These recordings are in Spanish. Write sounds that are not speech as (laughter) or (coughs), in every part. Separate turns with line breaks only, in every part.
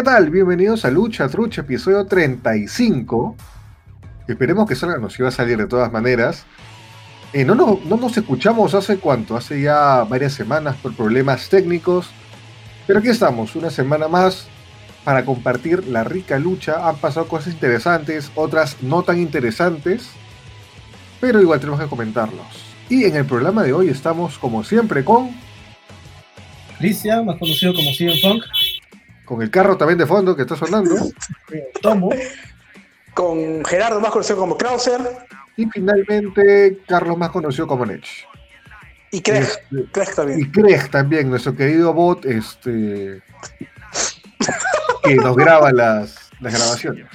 ¿qué tal? Bienvenidos a Lucha Trucha, episodio 35. Esperemos que salga, nos iba a salir de todas maneras. Eh, no, no, no nos escuchamos hace cuánto, hace ya varias semanas por problemas técnicos. Pero aquí estamos, una semana más para compartir la rica lucha. Han pasado cosas interesantes, otras no tan interesantes, pero igual tenemos que comentarlos. Y en el programa de hoy estamos, como siempre, con.
Alicia, más conocido como CM Punk.
Con el carro también de fondo que está sonando.
Tomo.
Con Gerardo, más conocido como Krauser.
Y finalmente, Carlos, más conocido como Nech.
Y Craig.
Este,
Craig también.
Y Craig también, nuestro querido bot, este. que nos graba las, las grabaciones.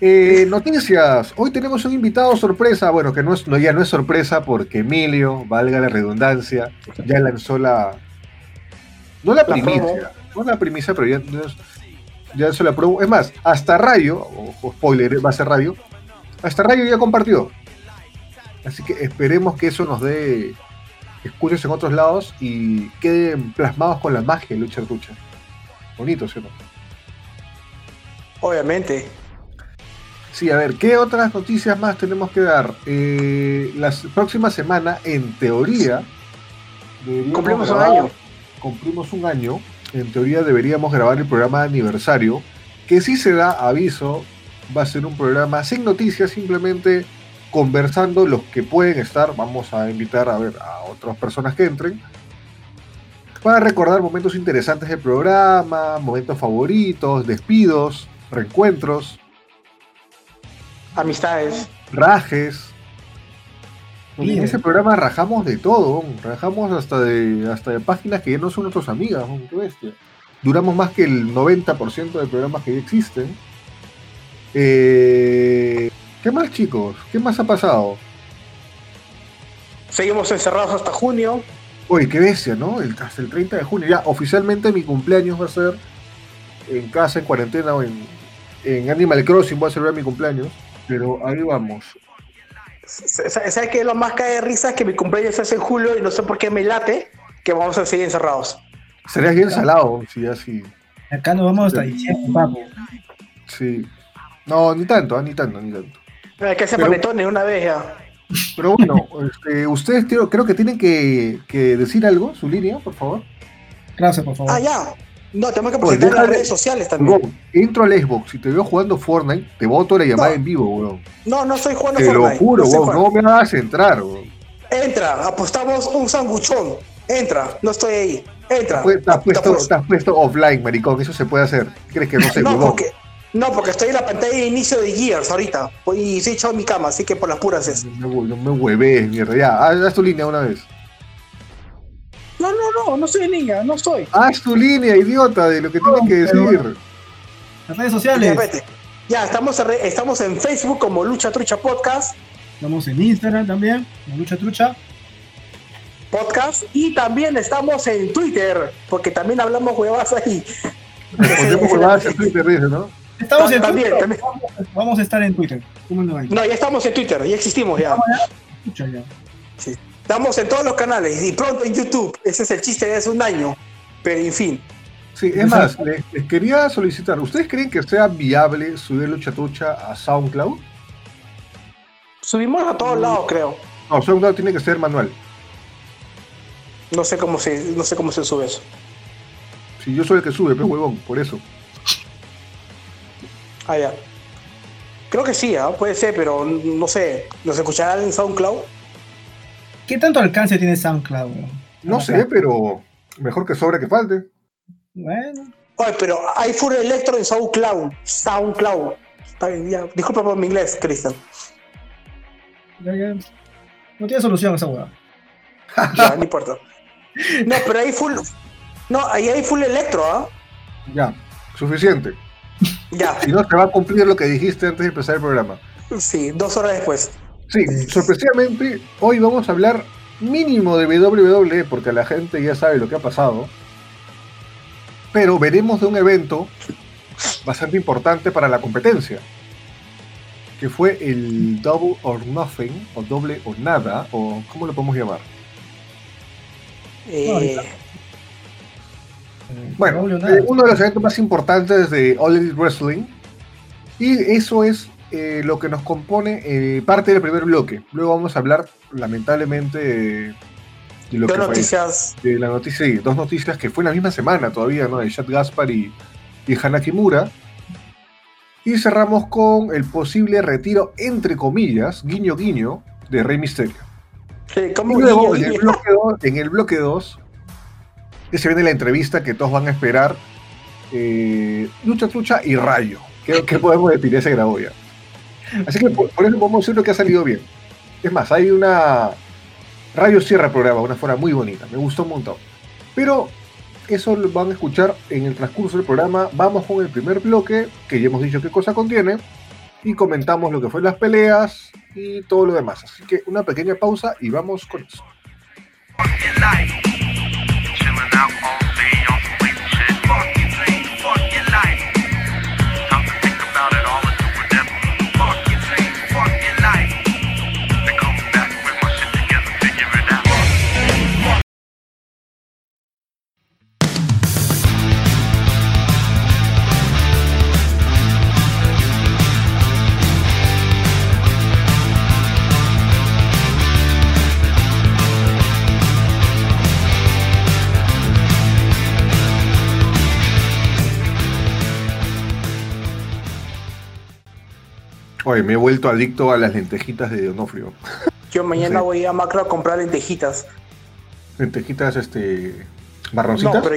Eh, noticias. Hoy tenemos un invitado sorpresa. Bueno, que no, es, no, ya no es sorpresa porque Emilio, valga la redundancia, ya lanzó la. No la primicia, no la primicia, pero ya, ya se la probó. Es más, hasta Rayo, o, spoiler, va a ser Rayo, hasta Rayo ya compartió. Así que esperemos que eso nos dé escuchas en otros lados y queden plasmados con la magia de Lucha Lucha. Bonito, ¿sí o no?
Obviamente.
Sí, a ver, ¿qué otras noticias más tenemos que dar? Eh, la próxima semana, en teoría,
cumplimos un año.
Cumplimos un año. En teoría deberíamos grabar el programa de aniversario, que si se da aviso, va a ser un programa sin noticias, simplemente conversando los que pueden estar. Vamos a invitar a ver a otras personas que entren. Para recordar momentos interesantes del programa, momentos favoritos, despidos, reencuentros.
Amistades.
Rajes. En ese programa rajamos de todo, rajamos hasta de, hasta de páginas que ya no son nuestras amigas, qué bestia. Duramos más que el 90% de programas que ya existen. Eh, ¿Qué más, chicos? ¿Qué más ha pasado?
Seguimos encerrados hasta junio.
Uy, qué bestia, ¿no? El, hasta el 30 de junio. Ya, oficialmente mi cumpleaños va a ser en casa, en cuarentena o en, en Animal Crossing. Voy a celebrar mi cumpleaños. Pero ahí vamos.
¿Sabes qué? Lo más cae de risa es que mi cumpleaños es en julio y no sé por qué me late que vamos a seguir encerrados.
Serías bien salado, si así.
Acá nos vamos hasta diciembre, papo.
Sí. No, ni tanto, ni tanto, ni tanto.
Hay que hacer panetones una vez ya.
Pero bueno, (laughs) este, ustedes creo, creo que tienen que, que, decir algo, su línea, por favor.
Gracias, por favor.
Ah, ya. No, tenemos que presentar en las redes sociales también.
Bro, entro al Xbox, si te veo jugando Fortnite, te voto la llamada no. en vivo, weón.
No, no estoy jugando
te
Fortnite.
Te lo juro, weón, no me hagas entrar, weón.
Entra, apostamos un sanguchón. Entra, no estoy ahí. Entra.
Te has puesto, te has puesto offline, maricón, eso se puede hacer. ¿Crees que no se
no, porque, no, porque estoy en la pantalla de inicio de Gears ahorita. Y estoy echado en mi cama, así que por las puras es.
No, no me hueves, mierda. Ya, haz tu línea una vez.
No, no, no, no soy en línea, no estoy.
Haz tu línea, idiota, de lo que tienes que decir.
Las redes sociales.
Ya, ya estamos, estamos en Facebook como Lucha Trucha Podcast.
Estamos en Instagram también, como Lucha Trucha.
Podcast. Y también estamos en Twitter, porque también hablamos huevadas ahí.
Ponemos (laughs) huevadas en Twitter, ¿no?
Estamos en
también,
Twitter.
también.
Vamos a estar en Twitter.
No, ya estamos en Twitter, ya existimos ya.
Escucha ya.
Sí. Estamos en todos los canales y pronto en YouTube. Ese es el chiste de hace un año. Pero en fin.
Sí, es más, les, les, quería solicitar, ¿ustedes creen que sea viable subir Lucha Trucha a SoundCloud?
Subimos a todos lados, creo.
No, SoundCloud tiene que ser manual.
No sé cómo se, no sé cómo se sube eso.
Si yo soy el que sube, pero huevón, por eso.
Ah, ya. Creo que sí, ¿eh? puede ser, pero no sé. ¿Nos escucharán en SoundCloud?
¿Qué tanto alcance tiene SoundCloud?
No sé, pero mejor que sobre que falte.
Bueno.
Oye, pero hay Full Electro en SoundCloud. SoundCloud. Ya. Disculpa por mi inglés, Cristian.
No tiene solución esa hueá. (laughs)
Ya, no importa. No, pero hay full. No, ahí hay full electro, ¿ah? ¿eh?
Ya, suficiente.
Ya.
Si no, te va a cumplir lo que dijiste antes de empezar el programa.
Sí, dos horas después.
Sí, sorpresivamente, hoy vamos a hablar mínimo de WWE, porque la gente ya sabe lo que ha pasado. Pero veremos de un evento bastante importante para la competencia, que fue el Double or Nothing, o Doble o Nada, o ¿cómo lo podemos llamar?
Eh,
Eh,
Bueno, eh, uno de los eventos más importantes de All Elite Wrestling. Y eso es eh, lo que nos compone eh, parte del primer bloque. Luego vamos a hablar, lamentablemente, de, de lo
Dos
que fue-
noticias.
de la noticia, sí, dos noticias que fue la misma semana todavía, ¿no? De Chad Gaspar y, y Hana Kimura. Y cerramos con el posible retiro, entre comillas, guiño guiño, de Rey Misterio.
Sí,
Y luego, en el bloque 2, en el bloque 2, que se viene la entrevista que todos van a esperar, eh, Lucha Trucha y Rayo. ¿Qué, qué podemos decir de ese Graboya? Así que por, por eso podemos decir lo que ha salido bien. Es más, hay una... Rayo cierra programa una forma muy bonita, me gustó un montón. Pero eso lo van a escuchar en el transcurso del programa. Vamos con el primer bloque, que ya hemos dicho qué cosa contiene, y comentamos lo que fue las peleas y todo lo demás. Así que una pequeña pausa y vamos con eso. Oye, me he vuelto adicto a las lentejitas de Donofrio.
Yo mañana
Sí.
voy a Macro a comprar lentejitas.
Lentejitas, este. marroncitas.
No, pero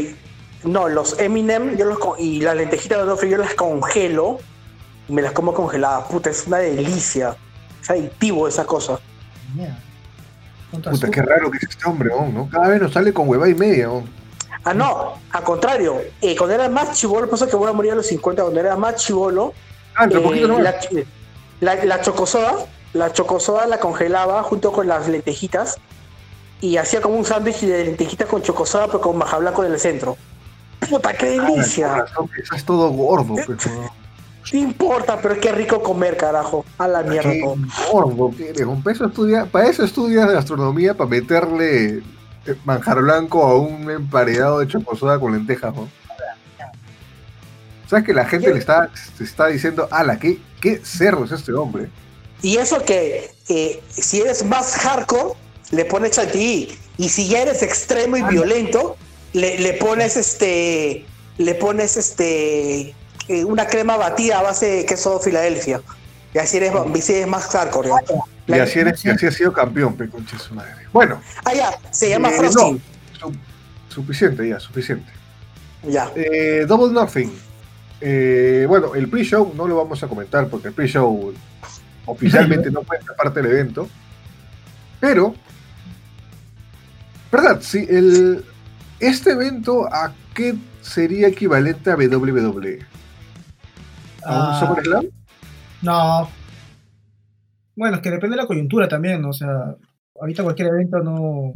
no, los Eminem yo los y las lentejitas de Donofrio yo las congelo y me las como congeladas. Puta, es una delicia. Es adictivo esa cosa.
Puta, qué raro que es este hombre, ¿no? Cada vez nos sale con hueva y media, oh.
Ah, no, al contrario. eh, cuando era más chivolo, pasa que voy a morir a los 50, cuando era más chivolo,
Ah, entre
eh,
poquito
la, ch- la, la chocosoda, la chocosoda la congelaba junto con las lentejitas y hacía como un sándwich de lentejitas con chocosoda pero con maja blanco en el centro. Puta, qué
Con
delicia.
que estás todo gordo, pues, oh.
No importa, pero qué rico comer, carajo. A la mierda.
Qué gordo que eres. Un peso estudia, para eso estudias gastronomía, para meterle eh, manjar blanco a un emparedado de chocosoda con lentejas, ¿no? ¿Sabes que la gente
¿Qué?
le está, se está diciendo, ala, qué, qué cerdo es este hombre?
Y eso que eh, si eres más hardcore, le pones chantilly. Y si ya eres extremo y violento, le, le pones este. Le pones este. eh, una crema batida a base de queso Filadelfia. Y así eres, así eres más hardcore. ya.
Y así, eres, y así ha sido campeón, pe concha de su madre. Bueno,
Ah, ya, se llama
eh, no, su- suficiente ya, suficiente.
Ya.
Eh, Double Nothing. Eh, bueno, el pre-show no lo vamos a comentar porque el pre-show oficialmente no fue parte del evento. Pero, ¿verdad? Sí, el, este evento, ¿a qué sería equivalente a WWE? ¿A un
Ah,
SummerSlam?
No. Bueno, es que depende de la coyuntura también, ¿no? O sea, ahorita cualquier evento no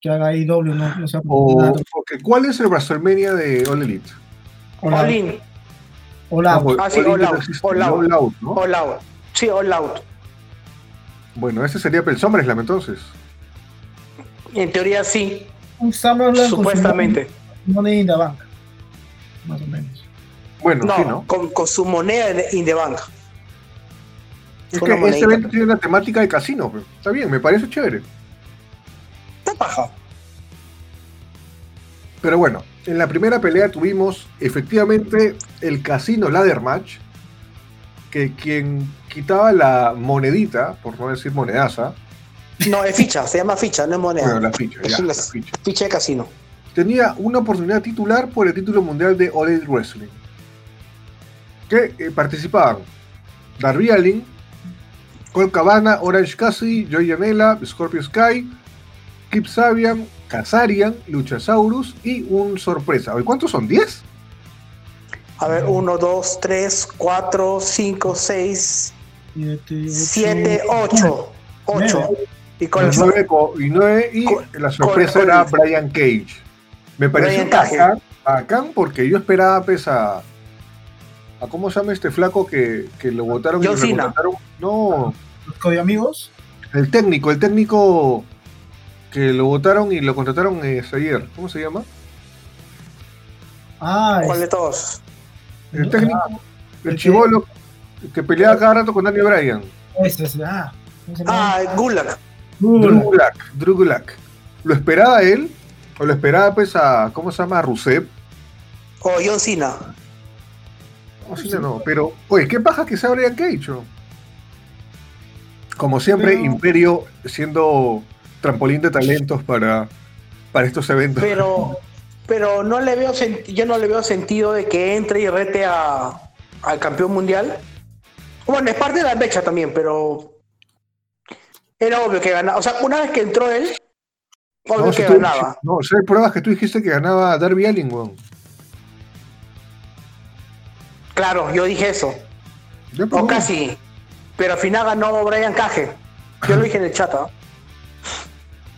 que haga ahí doble no, no sea
O, porque, ¿Cuál es el WrestleMania de All Elite?
All.
All in,
All out.
No, porque
Ah, sí,
All
Out, All Out.
All Out, ¿no?
all out. Sí, all out.
Bueno, ese sería el SummerSlam entonces.
En teoría sí,
Un SummerSlam con su
supuestamente.
Money in the bank. Más o menos.
Bueno,
No,
sí, ¿no?
Con, con su moneda in- the bank.
Es que este evento tiene una temática de casino, pero está bien, me parece chévere.
Está paja.
Pero bueno, en la primera pelea tuvimos efectivamente el casino ladder match, que quien quitaba la monedita, por no decir monedaza,
No, es ficha, se llama ficha, no es moneda.
bueno, la ficha, ya, la ficha,
Ficha de casino.
tenía una oportunidad titular por el título mundial de All Elite Wrestling, que eh, participaban Darby Allin, Colt Cabana, Orange Cassidy, Joey Janela, Scorpio Sky, Kip Sabian, Kazarian, Luchasaurus y un sorpresa. ¿Cuántos son? ¿10?
A ver, 1, 2, 3, 4, 5, 6,
Siete,
7,
ocho.
8. 8. Y con el
y nueve, co- y nueve, y
Con-
la sorpresa
con-
era Brian Cage. Me pareció bacán, bacán porque yo esperaba pues a, a ¿cómo se llama este flaco que, que lo votaron y
John
lo? No,
Los Cody amigos.
el técnico, el técnico que lo votaron y lo contrataron eh, ayer. ¿Cómo se llama?
Ah,
¿Cuál de todos?
El técnico, el
el
chivolo que peleaba cada rato con Daniel Bryan.
ese es, ah, ¿cómo se?
Ah.
Google.
Drew Gulak, Drew Gulak. ¿Lo esperaba él? ¿O lo esperaba pues a, ¿cómo se llama? A Rusev.
O John Cena.
No, sí, no, no, pero, oye, ¿qué paja que sea Brian Cage? o? Como siempre,
Pero-
Imperio siendo trampolín de talentos para, para estos eventos.
Pero, pero no le veo yo no le veo sentido de que entre y rete a, al campeón mundial. Bueno, es parte de la mecha también, pero era obvio que ganaba. O sea, una vez que entró él, obvio
no, si
que
tú-
ganaba.
no, si hay pruebas que tú dijiste que ganaba Darby Allin.
Claro, yo dije eso. O casi. Pero al final ganó Brian Cage. Yo lo dije en el chat. ¿ah?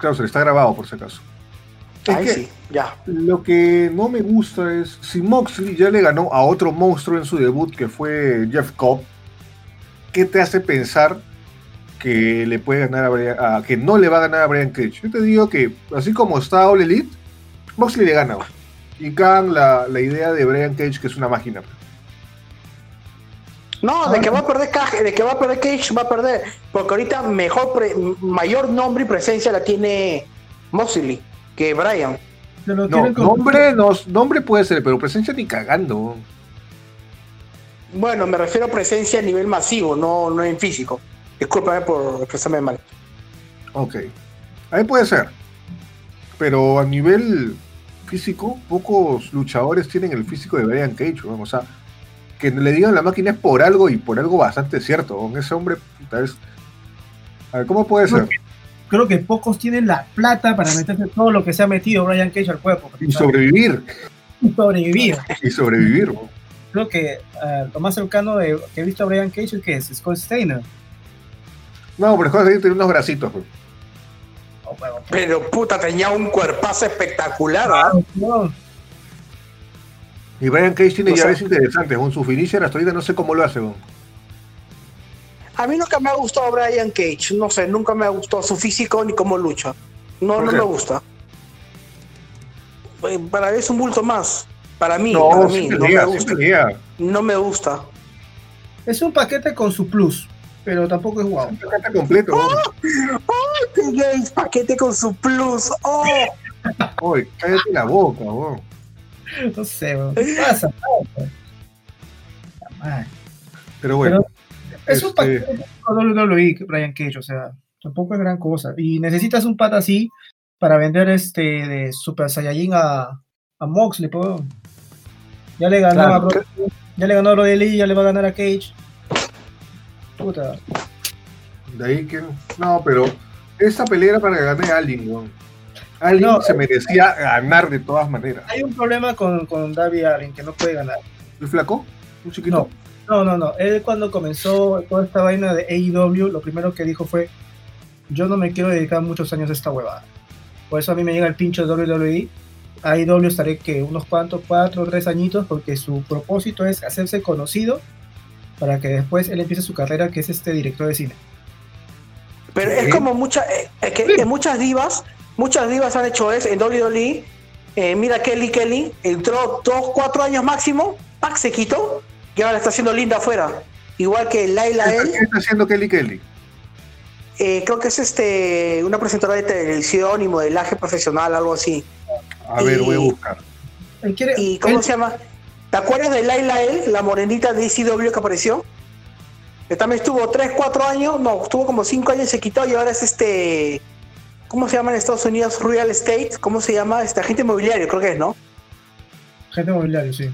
Claro, se le está grabado por si acaso. Es que
sí, ya.
Lo que no me gusta es si Moxley ya le ganó a otro monstruo en su debut que fue Jeff Cobb, ¿qué te hace pensar que le puede ganar a, Brian- a- que no le va a ganar a Brian Cage? Yo te digo que así como está All Elite, Moxley le gana. Y Khan la, la idea de Brian Cage que es una máquina.
No, de que va a perder Cage, de que va a perder Cage, va a perder. Porque ahorita mejor pre- mayor nombre y presencia la tiene Moxley que Brian.
No, nombre, no, nombre puede ser, pero presencia ni cagando.
Bueno, me refiero a presencia a nivel masivo, no, no en físico. Discúlpame por expresarme mal.
Ok. Ahí puede ser. Pero a nivel físico, pocos luchadores tienen el físico de Brian Cage, weón. O sea, que le digan la máquina es por algo y por algo bastante cierto. weón. Ese hombre, puta, es... A ver, ¿cómo puede ser?
Creo que pocos tienen la plata para meterse todo lo que se ha metido Brian Cage al cuerpo.
Y sobrevivir.
Y sobrevivir.
Y sobrevivir.
Creo que ah, lo más cercano de, que he visto a Brian Cage es que es Scott Steiner.
No, pero Jorge tiene unos bracitos. weón.
Oh,
Pero puta, tenía un cuerpazo espectacular, ¿ah?
no.
Y Brian Cage tiene
O sea-
llaves interesantes. Con su finisher hasta ahorita no sé cómo lo hace. weón.
A mí nunca me ha gustado Brian Cage, no sé, nunca me ha gustado su físico ni cómo lucha. No,
¿Por
no
qué?
me gusta. Eh, Para mí es un bulto más. Para mí,
No,
para
sí
mí, no me gusta. No me gusta.
Es un paquete con su plus, pero tampoco es guau.
Está completo. weón.
Qué gay, paquete con su plus. ¡Oh!
Oye, cállate la boca, weón. (laughs)
No sé. ¿qué pasa? (laughs)
Pero bueno.
Es un
Este-
paquete con WWE, Brian Cage, o sea, tampoco es gran cosa. Y necesitas un pata así para vender este de Super Saiyajin a, a Moxley, pues. Ya le ganó
Claro,
a ya le ganó a Brody Lee, ya le va a ganar a Cage. Puta.
De ahí que. No, pero esa pelea era para que gane Alien, weón. Alien
No,
se merecía ganar de todas maneras.
Hay un problema con, con Darby Allin que no puede ganar.
¿El flaco? ¿Un chiquito?
No, no, no. Él cuando comenzó toda esta vaina de AEW, lo primero que dijo fue, yo no me quiero dedicar muchos años a esta huevada. Por eso a mí me llega el pincho de WWE. AEW estaré que unos cuantos, cuatro o tres añitos, porque su propósito es hacerse conocido para que después él empiece su carrera, que es este director de cine.
Pero es como mucha, eh, es que, que muchas divas, muchas divas han hecho eso en WWE. Eh, mira Kelly Kelly, entró dos, cuatro años máximo, Pac se quitó y ahora está haciendo linda afuera. Igual que Laila
¿Qué
él,
está- qué está haciendo Kelly Kelly?
eh, creo que es este una presentadora de televisión y modelaje profesional, algo así.
A ver,
Y-
voy a buscar.
¿Y cómo
él-
se llama? ¿Te acuerdas de Laila él, la morenita de ECW que apareció? Que también estuvo 3, 4 años, no, estuvo como 5 años y se quitó y ahora es este. ¿Cómo se llama en Estados Unidos? Real Estate. ¿Cómo se llama? Este agente inmobiliario, creo que es, ¿no?
gente mobiliario, sí.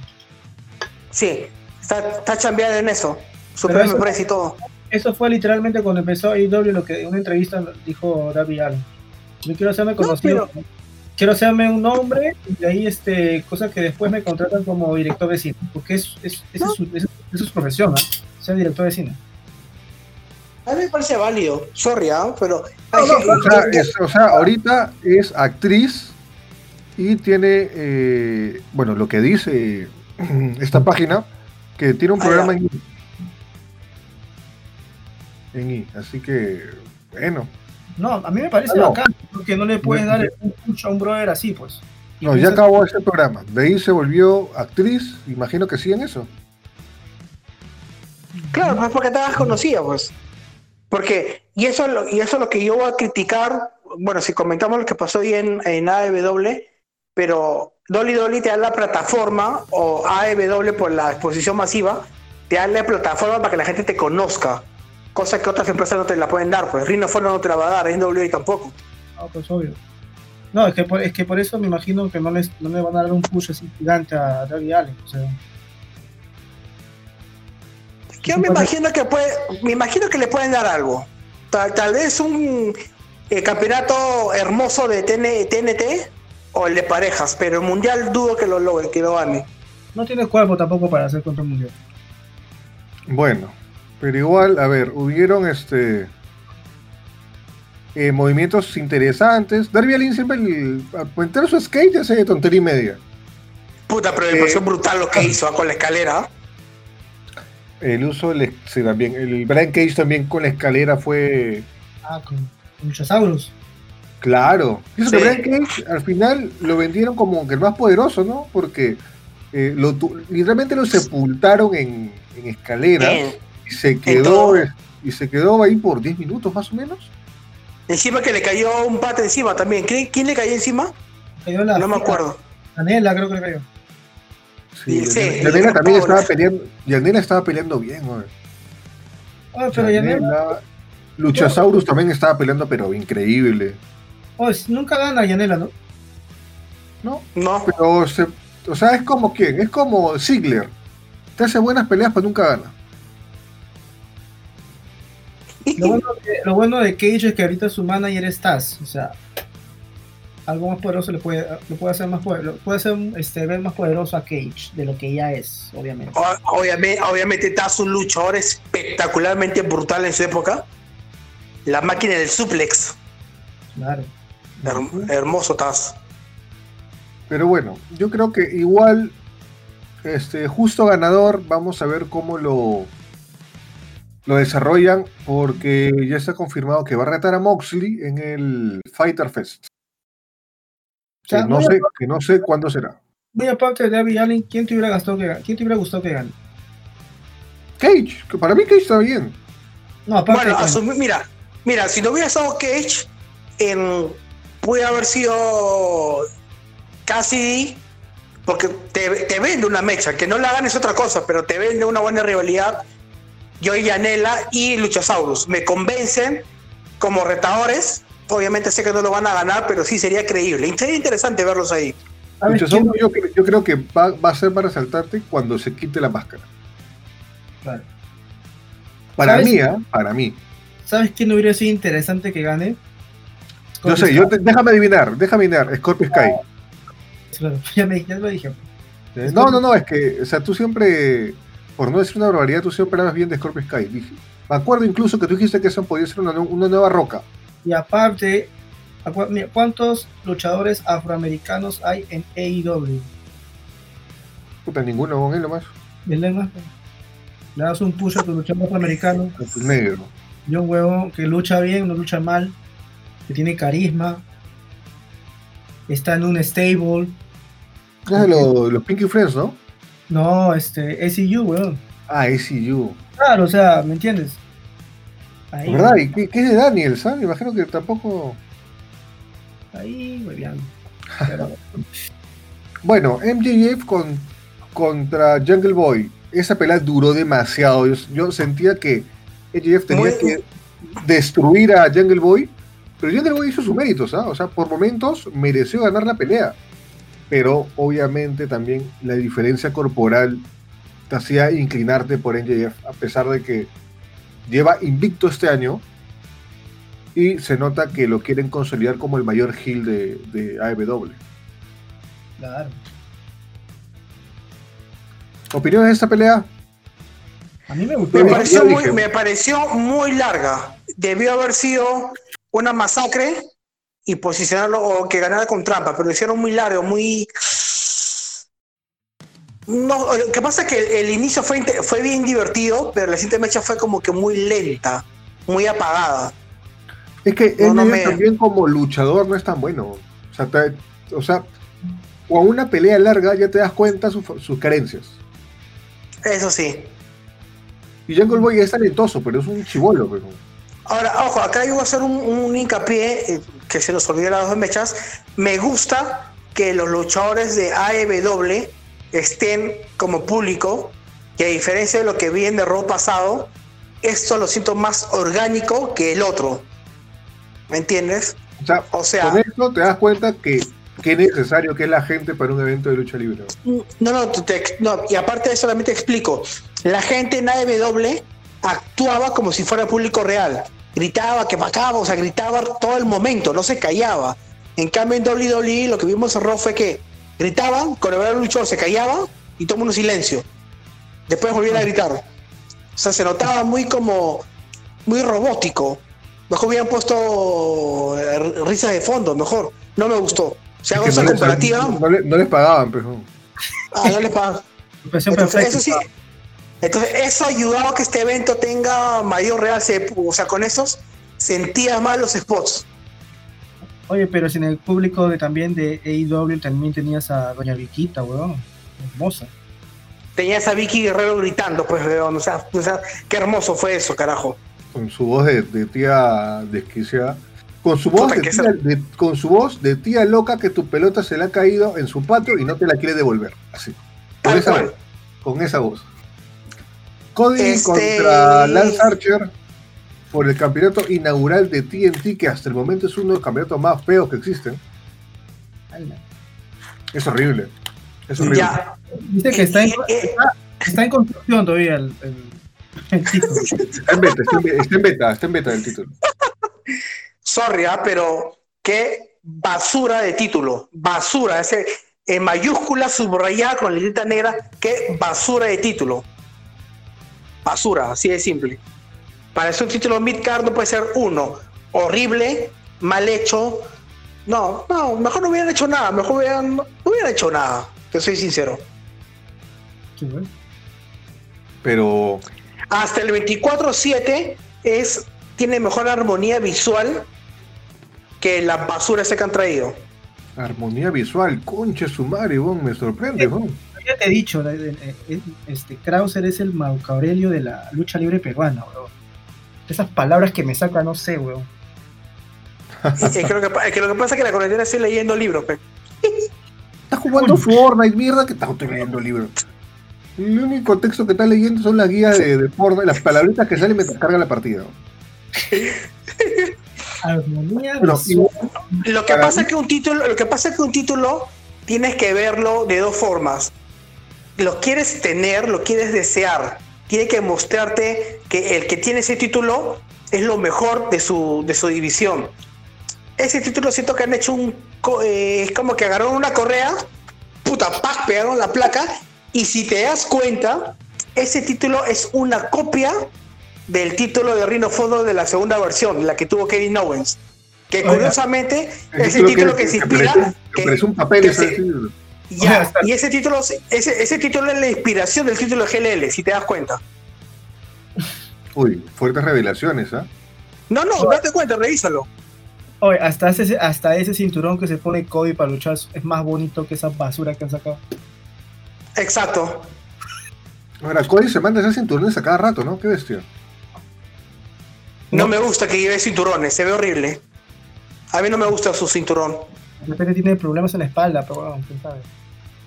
Sí, está, está chambeando en eso. Su
Pero
premio
eso-
precio y todo.
Eso fue literalmente cuando empezó AEW, lo que en una entrevista dijo Darby Allin. Yo quiero hacerme conocido. Quiero hacerme un nombre y de ahí, este, cosa que después me contratan como director de cine. Porque es, es, es, su, esa es su profesión, ¿ah? Ser director de cine.
A mí me parece válido. Sorry, ¿ah? Pero.
No, no,
O sea, es- o sea, ahorita es actriz y tiene, eh, bueno, lo que dice (clears throat) esta página, que tiene un
Ah,
programa en I. En I. Así que, bueno.
No, a mí me parece
Ah, no.
bacán, porque no le puedes dar un push a un brother así, pues. Y
No, ya acabó ese programa. De ahí se volvió actriz. Imagino que sí en eso.
Claro, pues porque te hagas conocida, pues. Porque, y eso, y eso es lo que yo voy a criticar, bueno, si comentamos lo que pasó ahí en, en AEW, pero Dolly Dolly te da la plataforma, o AEW por la exposición masiva, te da la plataforma para que la gente te conozca, cosa que otras empresas no te la pueden dar, pues Rhino Fondo no te la va a dar, NWA tampoco.
Ah, pues obvio. No, es que, por, es que por eso me imagino que no, les, no le van a dar un push así gigante a Darby Allen. O sea,
Yo me imagino que puede, me imagino que le pueden dar algo. Tal, tal vez un eh, campeonato hermoso de TN TNT o el de parejas, pero el mundial dudo que lo logre, que lo gane.
no tiene cuerpo tampoco para hacer control mundial.
Bueno, pero igual, a ver, hubieron este eh, movimientos interesantes. Darby Allin siempre el, al su skate ya hace tontería y media.
Puta, pero me
Eh,
pareció brutal lo que hizo ah, con la escalera.
El uso del sí, también, el Brian Cage también con la escalera fue
Ah, con, con Luchasaurus.
claro. Eso que
Sí.
Brian Cage al final lo vendieron como que el más poderoso, ¿no? Porque eh, lo tu- literalmente lo sepultaron en, en escaleras
Bien.
y se quedó y se quedó ahí por 10 minutos más o menos.
Encima que le cayó un pate encima también. ¿Quién, quién le cayó encima?
Cayó la,
No me acuerdo.
Canela, creo que le cayó.
Sí,
Sí,
Yanela también estaba peleando, Yanela estaba peleando bien, güey.
Ah, pero.
Yanela, Luchasaurus también estaba peleando, pero increíble.
Oh, es- nunca gana Yanela, ¿no?
¿No?
No.
Pero, se- o sea, es como quién, es como Ziggler. Te hace buenas peleas, pero nunca gana.
Lo bueno, que- lo bueno de Cage es que ahorita su manager es Taz. O sea, algo más poderoso le puede, le puede hacer más poder- lo puede hacer este, ver más poderoso a Cage de lo que ya es, obviamente.
O- Obviamente, obviamente Taz un luchador espectacularmente brutal en su época. La máquina del suplex.
Claro.
Her- hermoso Taz.
Pero bueno, yo creo que igual, este, justo ganador, vamos a ver cómo lo, lo desarrollan, porque ya está confirmado que va a retar a Moxley en el Fighter Fest.
O sea,
Que no sé, que no sé cuándo será.
Muy aparte de Darby Allin, ¿quién te hubiera gastado que gane? ¿Quién te hubiera gustado que gane?
Cage, que para mí Cage está bien.
No, aparte
Bueno, asumí- mira, mira, si no hubiera estado Cage, en, puede haber sido Cassidy, porque te, te vende una mecha, que no la ganes otra cosa, pero te vende una buena rivalidad. Yo y Yanela y Luchasaurus me convencen como retadores. Obviamente sé que no lo van a ganar, pero sí sería creíble. Sería interesante verlos ahí.
¿sabes
Luchasaurus,
quién?
yo, cre- yo creo que va, va a ser para resaltarte cuando se quite la máscara.
Claro.
Para
¿Sabes?
mí, ¿ah? Para mí.
¿Sabes quién hubiera sido interesante que gane?
Yo sé, yo te- déjame adivinar, déjame adivinar, Scorpio Sky.
Claro, (laughs) ya, me, ya lo dije.
Eh, No, no, no, es que, o sea, tú siempre, por no decir una barbaridad, tú siempre hablas bien de Scorpio Sky. Dije, me acuerdo incluso que tú dijiste que eso podía ser una nueva roca.
Y aparte, ¿cuántos luchadores afroamericanos hay en AEW?
Puta, ninguno con él nomás.
¿Verdad, más? Le das un push a tu luchador afroamericano, (laughs)
El negro.
y un huevo que lucha bien, no lucha mal, que tiene carisma, está en un stable.
De los, Pinky Friends, ¿no?
No, este, SEU, weón.
Ah, ACU.
Claro, o sea, ¿me entiendes? Ahí,
¿Verdad? ¿Y qué, qué es de Daniel, sabes? Me imagino que tampoco.
ahí, hueveando. Pero, (laughs)
Bueno, MJF con, contra Jungle Boy. Esa pelea duró demasiado. Yo, yo sentía que MJF tenía
Muy-
que destruir a Jungle Boy. Pero Jungle Boy hizo sus méritos, ¿ah? O sea, por momentos mereció ganar la pelea. Pero obviamente también la diferencia corporal te hacía inclinarte por MJF, a pesar de que lleva invicto este año. Y se nota que lo quieren consolidar como el mayor heel de, de AEW.
claro.
¿Opiniones de esta pelea?
A mí me gustó.
Me pareció, muy, me pareció muy larga. Debió haber sido una masacre y posicionarlo o que ganara con trampa, pero lo hicieron muy largo, muy. No, lo que pasa es que el, inicio fue, fue bien divertido, pero la siguiente mecha fue como que muy lenta, muy apagada.
Es que
No,
él
no me-
también como luchador no es tan bueno. O sea, te- o sea, con una pelea larga ya te das cuenta sus, sus carencias.
Eso sí.
Y Jungle Boy es talentoso, pero es un chivolo. Pero...
Ahora, ojo, acá yo voy a hacer un, un hincapié eh, que se nos olvidó las dos mechas. Me gusta que los luchadores de AEW estén como público, que a diferencia de lo que vi en Raw pasado, esto lo siento más orgánico que el otro. ¿Me entiendes?
O sea,
O sea-
con esto te das cuenta que qué necesario que es la gente para un evento de lucha libre.
No, no, te- no, y aparte de eso, también te explico. La gente en AEW actuaba como si fuera público real. Gritaba, que bacaba, o sea, gritaba todo el momento, no se callaba. En cambio, en WWE lo que vimos en Raw fue que gritaban, cuando era el luchador se callaba y todo el mundo silencio. Después volvían a gritar. O sea, se notaba muy como, muy robótico. Mejor hubieran puesto eh, risas de fondo, mejor. No me gustó. Si hago
Que
esa
no, les,
comparativa,
no le- no les pagaban, pero.
ah, no les pagan.
Impresión
Entonces, eso sí. Entonces, eso ayudaba a que este evento tenga mayor realce. O sea, con esos sentía más los spots.
Oye, pero si en el público de, también de AEW también tenías a Doña Viquita, weón. Hermosa.
Tenías a Vicky Guerrero gritando, pues, weón. O sea, o sea, qué hermoso fue eso, carajo.
con su voz de, de tía desquiciada. Con su, voz de tía, de- con su voz de tía loca que tu pelota se le ha caído en su patio y no te la quiere devolver. Así. Con
Tal
esa
cual.
voz. Con esa voz. Cody
Este-
contra Lance Archer por el campeonato inaugural de TNT, que hasta el momento es uno de los campeonatos más feos que existen. Es horrible. Es horrible.
Ya.
Dice que está en,
Eh, eh,
está, está en construcción todavía el, el, el título. (laughs)
Está en beta, está en beta, está en beta, está en beta el título.
sorry, ah, pero qué basura de título. Basura. Ese, en mayúscula subrayada con letrita negra. Qué basura de título. Basura, así de simple. Para ser un título mid-card no puede ser uno. Horrible, mal hecho. No, no, mejor no hubieran hecho nada. Mejor hubieran, no hubieran hecho nada. Te soy sincero.
Sí, weón.
Pero
Hasta el 24-7 es, tiene mejor armonía visual que la basura ese que han traído.
armonía visual, conche su madre, weón, me sorprende, weón.
Ya te he dicho, eh, eh, este Krauser es el Marco Aurelio de la lucha libre peruana, weón. Esas palabras que me saca, no sé, weón.
Es que, lo que, pa- es que lo que pasa es que la cuarentena estoy leyendo libros. pe.
Estás jugando Fortnite, mierda, que estás leyendo libros. El único texto que estás leyendo son las guías de, de Fortnite, las palabritas que salen mientras carga la partida.
Armonía.
Lo que pasa
mí-
es que un título, lo que pasa es que un título tienes que verlo de dos formas. Lo quieres tener, lo quieres desear. Tiene que mostrarte que el que tiene ese título es lo mejor de su, de su división. Ese título siento que han hecho un... eh, es como que agarraron una correa, puta, pac, pegaron la placa, y si te das cuenta, ese título es una copia del título de Rhino Fondo de la segunda versión, la que tuvo Kevin Owens. Que
Oiga.
curiosamente, ese título que, se inspira...
parece,
que-
parece un papel
que
ese
ya, y ese título, ese, ese título es la inspiración del título de GLL, si te das cuenta.
Uy, fuertes revelaciones, ¿ah?
No, no, date cuenta, revísalo.
Oye, hasta ese, hasta ese cinturón que se pone Cody para luchar es más bonito que esa basura que han sacado.
Exacto.
Ahora, Cody se manda esas cinturones a cada rato, ¿no? Qué bestia.
No me gusta que lleve cinturones, se ve horrible. A mí no me gusta su cinturón.
De repente tiene problemas en la espalda, pero bueno, quién sabe.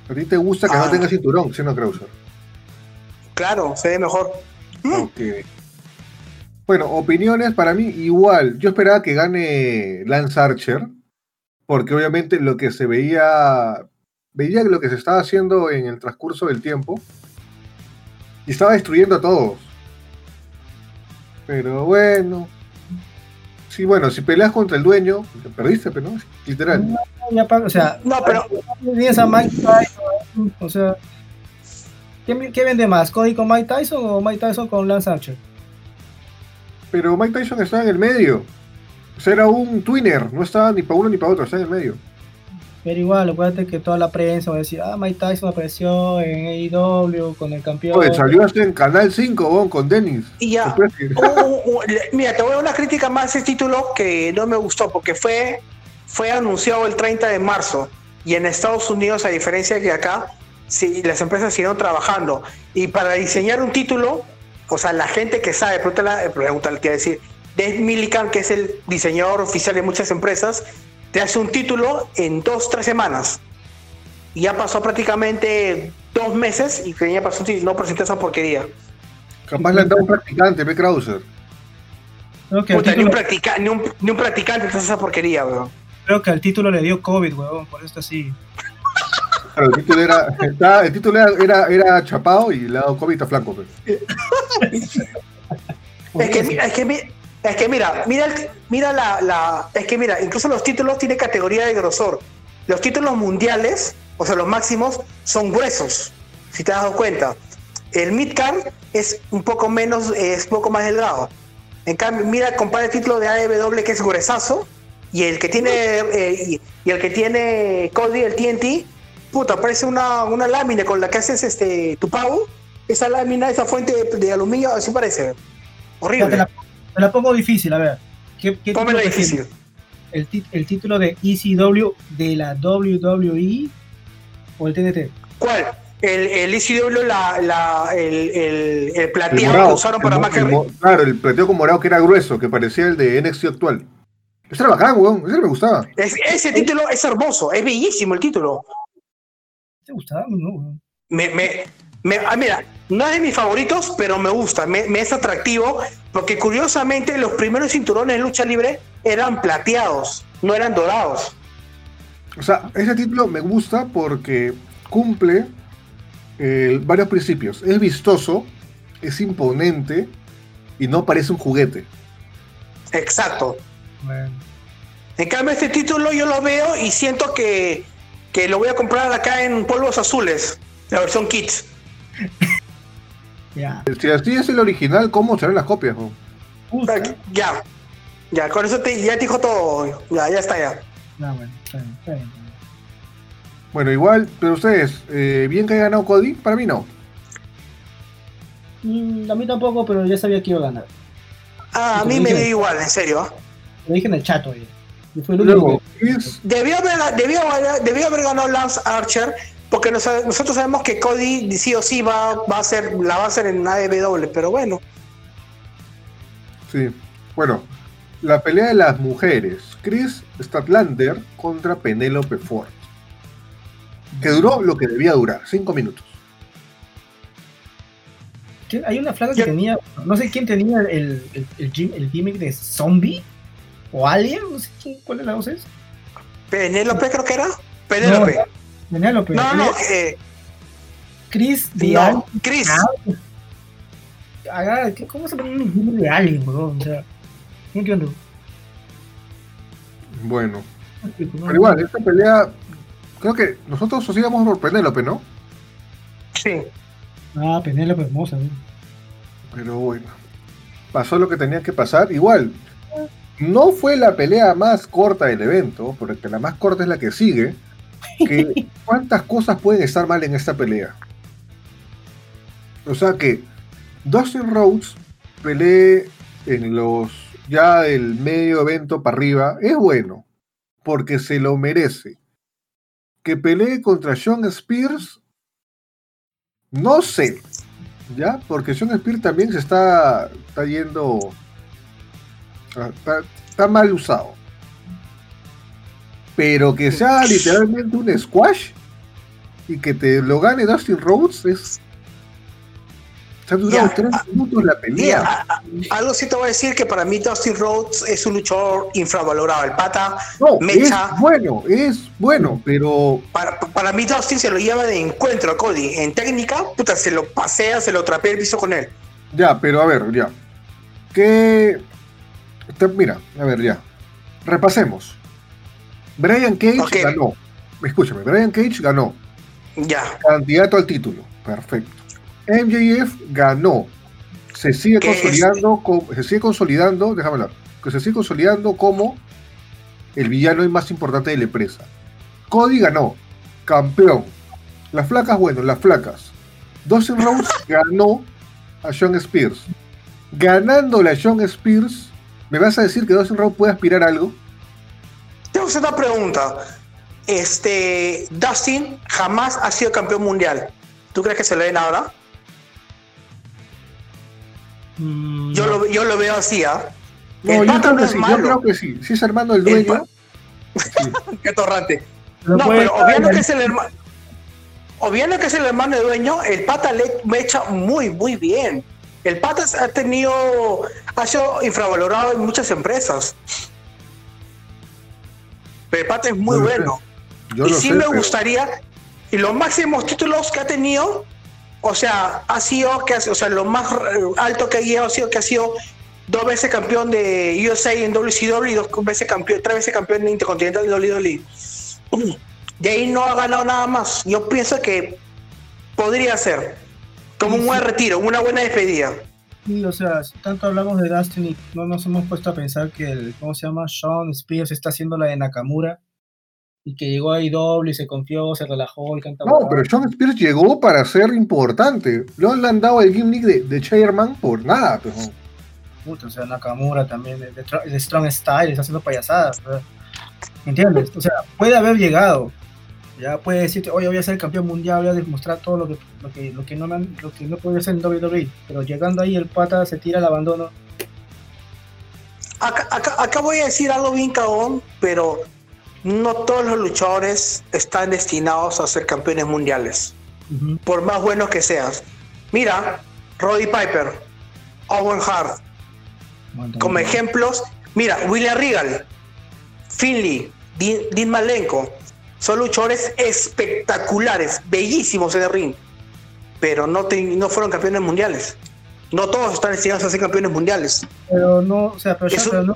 A ti te gusta que
Ah.
no tenga cinturón, ¿sí no, Krauser?
Claro, se ve mejor. Mm.
Ok. Bueno, opiniones para mí igual. Yo esperaba que gane Lance Archer, porque obviamente lo que se veía, veía lo que se estaba haciendo en el transcurso del tiempo y estaba destruyendo a todos. Pero bueno. Sí, bueno, si peleas contra el dueño, te perdiste, pero no, literal.
Ya o sea,
No, pero
tienes a Mike Tyson, o sea, ¿qué, qué vende más? ¿Cody con Mike Tyson o Mike Tyson con Lance Archer?
Pero Mike Tyson estaba en el medio. O sea, era un twinner, no estaba ni para uno ni para otro, estaba en el medio.
Pero igual, acuérdate que toda la prensa va a decir, ah, Mike Tyson apareció en AEW con el campeón.
Oye, salió hasta en Canal 5, bon, con Dennis.
y ya. Uh, uh, uh, mira, te voy a dar una crítica más a ese título que no me gustó porque fue, fue anunciado el 30 de marzo. Y en Estados Unidos, a diferencia de que acá, sí, las empresas siguieron trabajando. Y para diseñar un título, o sea, la gente que sabe, pregúntale, pregúntale, quiero decir, Dave Millikan, que es el diseñador oficial de muchas empresas, te hace un título en dos, tres semanas. Y ya pasó prácticamente dos meses y que ya pasó, no presenté esa porquería.
Capaz le han dado un practicante, B. Krauser.
Ni, un practica- ni, un, ni un practicante te hace esa porquería, weón.
creo que al título le dio COVID, weón, por eso está así.
Claro, el título era, está- el título era, era, era chapado y le ha dado COVID está flaco. pues.
Es que, mira- es que, mi- es que mira, mira, mira la, la- es que mira, incluso los títulos tienen categoría de grosor. Los títulos mundiales, o sea, los máximos, son gruesos, si te has dado cuenta. El midcard es un poco menos, es poco más delgado. En cambio, mira, compara el título de AEW que es gruesazo y el que tiene eh, y, y el que tiene Cody, el TNT, puta, parece una, una lámina con la que haces este tu pavo. Esa lámina, esa fuente de, de aluminio, así parece. Horrible.
Te, la, pongo difícil, a ver. ¿Qué, qué
difícil.
El, el título de ECW de la WWE o el TNT?
¿Cuál? El, el ECW, la, la, el, el, el
El
plateado
morado,
que usaron para Mac
Claro, el plateo con morado que era grueso, que parecía el de NXT actual. Ese era bacán, weón. Ese me gustaba.
Es- ese título es hermoso, es bellísimo el título.
¿Te gustaba? No, weón.
Me, me, me- ah, mira, no es de mis favoritos, pero me gusta, me, me es atractivo, porque curiosamente los primeros cinturones de lucha libre eran plateados, no eran dorados.
O sea, ese título me gusta porque cumple eh, varios principios. Es vistoso, es imponente y no parece un juguete.
Exacto.
Bueno.
En cambio, este título yo lo veo y siento que, que lo voy a comprar acá en polvos azules, la versión Kids. (laughs)
Ya.
Si así es el original, ¿cómo serán las copias?
Ya, ya, con eso te, ya te dijo todo. Ya, ya está, ya.
No, bueno, está bien, está bien.
Bueno, igual, pero ustedes, eh, ¿bien que haya ganado Cody? Para mí no.
Mm, a mí tampoco, pero ya sabía que iba a ganar.
Ah, a mí me dio igual, en serio. ¿ah?
Lo dije en el chat hoy. Y fue el único
Luego,
Debió haber, debió, haber- debió haber ganado Lance Archer, porque nos- nosotros sabemos que Cody sí o sí va, va a ser, la va a hacer en AEW, pero bueno.
Sí. Bueno, la pelea de las mujeres. Chris Statlander contra Penélope Ford. Que duró lo que debía durar, cinco minutos.
Hay una flaca que tenía, no sé quién tenía el, el, el, gim- el gimmick de zombie o alien, no sé quién, cuál de las dos es.
Penélope creo que era. Penélope.
Penélope.
No, no, eh,
Chris
no, Chris.
Haga- ¿qué- ¿Cómo se pone un gimmick de alien, bro? O sea, no entiendo.
Bueno, pero igual, esta pelea, creo que nosotros nos íbamos por Penélope, ¿no?
Sí.
Ah, Penélope hermosa, ¿no?
Pero bueno, pasó lo que tenía que pasar. Igual, no fue la pelea más corta del evento, porque la más corta es la que sigue. Que, ¿Cuántas cosas pueden estar mal en esta pelea? O sea que Dustin Rhodes pelee en los ya del medio evento para arriba es bueno, porque se lo merece. Que pelee contra Sean Spears, no sé, ¿ya? Porque Sean Spears también se está, está yendo, ah, está mal usado. Pero que sea literalmente un squash y que te lo gane Dustin Rhodes es... Se ha durado tres minutos la pelea.
Mira, a- a- algo sí te voy a decir que para mí Dustin Rhodes es un luchador infravalorado. El pata,
No,
Mecha.
es bueno, es bueno, pero
para, para mí Dustin se lo lleva de encuentro a Cody. En técnica, puta, se lo pasea, se lo trapea el piso con él.
ya, pero a ver, ya. Que te- mira, a ver, ya. Repasemos. Brian Cage ganó. Escúchame, Brian Cage ganó.
Ya.
Candidato al título. Perfecto. MJF ganó. Se sigue consolidando, co- se sigue consolidando, déjame hablar, que se sigue consolidando como el villano más importante de la empresa. Cody ganó, campeón. Las flacas, bueno, las flacas. Dustin Rhodes (laughs) ganó a Sean Spears. Ganándole a Sean Spears, ¿me vas a decir que Dustin Rhodes puede aspirar a algo?
Tengo que hacer una pregunta. este Dustin jamás ha sido campeón mundial. ¿Tú crees que se lo den ahora?
Mm,
Yo,
no.
lo, yo lo veo así, ¿ah?
No,
El
yo
pata
creo
no
sí, yo creo que sí. Si es hermano del
El
dueño. (laughs)
Qué torrante. No, pero obviando que
el-
es el hermano. Obviando que es el hermano de dueño, el pata le echa muy, muy bien. El pata ha tenido, ha sido infravalorado en muchas empresas. Pero el pata es muy
sé.
bueno.
Yo
y sí
sé,
me
pero-
gustaría, y los máximos títulos que ha tenido, o sea, ha sido, que, o sea, lo más alto que ha llegado ha sido que ha sido dos veces campeón de USA en WCW y dos veces campeón, tres veces campeón de Intercontinental de WWE. De ahí no ha ganado nada más. Yo pienso que podría ser como un buen retiro, una buena despedida.
Sí, o sea, si tanto hablamos de Dustin y no nos hemos puesto a pensar que el, ¿cómo se llama? Sean Spears está haciendo la de Nakamura y que llegó a IW y se confió, se relajó y tanta
No, pero Sean Spears llegó para ser importante. No le han dado el gimmick de, de Chairman por nada. Pero...
Puta, o sea, Nakamura también, Tr- de Strong Style, está haciendo payasadas. ¿verdad? ¿Entiendes? O sea, puede haber llegado. Ya puede decirte, oye, voy a ser campeón mundial, voy a demostrar todo lo que, lo que, lo que no me lo que no podía hacer en WWE. Pero llegando ahí el pata se tira al abandono.
Acá, acá- acá voy a decir algo bien cagón, pero no todos los luchadores están destinados a ser campeones mundiales. Por más buenos que seas. Mira, Roddy Piper, Owen Hart, como ejemplos, mira, William Regal, Finley, Dean, Dean Malenko, son luchadores espectaculares, bellísimos en el ring, pero no, te- no fueron campeones mundiales. No todos están destinados a ser campeones mundiales.
Pero no, o sea, pero, ya-
Eso-
pero no-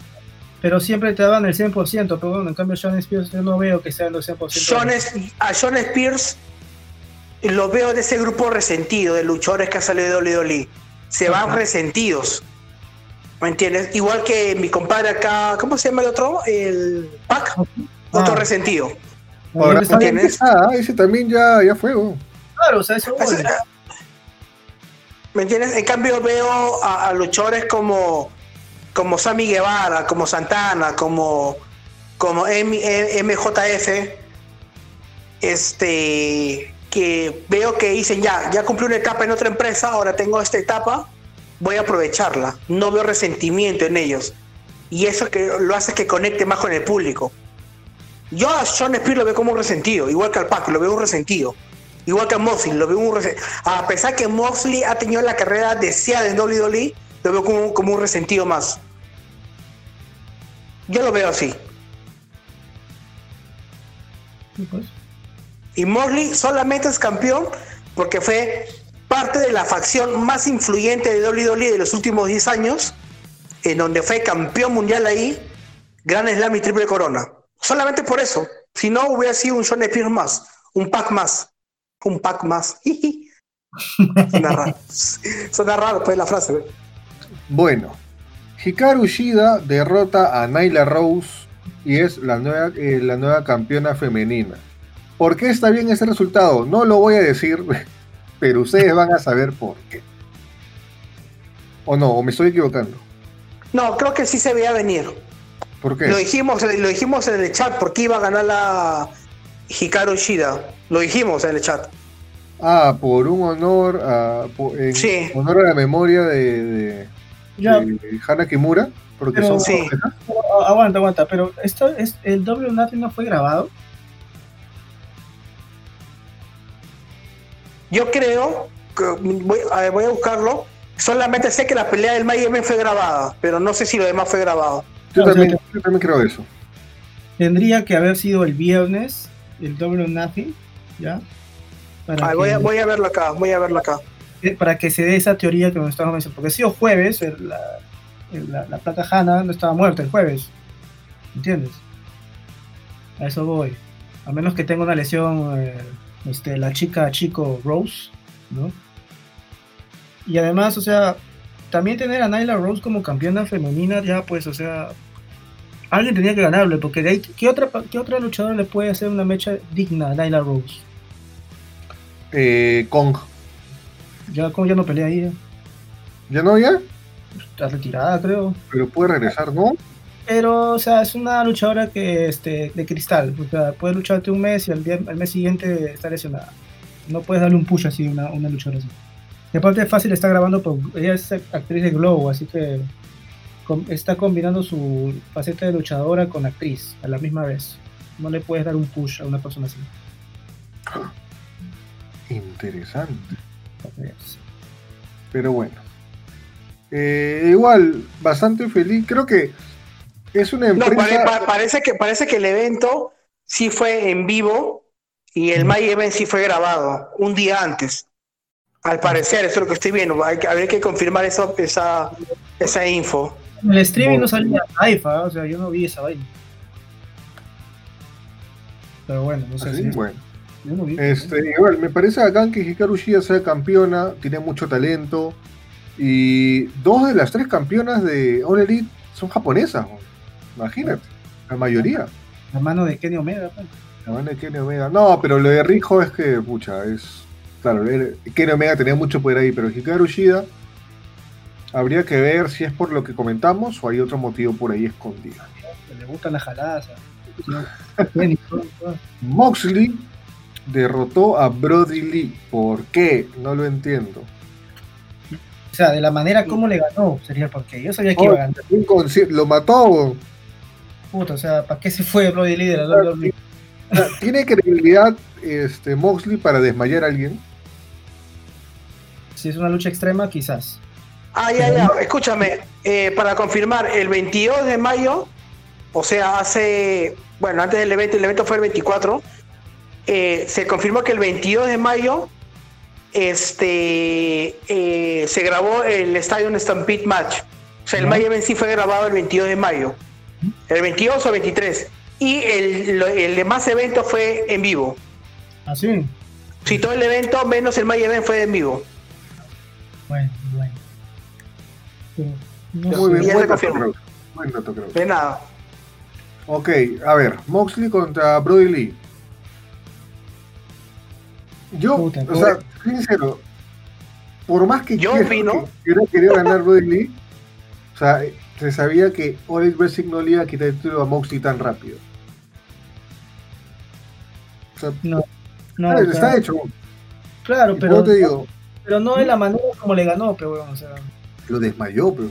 pero siempre te daban el 100%, pero bueno, en cambio Sean Spears yo no veo que sean los 100%.
Sean Es- a Sean Spears lo veo de ese grupo resentido de luchadores que ha salido de WWE. Se van resentidos. ¿Me entiendes? Igual que mi compadre acá, ¿cómo se llama el otro? El Pac. Otro
Ah.
resentido.
Ahora, ah, ese también ya, ya fue. oh.
Claro, o sea, eso voy.
¿Me entiendes? En cambio veo a, a luchadores como, como Sammy Guevara, como Santana, como, como M- eh, MJF, este, que veo que dicen ya, ya cumplí una etapa en otra empresa, ahora tengo esta etapa, voy a aprovecharla. No veo resentimiento en ellos. Y eso que lo hace que conecte más con el público. Yo a Sean Spears lo veo como un resentido, igual que al Pac, lo veo un resentido. Igual que a Moxley, lo veo un resentido. A pesar que Moxley ha tenido la carrera deseada en WWE, lo veo como, como un resentido más. Yo lo veo así.
Sí, pues.
Y Moxley solamente es campeón porque fue parte de la facción más influyente de WWE de los últimos 10 años, en donde fue campeón mundial ahí, Gran Slam y Triple Corona. Solamente por eso. Si no, hubiera sido un Sean Spears más, un pack más, un pack más. (laughs) Suena raro. Suena raro pues la frase.
Bueno, Hikaru Shida derrota a Nyla Rose y es la nueva, eh, la nueva campeona femenina. ¿Por qué está bien ese resultado? No lo voy a decir, (laughs) pero ustedes van a saber por qué. ¿O no? ¿O me estoy equivocando?
No, creo que sí se veía venir.
¿Por qué?
Lo dijimos, lo dijimos en el chat porque iba a ganar la Hikaru Shida. Lo dijimos en el chat.
Ah, por un honor a, por- en
Sí.
honor a la memoria de, de,
Ya,
de Hana Kimura, porque
Pero-
son
Sí.
pero, aguanta, aguanta, pero esto es, el W Nothing no fue grabado.
Yo creo que voy, a ver, voy a buscarlo. Solamente sé que la pelea del Miami fue grabada, pero no sé si lo demás fue grabado.
Yo,
O sea,
también, yo también creo eso.
Tendría que haber sido el viernes, el W Nothing, ¿ya? Para, que,
voy, a, voy a verlo acá, voy a verlo acá.
para que se dé esa teoría que nos estamos mencionando. Porque si el jueves, el- la, el- la, la plata Hanna no estaba muerta el jueves. ¿Entiendes? A eso voy. A menos que tenga una lesión eh, este, la chica chico Rose, ¿no? Y además, o sea, también tener a Nyla Rose como campeona femenina, ya pues, o sea, alguien tenía que ganarle, porque de ahí, ¿qué otra, qué otra luchadora le puede hacer una mecha digna a Nyla Rose?
Eh, Kong.
Ya, como ya no pelea ahí, ya.
¿Ya no ya?
está retirada, creo.
Pero puede regresar, ¿no?
Pero, o sea, es una luchadora que, este, de cristal. O sea, puede lucharte un mes y al, día, al mes siguiente está lesionada. No puedes darle un push así a una, una luchadora así. Y aparte es fácil, está grabando, por, ella es actriz de Glow, así que está combinando su faceta de luchadora con actriz a la misma vez. No le puedes dar un push a una persona así.
Interesante. Pero bueno. Eh, igual, bastante feliz. Creo que es una
No,
empresa.
pare- pa- parece, que, parece que el evento sí fue en vivo y el My Event sí fue grabado un día antes. Al parecer, eso es lo que estoy viendo. Hay que, habría que confirmar eso, esa, esa info.
En el streaming no salía live, ¿ah? o sea, yo no vi esa vaina. Pero bueno, no sé
Así,
si
bueno.
yo no vi.
Este, igual, me parece bacán que Hikaru Shida sea campeona, tiene mucho talento. Y dos de las tres campeonas de All Elite son japonesas. ¿no? Imagínate, la mayoría.
La mano de Kenny Omega, pues.
La banda de Kenny Omega. No, pero lo de Rijo es que, pucha, es. Claro, Kenny Omega tenía mucho poder ahí, pero Hikaru Shida. Habría que ver si es por lo que comentamos o hay otro motivo por ahí escondido.
le gustan las jaladas. (laughs)
Moxley derrotó a Brody Lee. ¿Por qué? No lo entiendo.
O sea, de la manera como le ganó, sería porque yo sabía que iba a ganar.
Un conci- lo mató.
Puta, o sea, ¿para qué se fue Brody Lee de la WWE? (laughs)
¿Tiene credibilidad este, Moxley para desmayar a alguien?
Si es una lucha extrema, quizás.
Ah, ya, ya, escúchame, eh, para confirmar, el 22 de mayo, o sea, hace, bueno, antes del evento, el evento fue el 24, eh, se confirmó que el 22 de mayo este, eh, se grabó el Stadium Stampede Match. O sea, el. Mayo en sí fue grabado el 22 de mayo. El 22 o 23. Y el, demás evento fue en vivo.
Así.
Si todo el evento menos el Mayo Event fue en vivo.
Bueno, Pero no
Muy bien, buen dato. Buen dato, Kraus.
De nada.
Ok, a ver, Moxley contra Brody Lee. Yo,
Puta,
o
pobre.
sea, sincero, por más que
Yo
quiera-
opino-
que hubiera querido ganar Brody Lee, o sea, se sabía que Elite Wrestling no le iba a quitar el título a Moxley tan rápido. O sea,
No,
está, hecho.
claro,
Y
pero,
como te digo,
pero no de la manera como le ganó, pero bueno, o sea.
Lo desmayó, pero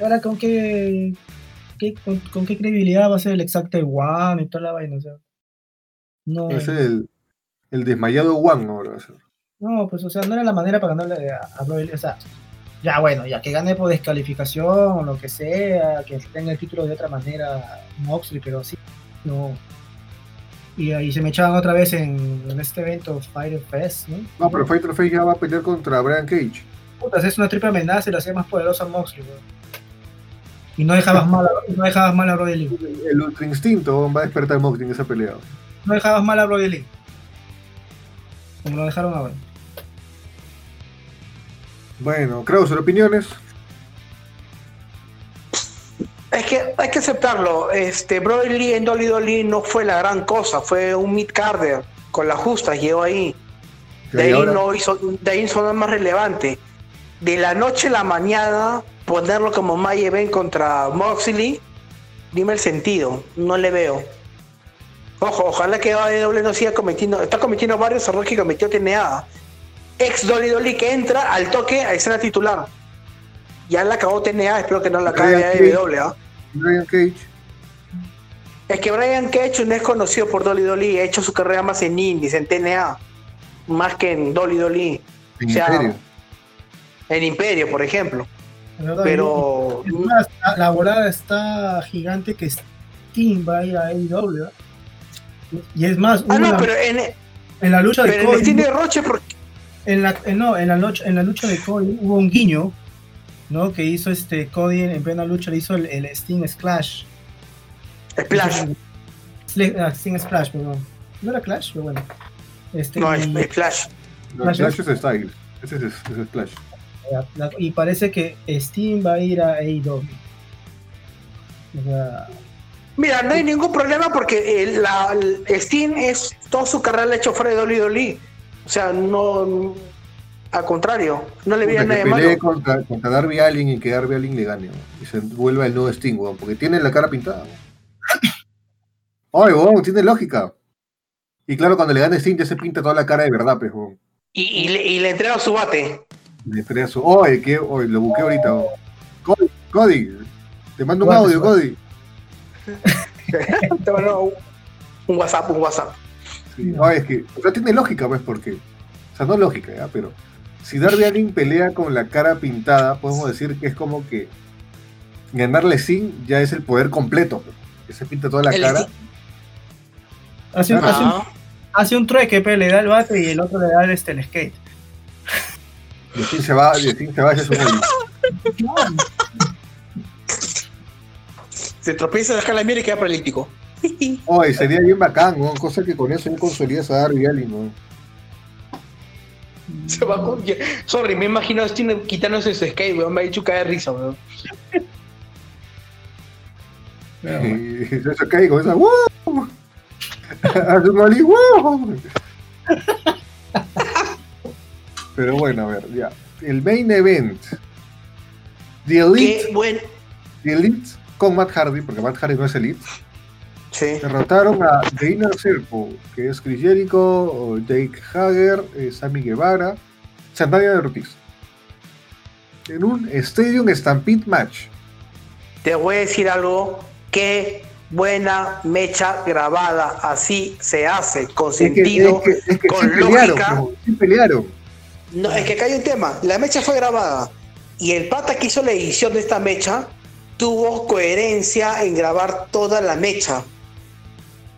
Ahora, ¿con qué, qué- con, con qué credibilidad va a ser el exacto One y toda la vaina? O sea, no,
es el, el desmayado One ahora va a ser.
no, pues, o sea, no era la manera para ganarle a, a O sea, ya bueno, ya que gane por descalificación o lo que sea, que tenga el título de otra manera Moxley, pero sí, no. Y ahí se me echaban otra vez en, en este evento Fighter Fest, ¿no?
No, pero Fighter Face ya va a pelear contra Brian Cage.
Putas, es una triple amenaza y la hacía más poderosa a Moxley, weón. Y no dejabas mal a, no dejabas mal a Brody Lee.
El Ultra Instinto va a despertar Moxley en esa pelea.
No dejabas mal a Brody Lee. Como lo dejaron ahora.
Bueno, Krauser, opiniones.
Es que hay que aceptarlo. Este, Brody Lee en Dolly Dolly no fue la gran cosa, fue un mid carder con las justas, llegó ahí. De ahí
ahora-
no hizo, de ahí hizo nada más relevante. De la noche a la mañana, ponerlo como May Event contra Moxley, dime el sentido, no le veo. Ojo, ojalá que AEW no siga cometiendo, está cometiendo varios errores que cometió TNA. Ex Dolly Dolly que entra al toque a escena titular. Ya la acabó TNA, espero que no la acabe AEW. ¿ah?
Brian Cage.
Es que Brian Cage no es conocido por Dolly Dolly, ha hecho su carrera más en indies, en TNA, más que en Dolly Dolly,
En
O sea,
Imperio.
En Imperio, por ejemplo. Pero
más, la, la volada está gigante que Steam va a ir a AEW. Y es más,
Ah,
hubo
no,
una-
pero en,
en la lucha de
pero en
Cody,
Steam de Roche, porque
en la, en- no, en la lucha, en la lucha de Cody hubo un guiño, ¿no? Que hizo este Cody en, en plena lucha, le hizo el, el Steam Splash.
Splash.
Ah, Steam Splash, perdón. No era Clash, pero bueno. Este,
No,
y-
es Splash.
No,
Flash
Flash es Styles. Ese es, ese es Flash.
La- y parece que Steam va a ir a AEW. O sea,
Mira, no hay ningún problema porque el, la, el Steam es toda su carrera la ha hecho fuera de Dolly Dolly. O sea, no. Al contrario, no le
Puta,
nada malo.
contra, contra Darby Allin y que Darby Allin le gane, weón, y se vuelva el nuevo Sting, weón, porque tiene la cara pintada. weón. (coughs) Ay, weón, tiene lógica. Y claro, cuando le gane Sting ya se pinta toda la cara de verdad, pues,
y le, y le entrega su bate.
Entrega su. Oye, que hoy lo busqué ahorita. Cody, Cody, te mando un audio. Cody. (laughs)
Te mandó un, WhatsApp, un WhatsApp.
Sí, no, es que, o sea, tiene lógica, pues, porque, o sea, no lógica, ya, pero si Darby Allin pelea con la cara pintada, podemos decir que es como que ganarle sin ya es el poder completo, pues, que se pinta toda la
El
cara.
Hace, un- hace un-
Ah,
hace un trueque, pe, le da el bate y el otro le da el, este, el skate.
Y Sting se va, se va su móvil.
se tropieza, deja la mierda y queda paralítico.
Oye, sería bien bacán, ¿no? cosa que con eso ya consolidas a Darby Allin, ¿no?
Se va con... Sorry, me imagino a Steam quitándose su skate, weón. Me ha dicho caer risa, weón.
Y se cae con esa ¡Wow! (laughs) Un ¡Wow! Pero bueno, a ver, ya. El main event. The Elite,
Qué buen.
The Elite con Matt Hardy, porque Matt Hardy no es Elite,
Sí.
derrotaron a The Inner Circle, que es Chris Jericho, Jake Hager, eh, Sammy Guevara, Santana de Ortiz. En un Stadium Stampede Match.
Te voy a decir algo. Qué buena mecha grabada. Así se hace, con
Es que,
sentido,
es que, es que
con
sí
lógica.
sí pelearon.
No, es que acá hay un tema. La mecha fue grabada. Y el pata que hizo la edición de esta mecha tuvo coherencia en grabar toda la mecha.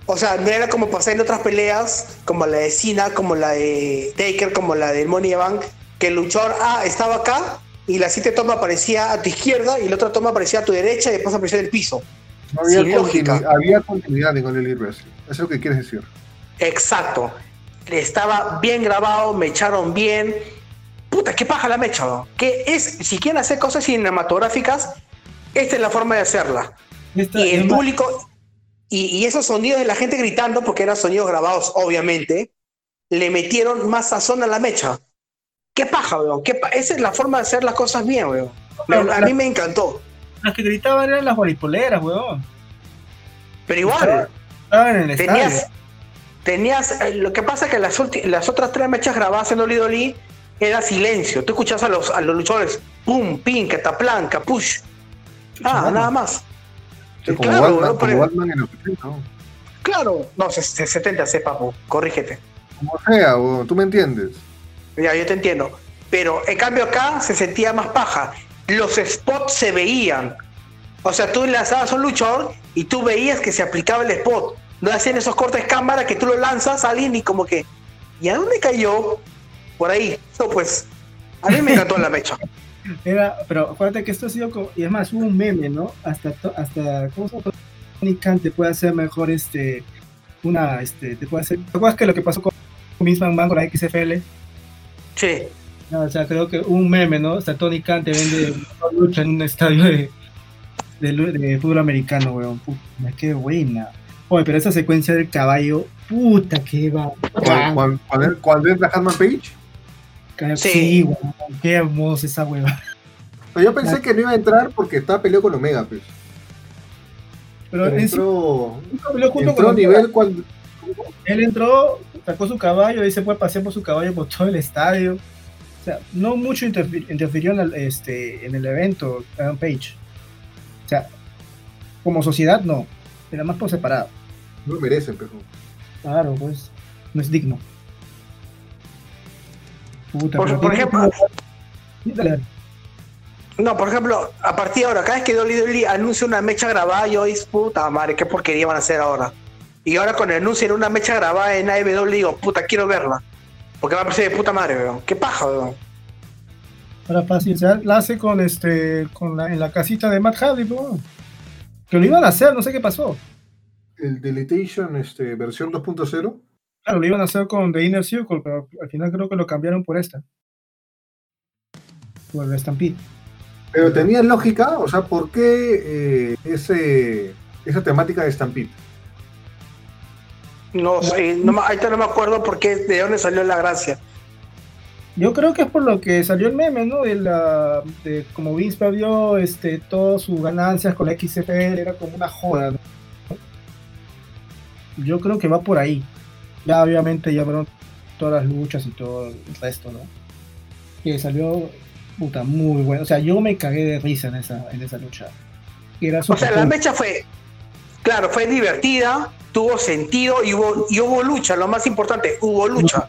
O sea, no era como pasar en otras peleas, como la de Cena, como la de Taker, como la del Money Bank, que el luchador A estaba acá y la siguiente toma aparecía a tu izquierda y la otra toma aparecía a tu derecha y después aparecía en el piso.
No había,
Sin lógica.
había continuidad en All Elite Wrestling. Eso es lo que quieres decir.
Exacto. Estaba bien grabado, me echaron bien. Puta, qué paja la mecha, ¿no? Que es, si quieren hacer cosas cinematográficas, esta es la forma de hacerla.
Esta-
Y el público, y, y esos sonidos de la gente gritando, porque eran sonidos grabados, obviamente, le metieron más sazón a la mecha. Qué paja, weón. Qué pa- Esa es la forma de hacer las cosas bien, weón. Me- a mí me encantó.
Las que gritaban eran las guaripoleras, weón.
Pero igual,
Estaban en el
tenías,
estadio.
Tenías, eh, lo que pasa es que las, otras tres mechas grabadas en Oli Dolly era silencio. Tú escuchas a los, a los luchadores, pum, pin, cataplan, capush. Ah, nada más.
Como,
Claro,
Batman,
weón,
como Batman en los 80, ¿no?
Claro. No, se- se- 70, sé, papu, corrígete.
Como sea, tú me entiendes.
Ya, yo te entiendo. Pero en cambio acá se sentía más paja. Los spots se veían. O sea, tú lanzabas a un luchador y tú veías que se aplicaba el spot. No hacían esos cortes cámara que tú lo lanzas a alguien y como que, ¿y a dónde cayó? Por ahí. No, pues, a mí me encantó la mecha. (laughs)
Era, pero acuérdate que esto ha sido como, y es más, hubo un meme, ¿no? Hasta, hasta, ¿cómo se llama? Te puede hacer mejor, este, una, este, te puede hacer, ¿te acuerdas que lo que pasó con Vince McMahon con la XFL?
Sí.
No, o sea, creo que un meme, ¿no? Hasta Tony Khan te vende lucha en un estadio de, de fútbol americano, weón. Puta, qué buena. Oye, pero esa secuencia del caballo, puta, que va.
Cuando, cuando, cuando- cuando entra Hanman Page,
Sí.
Sí, weón, qué hermosa esa hueva.
yo pensé que no iba a entrar porque estaba peleado con Omega, pues.
Pero
entró,
junto
entró a
con
nivel cuando.
Él entró, sacó su caballo y se fue a pasear por su caballo por todo el estadio. O sea, no mucho interfi- interfirió en el, este, en el evento, Adam Page. O sea, como sociedad no, era más por separado.
No lo merecen, pero.
Claro, pues, no es digno. Puta,
Por,
pero
por ejemplo,
Dale,
no, por ejemplo, a partir de ahora, cada vez que Dolly Dolly anuncia una mecha grabada, yo digo, puta madre, qué porquería van a hacer ahora. Y ahora con el anuncio en una mecha grabada en AEW, digo, puta, quiero verla. Porque va a parecer de puta madre, weón. Qué paja, weón.
Ahora fácil, la hace con este, con la, en la casita de Matt Hardy, pues, que lo iban a hacer, no sé qué pasó.
El Deletation este, versión 2.0.
Claro, lo iban a hacer con The Inner Circle, pero al final creo que lo cambiaron por esta. Por el Stampede.
Pero tenía lógica, o sea, ¿por qué eh, ese, esa temática de Stampede?
No sé, no, me- ahorita no me acuerdo por qué, de dónde salió la gracia.
Yo creo que es por lo que salió el meme, ¿no? De, la, de como Vince perdió este, todas sus ganancias con la XFL, era como una joda, ¿no? Yo creo que va por ahí. Ya obviamente ya fueron todas las luchas y todo el resto, ¿no? Que salió, puta, muy bueno. O sea, yo me cagué de risa en esa, en esa lucha. Era
O sea, la mecha fue, claro, fue divertida, tuvo sentido y hubo, y hubo lucha, lo más importante, hubo lucha.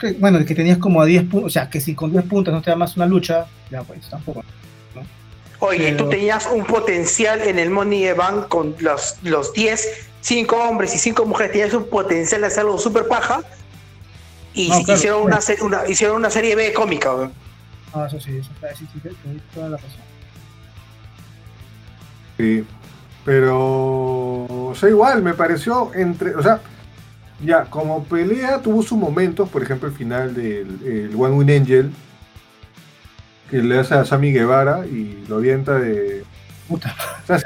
Que, bueno, que tenías como a 10 puntos, o sea, que si con 10 puntos no te da más una lucha, ya pues tampoco.
Oye,
Pero-
tú tenías un potencial en el Money Event con los, los 10, 5 hombres y 5 mujeres, tenías un potencial de hacer algo súper paja. Y
No, claro,
hicieron,
claro.
una, hicieron una serie B cómica. weón.
Ah, eso sí, eso sí, sí, sí, tienes toda la razón.
Sí. Pero, o sea, igual me pareció entre, o sea, ya, como pelea tuvo sus momentos, por ejemplo, el final del el One Win Angel, que le hace a Sammy Guevara y lo avienta de...
Puta.
O sea, se-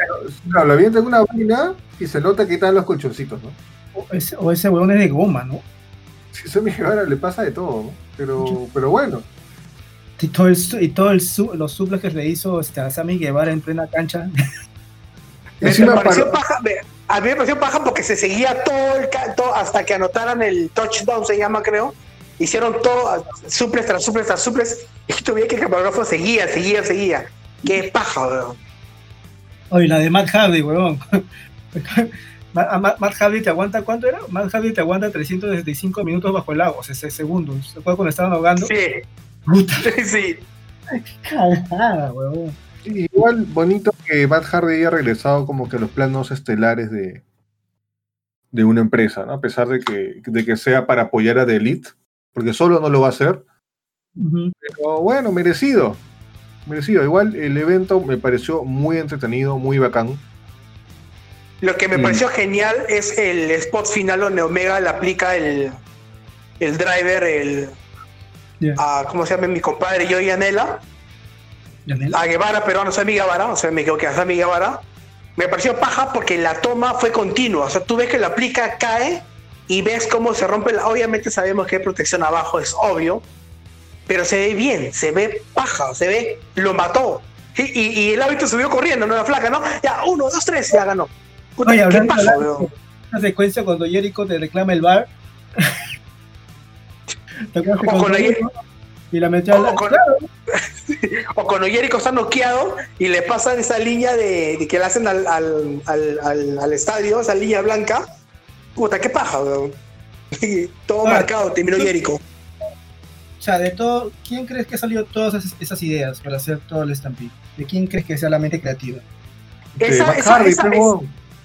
claro, lo avienta en una vaina y se nota que están los colchoncitos, ¿no?
O ese, o ese weón es de goma, ¿no?
Si a Sammy Guevara le pasa de todo, ¿no? Pero, pero bueno,
Y todo, el, y todo el los suples que le hizo este, a Sammy Guevara en plena cancha. (laughs)
Me, me pareció
paró-
paja, me- a mí me pareció paja porque se seguía todo el ca- todo hasta que anotaran el touchdown, se llama, creo. Hicieron todo, suples tras suples tras suples, y veías que el camarógrafo seguía, seguía, seguía. Qué paja, weón.
Oye, la de Matt Hardy, weón. (laughs) Matt Hardy te aguanta, ¿cuánto era? Matt Hardy te aguanta 365 minutos bajo el agua, o sea, 6 segundos. ¿Se acuerdan cuando estaban ahogando?
Sí,
Puta (laughs)
sí.
cagada, weón.
Sí, igual bonito que Matt Hardy haya regresado como que a los planos estelares de, de una empresa, ¿no? A pesar de que, de que sea para apoyar a The Elite, porque solo no lo va a hacer. Pero bueno, merecido. Merecido. Igual el evento me pareció muy entretenido, muy bacán.
Lo que me
Mm.
pareció genial es el spot final donde Omega le aplica el, el driver, el, a, ¿cómo se llama? Mi compadre Joey Anela,
Yanela.
A Guevara, pero no Sammy Guevara, o sea, me equivoqué, a Sammy Guevara. Me pareció paja porque la toma fue continua, o sea, tú ves que la aplica, cae y ves cómo se rompe, la, obviamente sabemos que hay protección abajo, es obvio, pero se ve bien, se ve paja, se ve, lo mató. Y, y el hábito subió corriendo, no la flaca, ¿no? Ya, uno, dos, tres, ya ganó. Puta,
Oye,
qué
de-
weón.
Una secuencia cuando Jericho te reclama el bar. ¿Te
O con la-
Jericho- Y la metió al
O con-
Claro, (laughs)
O cuando Jericho está noqueado y le pasan esa línea de, de que le hacen al, al, al, al- al estadio, esa línea blanca. Puta, qué paja, weón. (laughs) Todo
Ah.
marcado, terminó Jericho.
O sea, de todo, ¿quién crees que salió todas esas, esas ideas para hacer todo el Stampede? ¿De quién crees que sea la mente creativa?
Esa- esa-
Hardy,
esa es-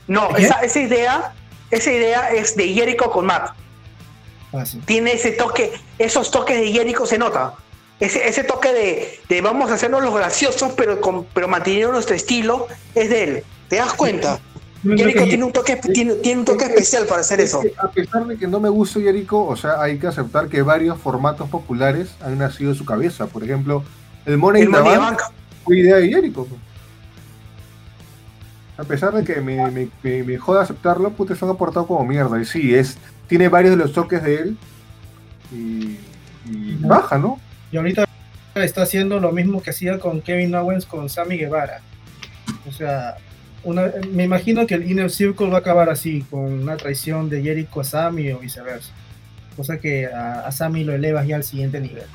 No, esa idea, esa idea es de Jericho con Matt.
Fácil.
Tiene ese toque, esos toques de Jericho se nota. Ese, ese toque de, de vamos a hacernos los graciosos, pero con, pero manteniendo nuestro estilo, es de él. ¿Te das cuenta? Jericho
que-
tiene un toque, tiene, tiene un toque especial para hacer eso.
es a pesar de que no me gusta Jericho, o sea, hay que aceptar que varios formatos populares han nacido de su cabeza. Por ejemplo, el Money
El Money
Bank. fue idea de Jericho. pues. A pesar de que me, me, me, me joda aceptarlo, puta, se han aportado como mierda. Y sí, es, tiene varios de los toques de él. Y, y baja, ¿no?
Y ahorita está haciendo lo mismo que hacía con Kevin Owens con Sammy Guevara. O sea, una- me imagino que el Inner Circle va a acabar así, con una traición de Jericho a Sammy o viceversa. Cosa que a, a Sammy lo elevas ya al siguiente nivel.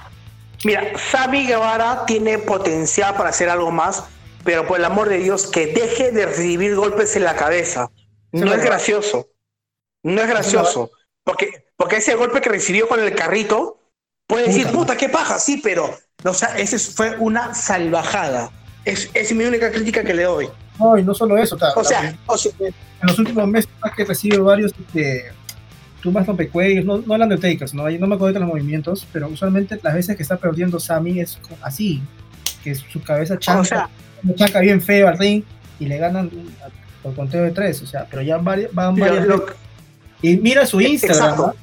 Mira, Sammy Guevara tiene potencial para hacer algo más, pero por el amor de Dios, que deje de recibir golpes en la cabeza. No es gracioso. No es gracioso. Porque, porque ese golpe que recibió con el carrito, puede decir,
Puta.
puta, qué paja, sí, pero o sea, ese fue una salvajada. Es, es mi única crítica que le doy.
No, y no solo eso,
O sea, o sea,
en los últimos meses que recibe varios este, tumbas rompecuellos, no, no el Undertaker, no, no me acuerdo de los movimientos, pero usualmente las veces que está perdiendo Sammy es así, que su cabeza chanca,
o sea,
chanca bien feo al ring y le ganan por conteo de tres, o sea, pero ya varias, van
lo-
varias
lo-
veces. Y mira su Instagram,
Exacto.
¿no?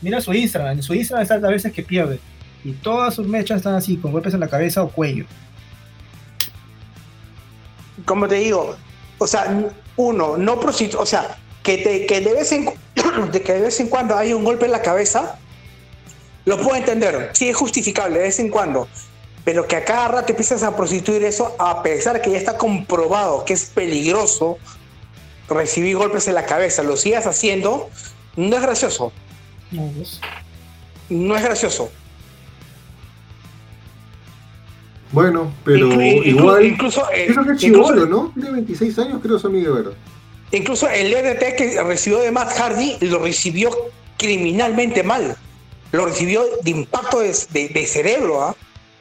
mira su Instagram, en su Instagram están las veces que pierde. Y todas sus mechas están así, con golpes en la cabeza o cuello.
como te digo, o sea, uno, no prostitu- o sea, que, te, que, de vez en, (coughs) de que de vez en cuando hay un golpe en la cabeza, lo puedo entender, sí es justificable de vez en cuando, pero que a cada rato empiezas a prostituir eso, a pesar que ya está comprobado que es peligroso recibir golpes en la cabeza, lo sigas haciendo, no es gracioso,
No,
es gracioso.
Bueno, pero igual.
incluso, eh,
Creo que es chivolo, ¿no? Tiene 26 años, creo, Sammy Guevara.
Incluso el EDT que recibió de Matt Hardy lo recibió criminalmente mal. Lo recibió de impacto de, de- de cerebro, ¿ah?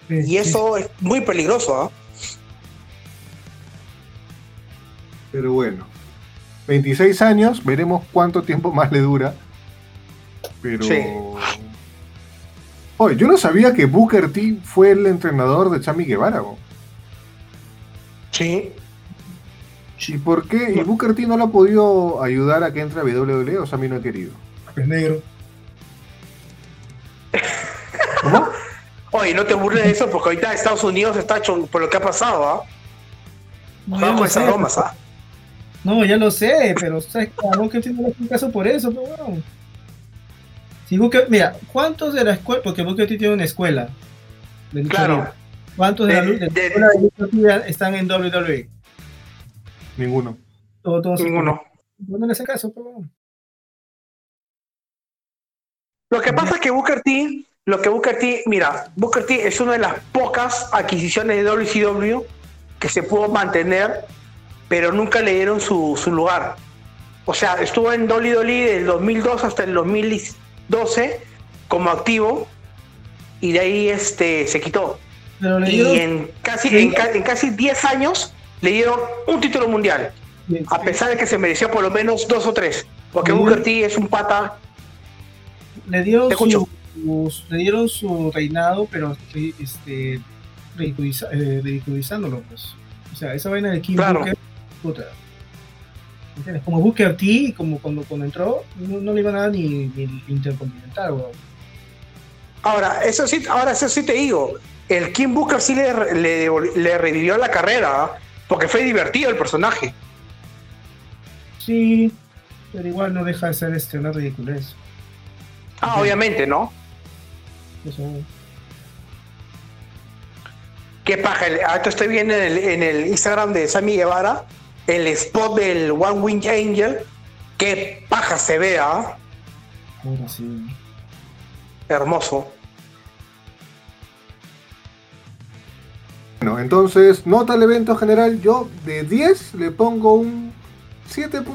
sí,
Y
sí,
eso es muy peligroso, ¿ah?
Pero bueno. 26 años, veremos cuánto tiempo más le dura. Pero.
Sí.
Oye, yo no sabía que Booker T fue el entrenador de Sammy Guevara. ¿no?
Sí.
¿Y por qué? ¿Y Booker T no lo ha podido ayudar a que entre a WWE o Sammy no ha querido?
Es negro.
¿Cómo?
Oye, no te burles de eso porque ahorita Estados Unidos está hecho por lo que ha pasado, ¿ah?
No,
con
lo
esas bromas, ¿ah?
No, ya lo sé, pero sabes que a Booker T no le hace caso por eso, pero bueno. Si Booker, mira, ¿cuántos de la escuela? Porque Booker T tiene una escuela. de
Claro.
¿Cuántos de, la,
De-
lu- de la
de-
escuela de están en WWE?
Ninguno.
Todos, todos
Ninguno.
No le hace caso, pero bueno.
Lo que pasa es que Booker T, lo que Booker T, mira, Booker T es una de las pocas adquisiciones de WCW que se pudo mantener, pero nunca le dieron su, su lugar. O sea, estuvo en WWE del 2002 hasta el 2012 como activo y de ahí este, se quitó.
Pero
Y
dieron-
en casi, en, ca- en casi 10 años le dieron un título mundial, a pesar de que se mereció por lo menos dos o tres. Porque
Sí.
Booker T es un pata
le dieron su, su- le dieron su reinado, pero sí, este ridiculiza- eh, ridiculizándolo, pues. O sea, esa vaina de King
Claro.
Booker, puta. ¿Entiendes? Como Booker T, como cuando, cuando entró, no, no le iban a dar ni, ni el Intercontinental, weón.
Ahora, eso sí, ahora eso sí te digo, el Kim Booker sí le, le, devol- le revivió la carrera, ¿ah? porque fue divertido el personaje.
Sí, pero igual no deja de ser este, una ridiculez.
Ah, obviamente, ¿no?
Eso,
Qué paja. el- Ahorita estoy viendo en el, en el Instagram de Sammy Guevara el spot del One Wing Angel. Qué paja se ve, ¿ah?
sí.
Hermoso.
Bueno, entonces, nota al evento general. Yo de 10 le pongo un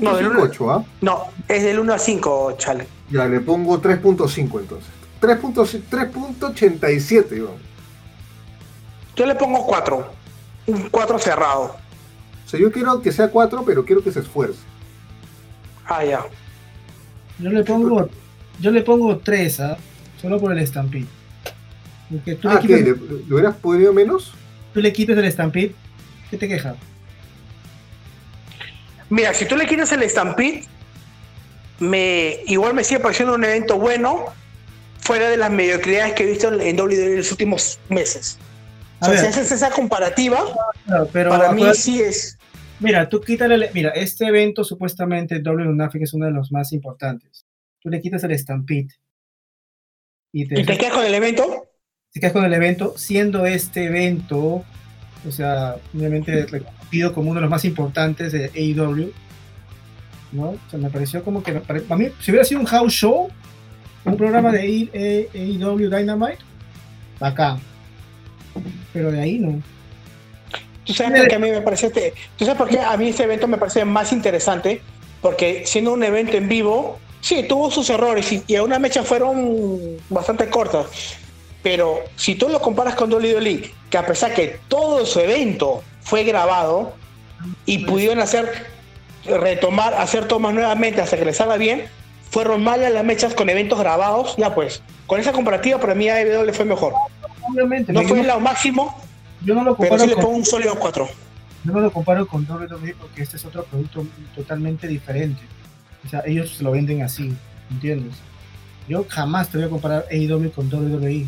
No, del uno-
7.58, ¿ah?
No, es del 1 a 5, chale.
Ya le pongo 3.5 entonces. 3.si- 3.87, vamos.
Yo le pongo 4. Un 4 cerrado.
O sea, yo quiero que sea 4, pero quiero que se esfuerce.
Ah, ya.
Yo le pongo, yo le pongo 3, ¿ah? Solo por el Stampede. Porque tú,
Ah,
le
¿qué? ¿Le, le hubieras podido menos?
tú le quitas el Stampede, ¿qué te quejas?
Mira, si tú le quitas el Stampede, me, igual me sigue pareciendo un evento bueno, fuera de las mediocridades que he visto en, en WWE en los últimos meses.
A
O sea,
ver.
si haces esa comparativa,
pero
para mí sí es.
Mira, tú quítale, mira, este evento supuestamente Lunafic es uno de los más importantes. Tú le quitas el Stampede y te,
¿Y te quedas con el evento?
te quedas con el evento, siendo este evento, o sea, obviamente reconocido como uno de los más importantes de AEW, ¿no? O sea, me pareció como que, para mí, si hubiera sido un house show, un programa de AE AEW Dynamite, acá. Pero de ahí no.
¿Tú sabes por qué a mí me parece este- ¿Tú sabes por qué a mí este evento me parece más interesante? Porque siendo un evento en vivo, sí, tuvo sus errores y, y a una mecha fueron bastante cortas. Pero si tú lo comparas con WWE, que a pesar que todo su evento fue grabado y pudieron hacer, retomar, hacer tomas nuevamente hasta que les salga bien, fueron malas las mechas con eventos grabados, ya pues, con esa comparativa para mí AEW fue mejor.
Obviamente,
No fue lo máximo,
yo no lo
pero
comparo
sí le
con,
pongo un sólido 4.
yo no lo comparo con WWE porque este es otro producto totalmente diferente. O sea, ellos lo venden así, ¿entiendes? Yo jamás te voy a comparar AEW con WWE.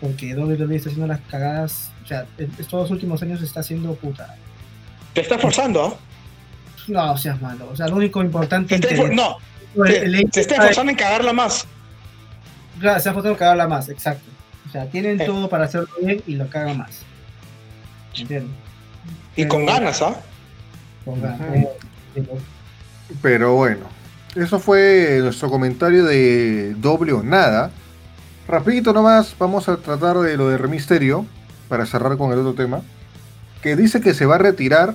Porque WWE está haciendo las cagadas. O sea, en estos últimos años está haciendo puta.
Te está forzando, ¿ah?
No seas malo. O sea, lo único importante
Se esfor-
interés-
no,
el-
se,
el-
se está esforzando en cagarla más.
Claro, se ha forzado a cagarla más, exacto. O sea, tienen
Sí.
todo para hacerlo bien y lo cagan más. ¿Entiendes?
Y con ganas, ¿ah?
Con ganas.
Pero bueno, eso fue nuestro comentario de doble o nada. Rapidito nomás, vamos a tratar de lo de Remisterio, para cerrar con el otro tema, que dice que se va a retirar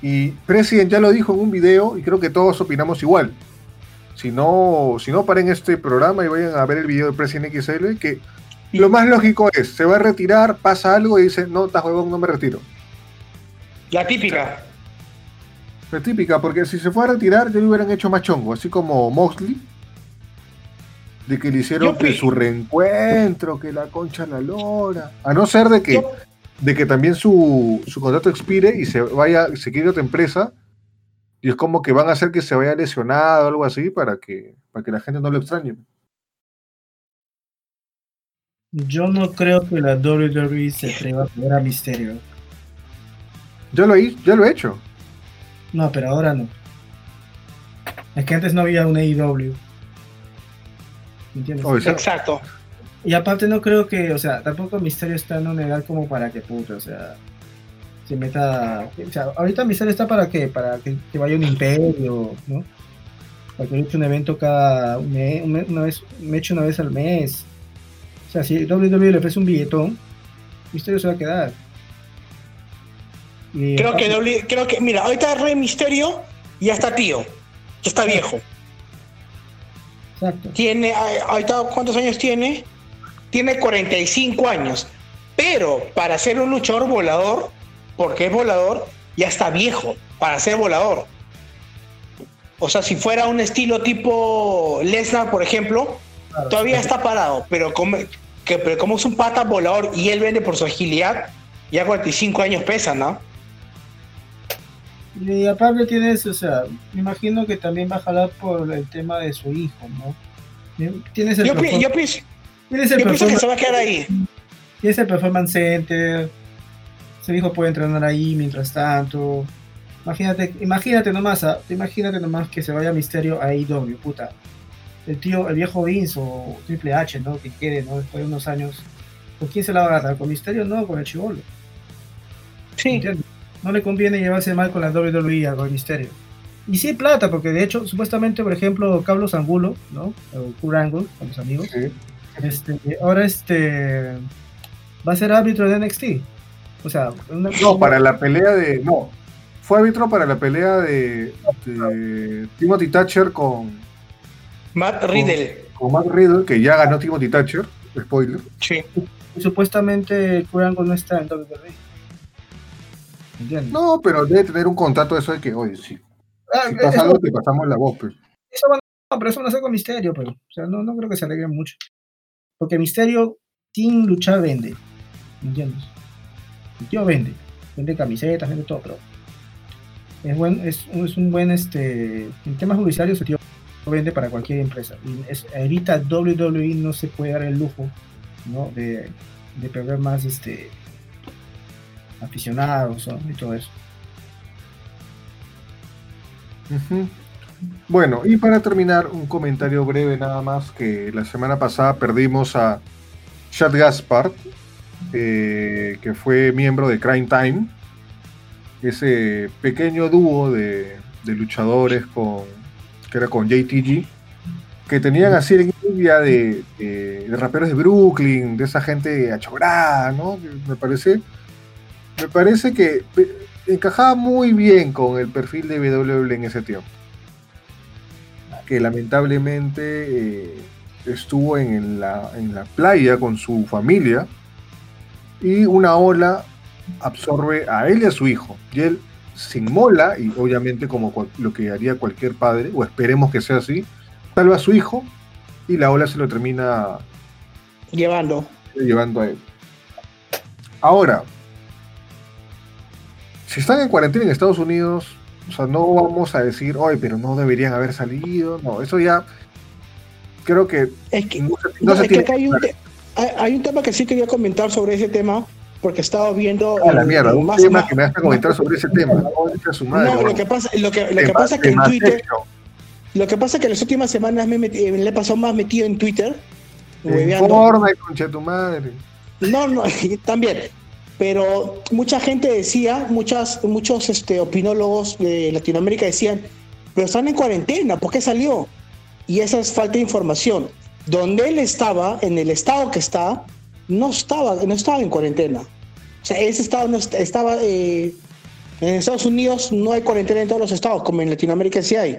y President ya lo dijo en un video y creo que todos opinamos igual. Si no, si no paren este programa y vayan a ver el video de President XL, que lo más lógico es, se va a retirar, pasa algo y dice, no, estás huevón, no me retiro.
La típica.
Es típica, porque si se fue a retirar, ya le hubieran hecho más chongo, así como Moxley, de que le hicieron
Yo
que su reencuentro, que la concha la lora. A no ser de que,
Yo-
de que también su, su contrato expire y se vaya, se quiere otra empresa, y es como que van a hacer que se vaya lesionado o algo así para que, para que la gente no lo extrañe.
Yo no creo que la WWE se atreva a poner a Misterio.
Ya lo, hi- ya lo he hecho.
No, pero ahora no. Es que antes no había un AEW. ¿Entiendes?
Exacto.
Y aparte no creo que, o sea, tampoco Misterio está en una edad como para que puta, o sea, se meta, o sea, ahorita Misterio está para qué, para que, que vaya un imperio, ¿no? Para que luche un evento cada mes, un mes- una vez, me eche una vez al mes. O sea, si WWE le ofrece un billetón, Misterio se va a quedar. Y
Creo que, doble- creo que, mira, ahorita Rey Misterio ya está tío, ya está viejo.
Exacto.
Tiene, ah, ahorita, ¿cuántos años tiene? Tiene 45 años. Pero para ser un luchador volador, porque es volador, ya está viejo para ser volador. O sea, si fuera un estilo tipo Lesnar, por ejemplo,
Claro.
todavía está parado, pero como, que, pero como es un pata volador y él vende por su agilidad, ya 45 años pesa, ¿no?
Y aparte tienes, o sea, me imagino que también va a jalar por el tema de su hijo, ¿no? Tienes el,
Yo, pi-
perform-
yo pienso,
tienes el
yo pienso que se va a quedar ahí.
tienes el performance center, su hijo puede entrenar ahí mientras tanto. Imagínate, imagínate nomás, ah, imagínate nomás que se vaya Misterio a AEW, puta. El tío, el viejo Vince o Triple H, ¿no? Que quede, ¿no? Después de unos años. ¿Con quién se la va a agarrar? ¿Con Misterio? No, con el chivolo.
Sí.
¿Entiendes? No le conviene llevarse mal con la WWE a Rey Misterio. Y sí plata, porque de hecho, supuestamente, por ejemplo, Carlos Angulo, ¿no? O Kurt Angle, con los amigos.
Sí.
Este, ahora este va a ser árbitro de NXT. O sea, una-
No, para la pelea de. No, fue árbitro para la pelea de, de Timothy Thatcher con,
Matt Riddle.
con Matt Riddle, que ya ganó Timothy Thatcher. Spoiler.
Sí.
y supuestamente Kurt Angle no está en WWE. ¿Entiendes?
No, pero debe tener un contrato de eso de que, oye, si,
Ah,
si pasa
eso,
algo, te pasamos la voz. Pues.
eso van a- no, pero eso van a hacer con Misterio, pero, o sea, no, no creo que se alegren mucho. Porque Misterio, sin luchar, vende. ¿Entiendes? El tío vende. Vende camisetas, vende todo, pero es, buen, es, es un buen, este, en temas publicitarios, el tío vende para cualquier empresa. Y es, WWE no se puede dar el lujo, ¿no? De, de perder más, este, aficionados y todo eso.
Bueno, y para terminar, un comentario breve nada más, que la semana pasada perdimos a Chad Gaspard, eh, que fue miembro de Crime Time, ese pequeño dúo de, luchadores con, que era con JTG, que tenían así la envidia de, de- raperos de Brooklyn, de esa gente achograda, ¿no? Me parece, me parece que pe- encajaba muy bien con el perfil de WWE en ese tiempo. Que lamentablemente eh, estuvo en la, en la playa con su familia y una ola absorbe a él y a su hijo. Y él se inmola, y obviamente como lo que haría cualquier padre, o esperemos que sea así, salva a su hijo y la ola se lo termina
Llevando.
llevando a él. Ahora, si están en cuarentena en Estados Unidos, o sea, no vamos a decir, oye, pero no deberían haber salido. No, eso ya creo que
Es que,
no se,
no,
no se
es que
tiene
acá hay un, te- hay, hay un tema que sí quería comentar sobre ese tema, porque estaba viendo.
a la mierda, un
más-
tema
más-
que me hace comentar sobre ese tema. No,
lo que pasa, lo que, lo que
Te
pasa es que en Twitter. Lo que pasa es que en las últimas semanas me metí- eh, le he pasado más metido en Twitter.
Concha tu madre.
No, no, (laughs) también. Pero mucha gente decía, muchas, muchos este, opinólogos de Latinoamérica decían, pero están en cuarentena, ¿por qué salió? Y esa es falta de información. Donde él estaba, en el estado que está, no estaba, no estaba en cuarentena. O sea, ese estado no est- estaba... eh, en Estados Unidos no hay cuarentena en todos los estados, como en Latinoamérica sí hay.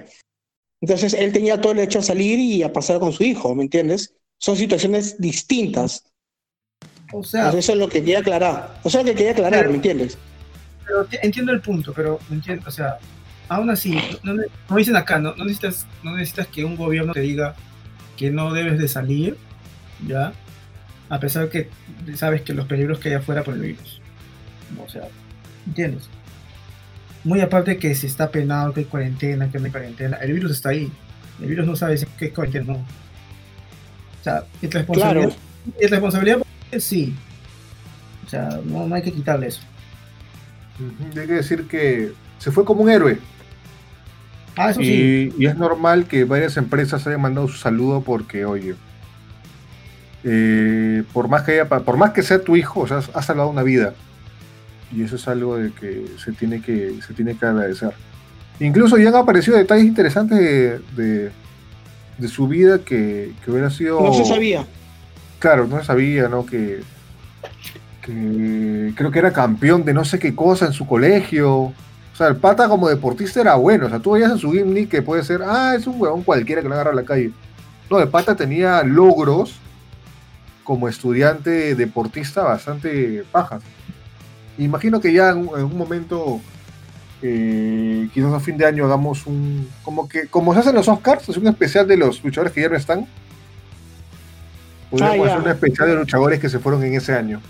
Entonces él tenía todo el derecho a salir y a pasar con su hijo, ¿me entiendes? Son situaciones distintas.
O sea,
Entonces, eso es lo que quería aclarar. Eso es lo que quería aclarar, ¿me entiendes?
pero entiendo el punto, pero entiendo, o sea, aún así, no, no- como dicen acá, no, no necesitas, no necesitas que un gobierno te diga que no debes de salir, ya, a pesar que sabes que los peligros que hay afuera por el virus. O sea, ¿entiendes? Muy aparte que si está penado, que hay cuarentena, que no hay cuarentena, el virus está ahí. El virus no sabe si que es cuarentena o no. O sea, es responsabilidad.
Claro.
Es responsabilidad, sí. O sea, no, no hay que quitarle eso.
Hay que decir que se fue como un héroe.
Ah, eso sí.
Y, es normal que varias empresas hayan mandado su saludo porque, oye, eh, por, más que haya, por más que sea tu hijo, o sea, has salvado una vida. Y eso es algo de que se tiene que, se tiene que agradecer. Incluso ya han aparecido detalles interesantes de, de- de su vida que, que hubiera sido...
No se sabía.
Claro, no se sabía, ¿no? Que, que creo que era campeón de no sé qué cosa en su colegio. O sea, el pata como deportista era bueno. O sea, tú veías en su gimnick que puede ser, ah, es un huevón cualquiera que lo agarra a la calle. No, el pata tenía logros como estudiante deportista bastante pajas. Imagino que ya en, un- en un momento, eh, quizás a fin de año, hagamos un. Como que como se hacen los Oscars, es un especial de los luchadores que ya no están. Podríamos
Ah,
hacer un especial de luchadores que se fueron en ese año.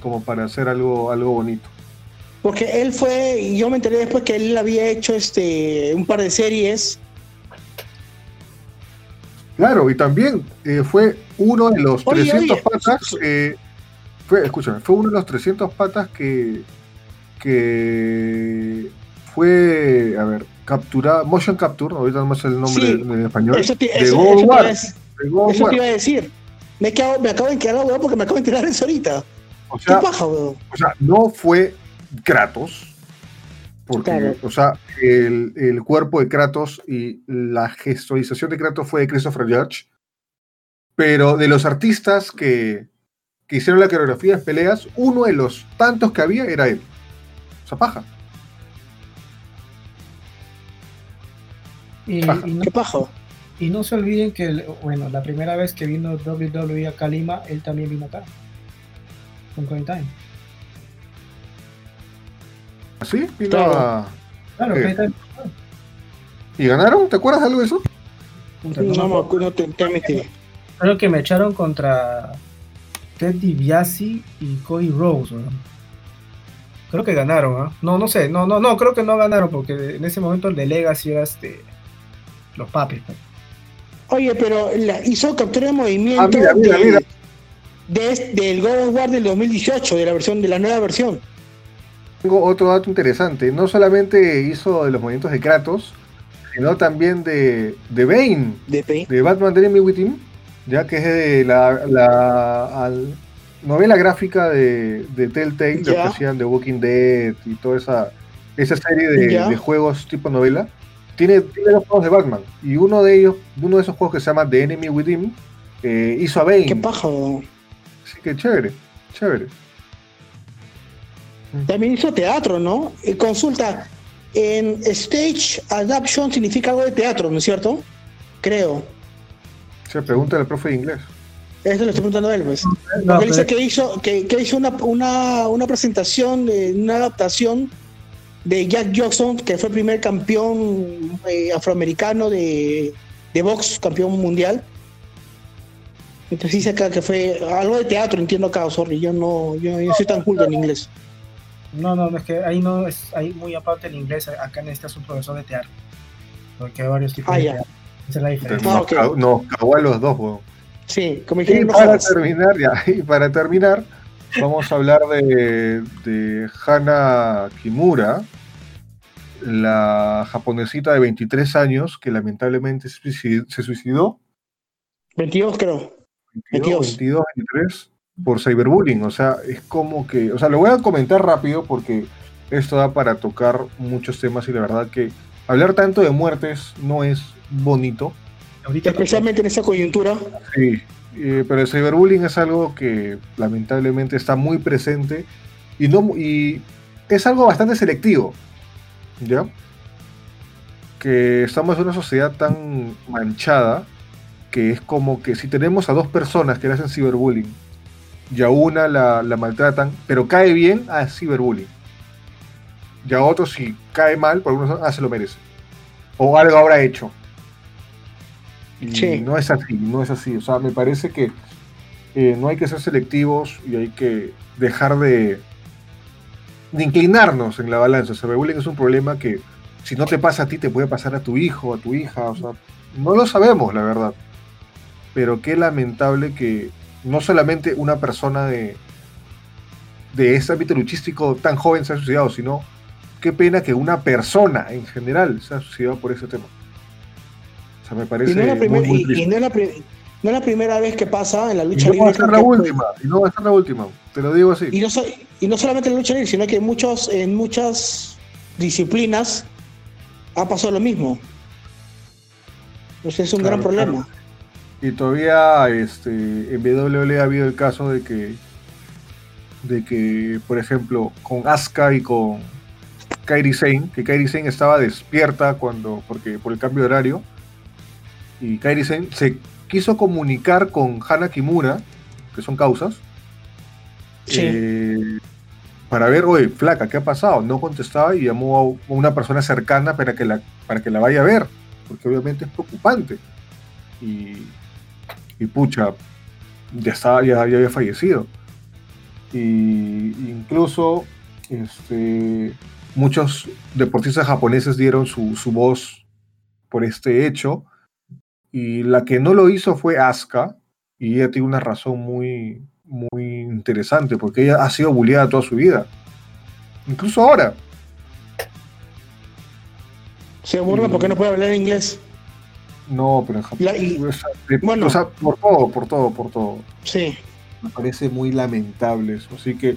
Como para hacer algo, algo bonito.
Porque él fue, yo me enteré después que él había hecho este un par de series.
Claro, y también eh, fue uno de los
Oye,
300
oye,
patas. fue, escúchame, fue uno de los 300 patas que. que fue. A ver, capturado. Motion Capture, ahorita no me sé el nombre
Sí,
en español.
Eso te,
de
eso-
Gold
eso te iba a
War,
decir-
de Gold
eso
War.
te iba a decir. Me, he quedado- me acabo de quedar weón porque me acabo de enterar eso ahorita.
O
¿Qué
sea,
paja,
o sea, no fue Kratos. Porque,
Claro.
o sea, el, el cuerpo de Kratos y la gestualización de Kratos fue de Christopher Judge. Pero de los artistas que, que hicieron la coreografía de peleas, uno de los tantos que había era él. O sea, paja.
Y, no,
¿Qué paja?
y no se olviden que, bueno, la primera vez que vino WWE a Kalima, él también vino acá. Con Coin Time.
¿Sí? Vino
Claro.
Time.
¿Y ganaron? ¿Te acuerdas de algo de eso?
puta, no me
No, me
acuerdo.
acuerdo, no te, te metí.
Creo que me echaron contra Ted DiBiase y Cody Rose, weón. Creo que ganaron, ¿ah? No, no sé, no, no, no, creo que no ganaron porque en ese momento el de Legacy era este los papis. pues.
Oye, pero la, hizo captura de movimiento
Ah, mira, mira,
de-
mira.
de del God of War del 2018, de la versión, de la nueva versión.
Tengo otro dato interesante. No solamente hizo de los movimientos de Kratos, sino también de, de Bane,
De P.
de Batman The Enemy Within, ya que es de la, la al- novela gráfica de, de Telltale, lo que hacían de Walking Dead y toda esa, esa serie de, juegos tipo novela. Tiene, tiene dos juegos de Batman, y uno de ellos, uno de esos juegos que se llama The Enemy Within, eh, hizo a Bane.
Qué paja.
Así que chévere, chévere.
También hizo teatro, ¿no? Eh, consulta, en stage adaptation significa algo de teatro, ¿no es cierto? Creo.
Se pregunta al profe de inglés.
Eso le estoy preguntando a él, pues.
No,
Porque él dice
pero-
que hizo, que, que hizo una, una, una presentación, de, una adaptación de Jack Johnson, que fue el primer campeón eh, afroamericano de, de box, campeón mundial. Entonces dice acá que fue algo de teatro, entiendo acá, sorry, yo no, yo no soy tan culto en inglés.
No, no, no, es que ahí no es ahí muy aparte el inglés, acá necesitas un profesor de teatro. Porque hay varios tipos
Ah,
de
ya.
teatro. Esa es la diferencia.
Ah,
nos,
ok.
cagó- nos cagó a los dos, weón.
Sí, como
Y
no
para terminar, ya, y para terminar, vamos a hablar de, de Hana Kimura, la japonesita de 23 años que lamentablemente se suicidó, se suicidó
22 creo.
22,
22.
22, 23 por cyberbullying. O sea, es como que, o sea, lo voy a comentar rápido porque esto da para tocar muchos temas y la verdad que hablar tanto de muertes no es bonito.
Ahorita
Especialmente en esa coyuntura.
Sí, eh, pero el cyberbullying es algo que lamentablemente está muy presente y, no, y es algo bastante selectivo, ¿ya? Que estamos en una sociedad tan manchada que es como que si tenemos a dos personas que le hacen ciberbullying y a una la, la maltratan, pero cae bien, ah, es ciberbullying. Y a otro si cae mal, por alguna razón, ah, se lo merece. O algo habrá hecho. Y
Sí.
no es así, no es así. O sea, me parece que eh, no hay que ser selectivos y hay que dejar de, de inclinarnos en la balanza. El cyberbullying es un problema que si no te pasa a ti, te puede pasar a tu hijo, a tu hija. O sea, no lo sabemos, la verdad. Pero qué lamentable que no solamente una persona de, de este ámbito luchístico tan joven se ha suicidado, sino qué pena que una persona en general se ha suicidado por ese tema. O sea, me parece
Y no es la, primer-
muy
y- no es la no la primera vez que pasa en la lucha
no va a
libre.
ser la
que-
última, y no va a ser la última, te lo digo así.
Y no, so- y no solamente en la lucha libre, sino que en, muchos, en muchas disciplinas ha pasado lo mismo. Entonces es un
Claro,
gran problema.
Y todavía este, en WWE ha habido el caso de que, de que, por ejemplo, con Asuka y con Kairi Sane, que Kairi Sane estaba despierta cuando, porque, por el cambio de horario, y Kairi Sane se quiso comunicar con Hana Kimura, que son causas,
Sí.
eh, para ver, oye, flaca, ¿qué ha pasado? No contestaba y llamó a una persona cercana para que la, para que la vaya a ver, porque obviamente es preocupante. Y, y pucha, ya, estaba, ya, ya había fallecido. Y incluso este, muchos deportistas japoneses dieron su, su voz por este hecho. Y la que no lo hizo fue Asuka, y ella tiene una razón muy, muy interesante, porque ella ha sido bulleada toda su vida. Incluso ahora.
Se burla porque no puede hablar inglés.
No, pero en Japón.
La- y-
o sea, de-
bueno.
o sea, por todo, por todo, por todo.
Sí.
Me parece muy lamentable eso. Así que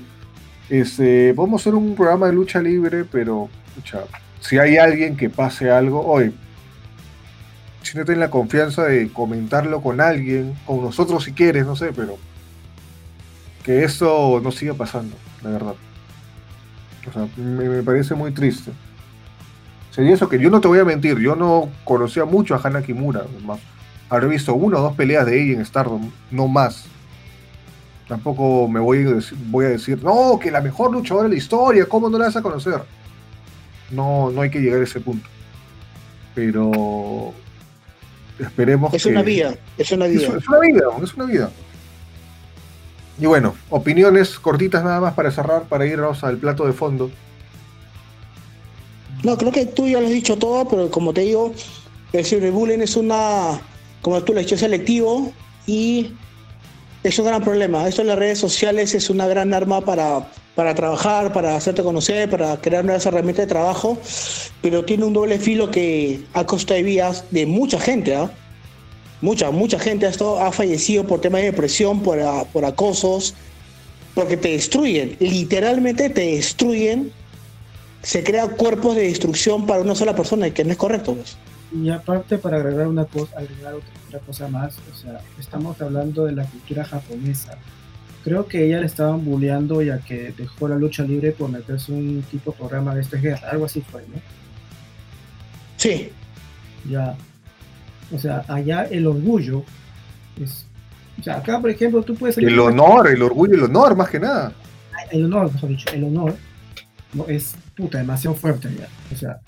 este, a hacer un programa de lucha libre, pero pucha, si hay alguien que pase algo, hoy, siéntete en la confianza de comentarlo con alguien, con nosotros si quieres, no sé, pero que esto no siga pasando, la verdad. O sea, me, me parece muy triste. Sería eso que yo no te voy a mentir, yo no conocía mucho a Hana Kimura, más. Habré visto una o dos peleas de ella en Stardom, no más. Tampoco me voy a, decir, voy a decir, no, que la mejor luchadora de la historia, ¿cómo no la vas a conocer? No, no hay que llegar a ese punto. Pero esperemos
Es
que...
una vida. Es una
Es,
vida.
es una vida, es una vida. Y bueno, opiniones cortitas nada más para cerrar, para irnos al plato de fondo.
No, creo que tú ya lo has dicho todo, pero como te digo, el cyberbullying es una, como tú lo has dicho, selectivo y es un gran problema. Esto en las redes sociales es una gran arma para, para trabajar, para hacerte conocer, para crear nuevas herramientas de trabajo, pero tiene un doble filo que a costa de vidas de mucha gente, ¿ah? Mucha, mucha gente ha, estado- ha fallecido por temas de depresión, por, por acosos, porque te destruyen, literalmente te destruyen se crean cuerpos de destrucción para una sola persona y que no es correcto. pues.
Y aparte, para agregar una cosa, agregar otra, otra cosa más, o sea, estamos hablando de la cultura japonesa. Creo que ella le estaban bulleando ya que dejó la lucha libre por meterse en un tipo de programa de esta guerra, algo así fue, ¿no?
Sí,
Ya. O sea, allá el orgullo es. O sea, acá, por ejemplo, tú puedes.
El honor, el orgullo y el honor, más que nada.
el honor, mejor dicho, el honor no, es puta, demasiado fuerte ya. O sea,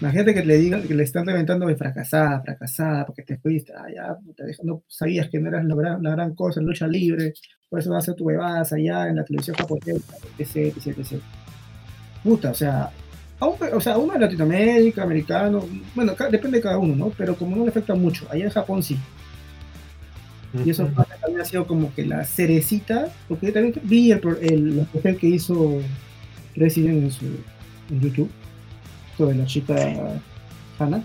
imagínate que le digan que le están reventando de fracasada, fracasada, porque te fuiste, ah, ya, puta, no sabías que no eras la gran, la gran cosa en lucha libre, por eso vas a hacer tu huevadas allá en la televisión japonesa, etc, etc, etc. Puta, o sea, a un- o sea, uno en Latinoamérica, americano, bueno, depende de cada uno, ¿no? Pero como no le afecta mucho, allá en Japón sí. Y eso también ha sido como que la cerecita, porque yo también vi el, el, el papel que hizo Resident en, su, en YouTube. de la chica Hannah.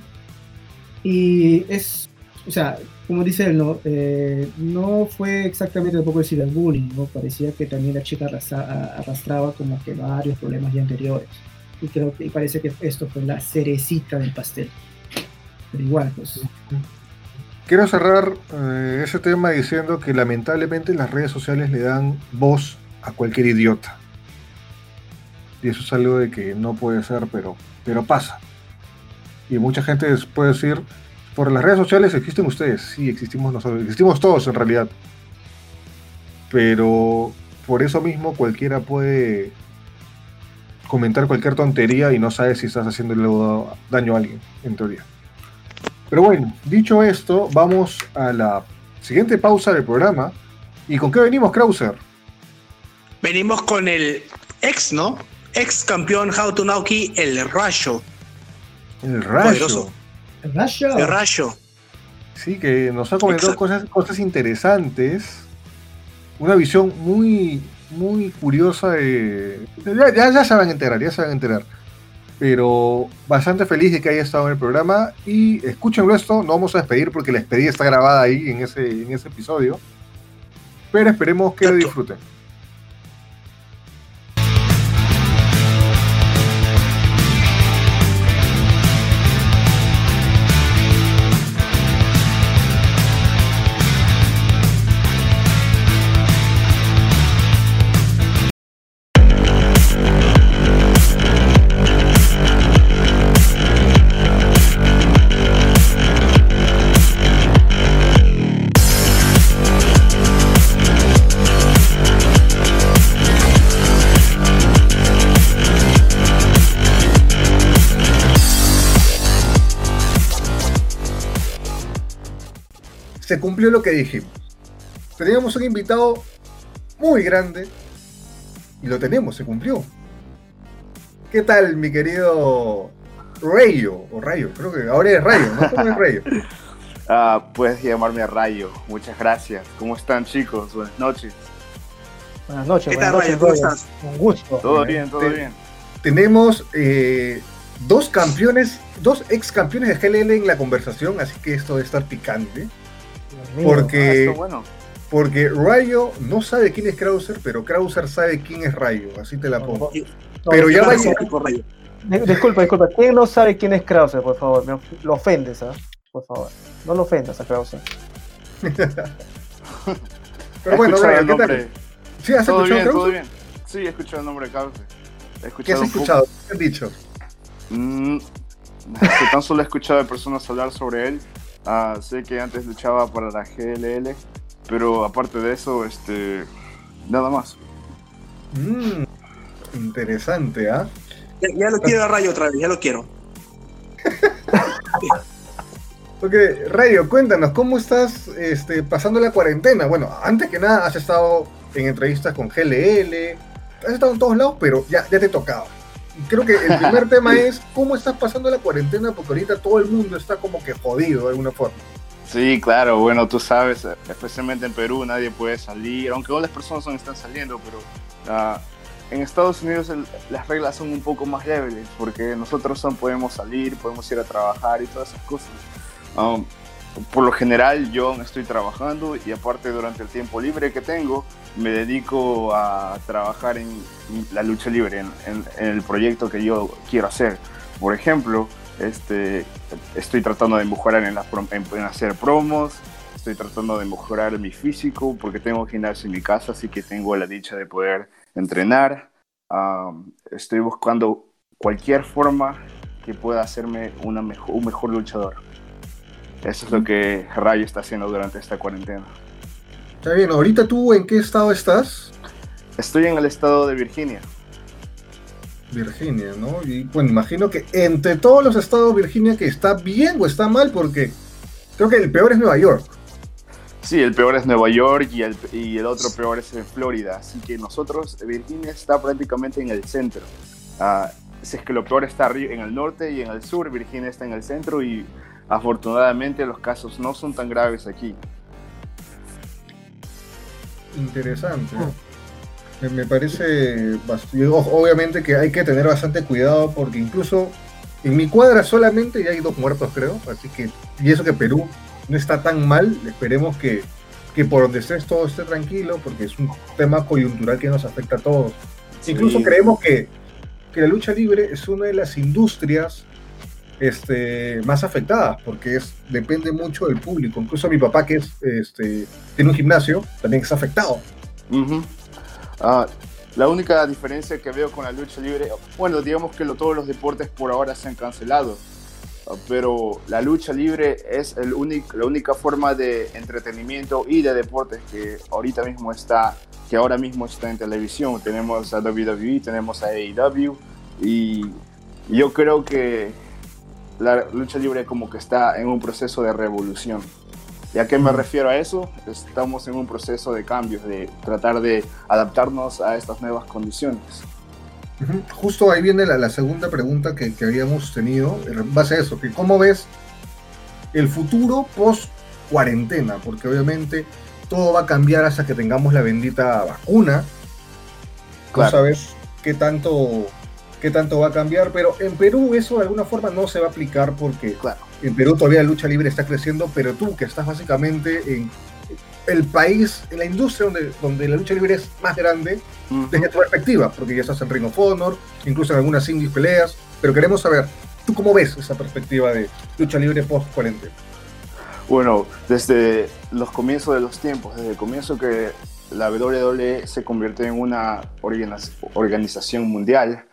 Y es, o sea, como dice él, no, Eh, no fue exactamente tampoco el bullying, ¿no? Parecía que también la chica arrastra- arrastraba como que varios problemas ya anteriores. Y creo que y parece que esto fue la cerecita del pastel. Pero igual, pues.
Quiero cerrar eh, ese tema diciendo que lamentablemente las redes sociales le dan voz a cualquier idiota. Y eso es algo de que no puede ser, pero, pero pasa. Y mucha gente puede decir, por las redes sociales existen ustedes. Sí, existimos nosotros, existimos todos en realidad. Pero por eso mismo cualquiera puede comentar cualquier tontería y no sabe si estás haciéndole daño a alguien, en teoría. Pero bueno, dicho esto, vamos a la siguiente pausa del programa. ¿Y con qué venimos, Krauser?
Venimos con el ex, ¿no? Ex campeón How Naoki, el Rayo.
El rayo.
Poderoso.
Rasha.
El Rayo.
Sí, que nos ha comentado
Exacto.
cosas, cosas interesantes. Una visión muy, muy curiosa de. Ya, ya, ya se van a enterar, ya se van a enterar. Pero bastante feliz de que haya estado en el programa. Y escúchenlo esto, no vamos a despedir porque la despedida está grabada ahí en ese, en ese episodio. Pero esperemos que lo
Exacto.
disfruten. Cumplió lo que dijimos. Teníamos un invitado muy grande y lo tenemos, se cumplió. ¿Qué tal, mi querido Rayo? O Rayo, creo que ahora es Rayo, ¿no? ¿Cómo es Rayo? (laughs)
Ah, puedes llamarme Rayo. Muchas gracias. ¿Cómo están, chicos? Buenas noches.
Buenas noches,
¿Qué
buenas
tal,
noches,
Rayo? ¿Cómo estás?
Un gusto.
Todo
Bien,
todo bien.
Tenemos eh, dos campeones, dos ex campeones de GLL en la conversación, así que esto debe estar picante. Porque-
Ah, bueno.
Porque Rayo no sabe quién es Krauser, pero Krauser sabe quién es Rayo, así te la pongo.
No,
Pero ya
no,
va a
no, Disculpa, disculpa. ¿Quién no sabe quién es Krauser, por favor? Me of- lo ofendes, ¿ah? Por favor. No lo ofendas a Krauser. (laughs)
Pero bueno,
escuchado
Rayo,
el
¿qué tal?
nombre.
¿Sí has
Todo
escuchado
bien, todo
Krauser?
bien. Sí, he escuchado el nombre de. He
¿Qué has escuchado? ¿Qué han dicho?
Mm, (laughs) tan solo he escuchado de personas hablar sobre él. Ah, sé que antes luchaba para la GLL, pero aparte de eso, este, nada más.
Mm, interesante, ¿ah?
Ya, ya lo quiero a Rayo otra vez, ya lo quiero. (laughs)
Ok, Rayo, cuéntanos, ¿cómo estás este, pasando la cuarentena? Bueno, antes que nada, has estado en entrevistas con GLL, has estado en todos lados, pero ya, ya te tocaba. Creo que el primer (laughs) tema es cómo estás pasando la cuarentena, porque ahorita todo el mundo está como que jodido de alguna forma.
Sí, claro, bueno, tú sabes, especialmente en Perú nadie puede salir, aunque todas las personas están saliendo, pero ah, en Estados Unidos el- las reglas son un poco más débiles, porque nosotros no podemos salir, podemos ir a trabajar y todas esas cosas. Um, por lo general yo estoy trabajando y aparte durante el tiempo libre que tengo me dedico a trabajar en la lucha libre, en, el proyecto que yo quiero hacer. Por ejemplo, este, estoy tratando de mejorar en, hacer promos, estoy tratando de mejorar mi físico porque tengo gimnasio en mi casa, así que tengo la dicha de poder entrenar. Estoy buscando cualquier forma que pueda hacerme una mejo- un mejor luchador. Eso es lo que Rayo está haciendo durante esta cuarentena.
Está bien, ahorita tú en qué estado estás?
Estoy en el estado de Virginia.
Virginia, ¿no? Y bueno, imagino que entre todos los estados Virginia que está bien o está mal, porque creo que el peor es Nueva York.
Sí, el peor es Nueva York y el, y el otro peor es en Florida. Así que nosotros, Virginia está prácticamente en el centro. Ah, si es que lo peor está en el norte y en el sur, Virginia está en el centro y afortunadamente los casos no son tan graves aquí.
Interesante. Me, me parece obviamente que hay que tener bastante cuidado porque incluso En mi cuadra solamente ya hay dos muertos, creo. Así que, y eso que Perú no está tan mal. Esperemos que, que por donde estés todo esté tranquilo, porque es un tema coyuntural que nos afecta a todos. Incluso creemos que, que la lucha libre es una de las industrias este, más afectadas, porque es, depende mucho del público. Incluso mi papá, que es, este, tiene un gimnasio, también está afectado.
Ujú. Ah, la única diferencia que veo con la lucha libre, bueno, digamos que lo- todos los deportes por ahora se han cancelado, ah, pero la lucha libre es el único, la única forma de entretenimiento y de deportes que ahorita mismo está, que ahora mismo está en televisión. Tenemos a WWE, tenemos a AEW y yo creo que la lucha libre como que está en un proceso de revolución. ¿Y a qué me refiero a eso? Estamos en un proceso de cambios, de tratar de adaptarnos a estas nuevas condiciones.
Justo ahí viene la, la segunda pregunta que, que habíamos tenido, en base a eso, que cómo ves el futuro post cuarentena, porque obviamente todo va a cambiar hasta que tengamos la bendita vacuna.
Claro.
No sabes qué tanto, qué tanto va a cambiar, pero en Perú eso de alguna forma no se va a aplicar porque
Claro.
en Perú todavía la lucha libre está creciendo, pero tú que estás básicamente en el país, en la industria donde, donde la lucha libre es más grande, desde tu perspectiva, porque ya estás en Ring of Honor, incluso en algunas indies peleas, pero queremos saber, ¿tú cómo ves esa perspectiva de lucha libre post cuarentena?
Bueno, desde los comienzos de los tiempos, desde el comienzo que la WWE se convierte en una organiz- organización mundial,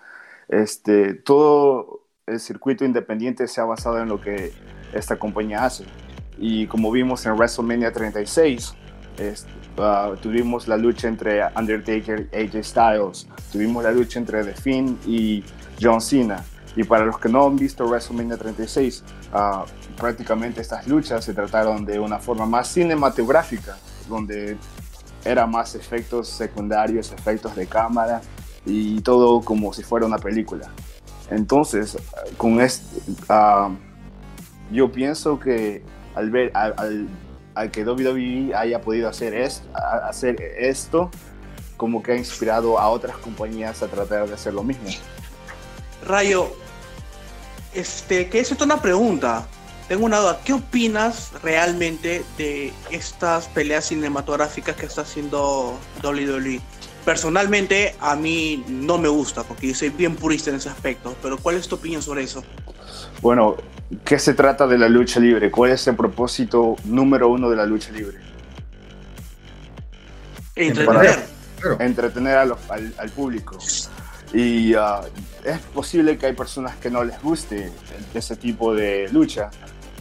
este, todo el circuito independiente se ha basado en lo que esta compañía hace. Y como vimos en WrestleMania 36, este, ah, tuvimos la lucha entre Undertaker y AJ Styles, tuvimos la lucha entre The Fiend y John Cena. Y para los que no han visto WrestleMania 36, ah, prácticamente estas luchas se trataron de una forma más cinematográfica, donde era más efectos secundarios, efectos de cámara y todo como si fuera una película. Entonces, con este, yo pienso que al ver al, al- que WWE haya podido hacer, es- hacer esto, como que ha inspirado a otras compañías a tratar de hacer lo mismo.
Rayo, este, que es una pregunta. Tengo una duda. ¿Qué opinas realmente de estas peleas cinematográficas que está haciendo WWE? Personalmente, a mí no me gusta porque yo soy bien purista en ese aspecto. Pero, ¿cuál es tu opinión sobre eso?
Bueno, ¿qué se trata de la lucha libre? ¿Cuál es el propósito número uno de la lucha libre?
Entretener.
Entretener a los- al, al público. Y ah, es posible que hay personas que no les guste ese tipo de lucha,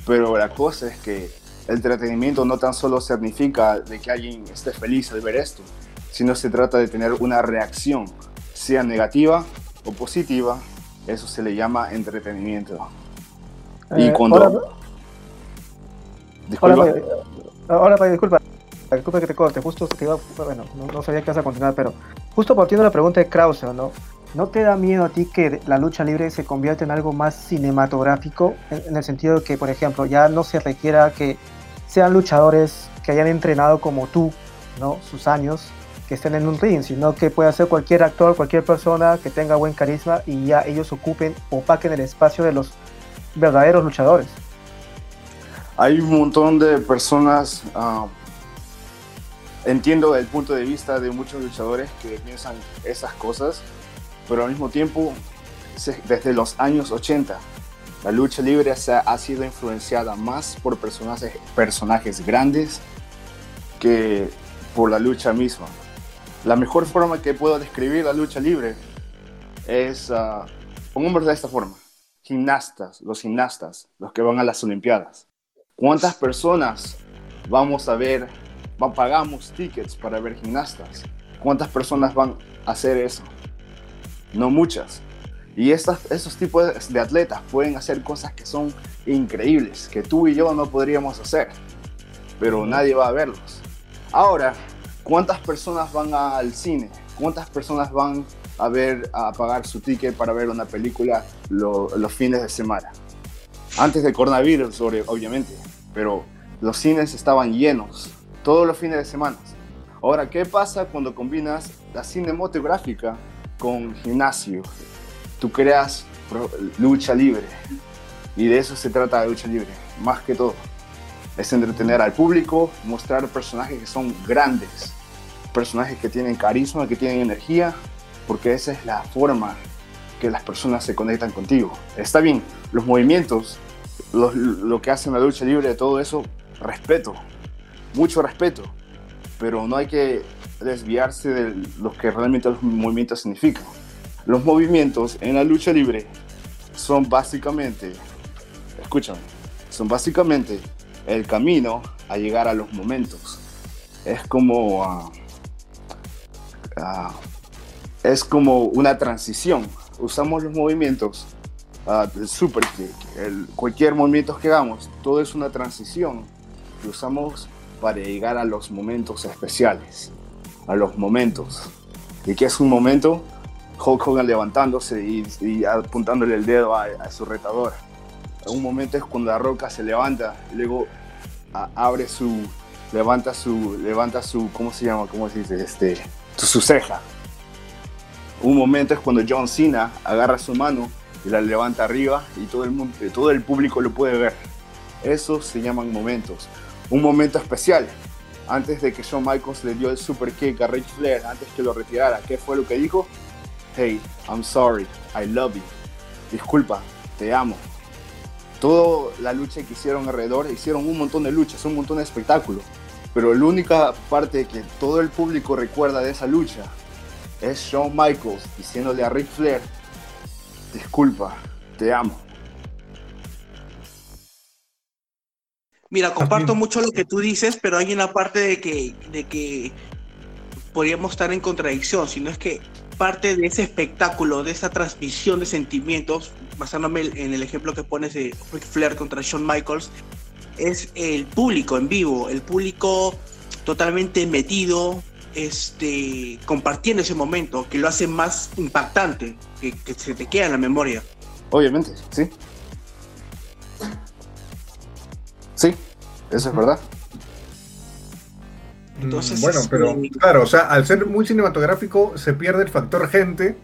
pero la cosa es que el entretenimiento no tan solo significa de que alguien esté feliz al ver esto, sino se trata de tener una reacción, sea negativa o positiva, eso se le llama entretenimiento. Y
Eh,
cuando...
Hola,
Disculpa.
hola, Pai, hola, Pai, disculpa. Disculpa que te corte, justo que iba, bueno, no, no sabía que vas a continuar, pero justo partiendo de la pregunta de Krause, ¿no? ¿No te da miedo a ti que la lucha libre se convierta en algo más cinematográfico? En, en el sentido de que, por ejemplo, ya no se requiera que sean luchadores que hayan entrenado como tú, ¿no? Sus años, que estén en un ring, sino que pueda ser cualquier actor, cualquier persona que tenga buen carisma y ya ellos ocupen, opaquen el espacio de los verdaderos luchadores.
Hay un montón de personas, ah, entiendo el punto de vista de muchos luchadores que piensan esas cosas, pero al mismo tiempo, desde los años 80, la lucha libre se ha, ha sido influenciada más por personajes, personajes grandes que por la lucha misma. La mejor forma que puedo describir la lucha libre es, uh, pongámoslo de esta forma, gimnastas, los gimnastas, los que van a las Olimpiadas. ¿Cuántas personas vamos a ver, pagamos tickets para ver gimnastas? ¿Cuántas personas van a hacer eso? No muchas. Y esos tipos de atletas pueden hacer cosas que son increíbles, que tú y yo no podríamos hacer, pero nadie va a verlos. Ahora, ¿cuántas personas van al cine? ¿Cuántas personas van a ver, a pagar su ticket para ver una película lo- los fines de semana? Antes del coronavirus, obviamente, pero los cines estaban llenos todos los fines de semana. Ahora, ¿qué pasa cuando combinas la cinematográfica con gimnasio? Tú creas lucha libre. Y de eso se trata la lucha libre, más que todo. Es entretener al público, mostrar personajes que son grandes, personajes que tienen carisma, que tienen energía, porque esa es la forma que las personas se conectan contigo. Está bien, los movimientos, lo, lo que hacen la lucha libre, todo eso, respeto, mucho respeto, pero no hay que desviarse de lo que realmente los movimientos significan. Los movimientos en la lucha libre son básicamente, escúchame, son básicamente el camino a llegar a los momentos. Es como, ah, ah, es como una transición. Usamos los movimientos ah, del super kick, el- cualquier movimiento que hagamos, todo es una transición que usamos para llegar a los momentos especiales, a los momentos. ¿Y qué es un momento? Hulk Hogan levantándose y, y apuntándole el dedo a, su retador. Un momento es cuando la roca se levanta luego a- abre su, levanta su, levanta su, ¿cómo se llama? ¿Cómo se dice? Este, su, ceja. Un momento es cuando John Cena agarra su mano y la levanta arriba y todo el, mundo, todo el público lo puede ver. Esos se llaman momentos. Un momento especial. Antes de que Shawn Michaels le dio el super kick a Ric Flair, antes que lo retirara, ¿qué fue lo que dijo? Hey, I'm sorry, I love you. Disculpa, te amo. Toda la lucha que hicieron alrededor, hicieron un montón de luchas, un montón de espectáculos. Pero la única parte que todo el público recuerda de esa lucha es Shawn Michaels diciéndole a Ric Flair, disculpa, te amo.
Mira, comparto mucho lo que tú dices, pero hay una parte de que, de que podríamos estar en contradicción, sino es que parte de ese espectáculo, de esa transmisión de sentimientos, basándome en el ejemplo que pones de Ric Flair contra Shawn Michaels, es el público en vivo, el público totalmente metido, este, compartiendo ese momento, que lo hace más impactante, que, que se te queda en la memoria.
Obviamente, sí. Sí, eso es verdad.
Entonces,
Mm, bueno,
este-
pero claro, o sea, al ser muy cinematográfico se pierde el factor gente,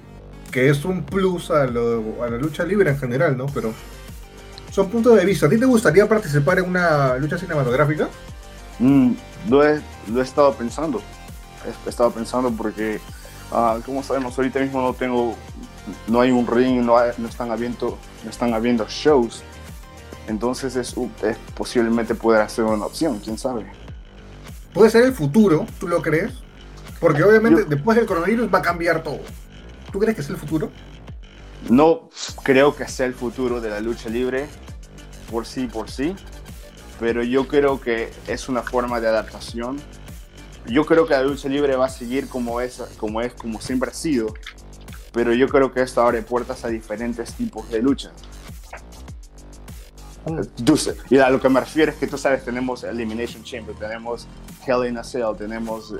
que es un plus a, lo- a la lucha libre en general, ¿no? Pero son puntos de vista. ¿A ti te gustaría participar en una lucha cinematográfica?
Mm, lo, he, lo he estado pensando. He, he estado pensando porque, ah, como sabemos, ahorita mismo no tengo, no hay un ring, no, hay- no están habiendo, no están habiendo shows. Entonces es, es posiblemente pueda ser una opción, quién sabe.
Puede ser el futuro, ¿tú lo crees? Porque obviamente
Yo-
después del coronavirus va a cambiar todo. ¿Tú crees que es el futuro?
No creo que sea el futuro de la lucha libre por sí, por sí, pero yo creo que es una forma de adaptación. Yo creo que la lucha libre va a seguir como es, como es, como siempre ha sido, pero yo creo que esto abre puertas a diferentes tipos de lucha. Y a lo que me refiero es que tú sabes, tenemos Elimination Chamber, tenemos Hell in a Cell, tenemos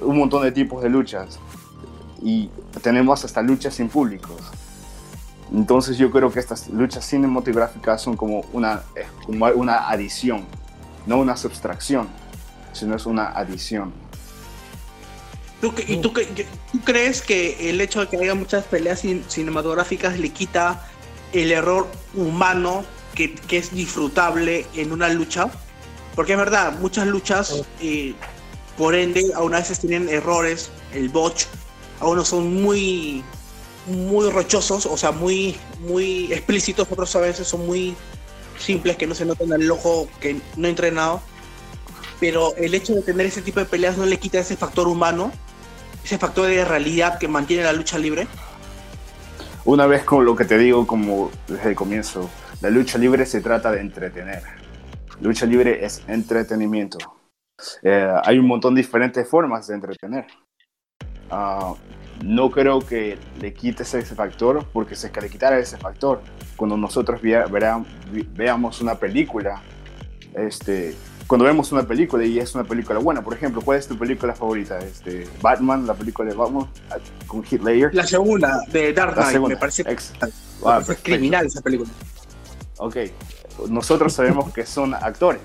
un montón de tipos de luchas y tenemos hasta luchas sin públicos. Entonces yo creo que estas luchas cinematográficas son como una, eh, como una adición, no una subtracción, sino es una adición.
¿Tú, qué- ¿Y tú, tú crees que el hecho de que haya muchas peleas cin- cinematográficas le quita el error humano que, que es disfrutable en una lucha? Porque es verdad, muchas luchas, eh, por ende, aún a veces tienen errores, el botch, algunos son muy, muy rochosos, o sea, muy, muy explícitos, otros a veces son muy simples que no se notan al ojo que no ha entrenado. Pero el hecho de tener ese tipo de peleas no le quita ese factor humano ese factor de realidad que mantiene la lucha libre.
Una vez con lo que te digo como desde el comienzo, la lucha libre se trata de entretener. Lucha libre es entretenimiento. Eh, hay un montón de diferentes formas de entretener. Ah, no creo que le quites ese factor, porque si es que le quitara ese factor, cuando nosotros vea- verá- veamos una película, este, cuando vemos una película y es una película buena, por ejemplo, ¿cuál es tu película favorita? Este, Batman, la película de Batman con Heath Ledger.
La segunda de Dark Knight me parece,
Ex-
me
Ah,
parece
perfecto.
criminal esa película.
Ok, nosotros sabemos que son actores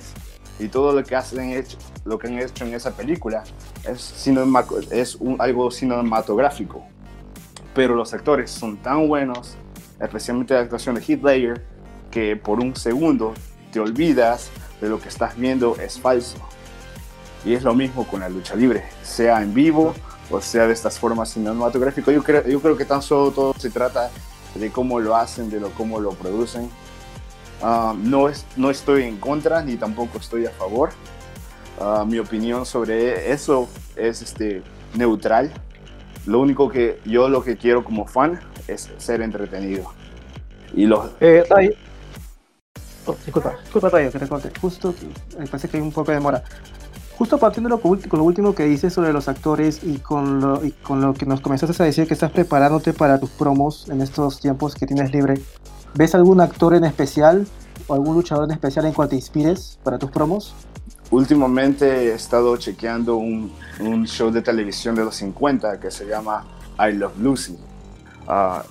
y todo lo que hacen hecho, lo que han hecho en esa película es, cinema- es un- algo cinematográfico. Pero los actores son tan buenos, especialmente la actuación de Heath Ledger, que por un segundo te olvidas de lo que estás viendo es falso. Y es lo mismo con la lucha libre, sea en vivo o sea de estas formas cinematográficas. Yo creo, yo creo que tan solo todo se trata de cómo lo hacen, de lo, cómo lo producen. Ah, no, es, no estoy en contra ni tampoco estoy a favor. Ah, mi opinión sobre eso es este, neutral. Lo único que yo lo que quiero como fan es ser entretenido. Y los,
Eh, Ray- Oh, disculpa, disculpa Rayo, que te corte. Justo, me parece que hay un poco de demora. Justo partiendo de lo, con lo último que dices sobre los actores y con, lo, y con lo que nos comenzaste a decir que estás preparándote para tus promos en estos tiempos que tienes libre, ¿ves algún actor en especial o algún luchador en especial en cual te inspires para tus promos?
Últimamente he estado chequeando un, un show de televisión de los 50 que se llama I Love Lucy. Ah,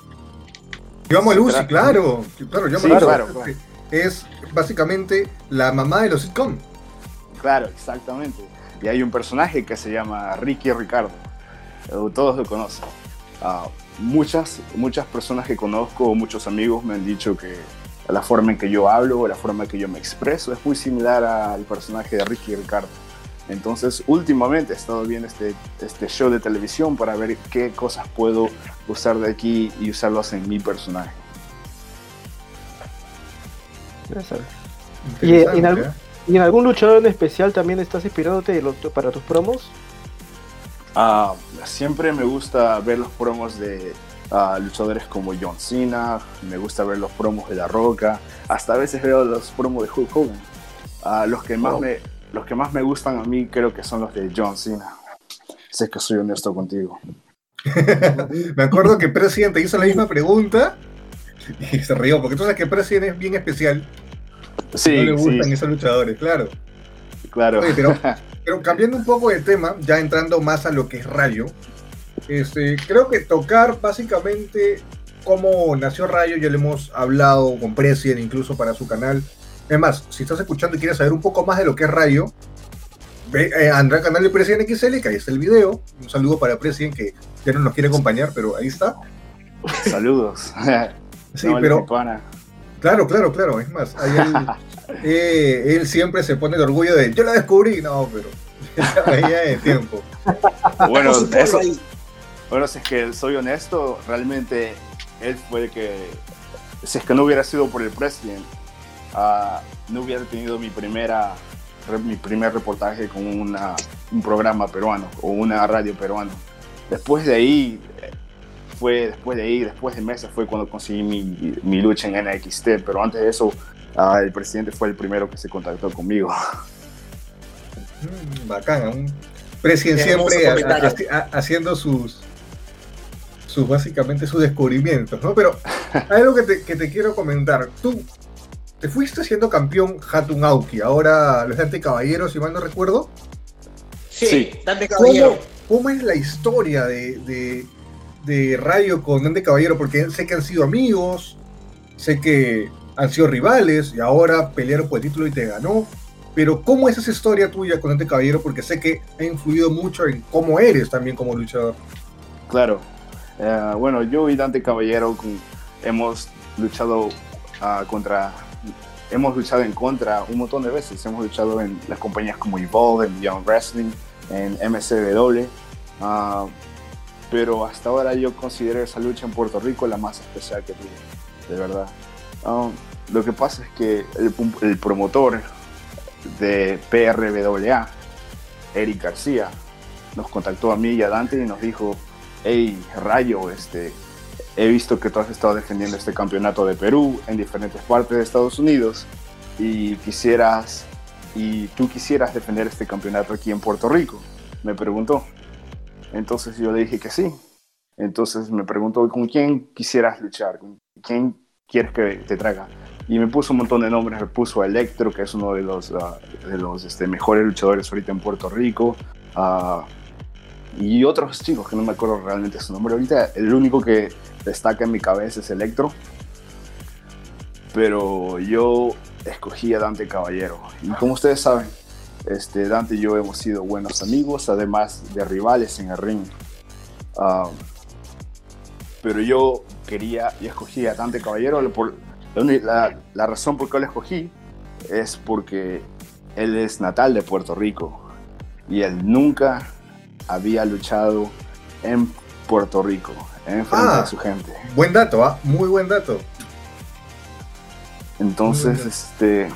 Yo amo a Lucy, claro. Claro, yo amo
Sí,
a Lucy.
claro, claro.
Es básicamente la mamá de los sitcom.
claro, exactamente. Y hay un personaje que se llama Ricky Ricardo. Todos lo conocen. Ah, muchas, muchas personas que conozco, muchos amigos me han dicho que la forma en que yo hablo, la forma en que yo me expreso es muy similar al personaje de Ricky Ricardo. Entonces, últimamente he estado viendo este, este show de televisión para ver qué cosas puedo usar de aquí y usarlas en mi personaje.
Y, eh, en algún-
¿eh?
¿Y en algún luchador en especial también estás inspirándote para tus promos?
Ah, siempre me gusta ver los promos de ah, luchadores como John Cena, me gusta ver los promos de La Roca, hasta a veces veo los promos de Hulk Hogan. Ah, los, que más
Oh.
me, los que más me gustan a mí creo que son los de John Cena. Sé que soy honesto contigo. (laughs)
Me acuerdo que President te hizo la misma pregunta y se rió, porque tú sabes que President es bien especial.
Sí,
no le gustan
sí,
esos luchadores, claro.
claro.
Oye, pero, (laughs) pero cambiando un poco de tema, ya entrando más a lo que es Rayo, este, creo que tocar básicamente cómo nació Rayo, ya le hemos hablado con President incluso para su canal. Es más, si estás escuchando y quieres saber un poco más de lo que es Rayo, ve, eh, anda al canal de President XL, que ahí está el video. Un saludo para President que ya no nos quiere acompañar, pero ahí está.
Saludos. (laughs)
Sí,
No,
pero. Claro, claro, claro. Es más, ahí él, (laughs) eh, él siempre se pone el orgullo de yo la descubrí, no, pero (laughs) ya veía de tiempo.
Bueno, eso. Bueno, si es que soy honesto, realmente él fue el que, si es que no hubiera sido por el presidente, ah, no hubiera tenido mi primera, mi primer reportaje con una, un programa peruano o una radio peruana. Después de ahí, fue después de ahí, después de meses fue cuando conseguí mi, mi lucha en NXT, pero antes de eso, ah, el presidente fue el primero que se contactó conmigo.
Mm, bacán, un presidente siempre ha-
comentario.
ha- ha- haciendo sus, sus básicamente sus descubrimientos, ¿no? Pero hay (laughs) algo que te, que te quiero comentar. Tú te fuiste siendo campeón Hatun Aoki, ahora los Dante Caballeros, si mal no recuerdo.
Sí,
Sí.
Dante
¿Cómo,
Caballero.
cómo es la historia de, de, de Rayo con Dante Caballero? Porque sé que han sido amigos, sé que han sido rivales y ahora pelearon por el título y te ganó. Pero ¿cómo es esa historia tuya con Dante Caballero? Porque sé que ha influido mucho en cómo eres también como luchador.
Claro. Eh, bueno, yo y Dante Caballero hemos luchado ah, contra. Hemos luchado en contra un montón de veces. Hemos luchado en las compañías como Evolve, en Young Wrestling, en MCW. ah, pero hasta ahora yo considero esa lucha en Puerto Rico la más especial que tuve, de verdad. Ah, lo que pasa es que el promotor de PRWA, Eric García, nos contactó a mí y a Dante y nos dijo, hey, Rayo, este, he visto que tú has estado defendiendo este campeonato de Perú en diferentes partes de Estados Unidos y quisieras, y tú quisieras defender este campeonato aquí en Puerto Rico, me preguntó. Entonces yo le dije que sí. Entonces me preguntó con quién quisieras luchar, con quién quieres que te traiga. Y me puso un montón de nombres, me puso a Electro, que es uno de los, ah, de los este, mejores luchadores ahorita en Puerto Rico. ah, y otros chicos que no me acuerdo realmente su nombre. Ahorita el único que destaca en mi cabeza es Electro. Pero yo escogí a Dante Caballero. Y como ustedes saben, este, Dante y yo hemos sido buenos amigos, además de rivales en el ring. Ah, pero yo quería, y escogí a Dante Caballero, por, la, uni- la- la razón por qué lo escogí es porque él es natal de Puerto Rico y él nunca había luchado en Puerto Rico, en frente
Ah.
de su gente.
Buen dato, ¿ah? Muy buen dato.
Entonces,
Muy
este,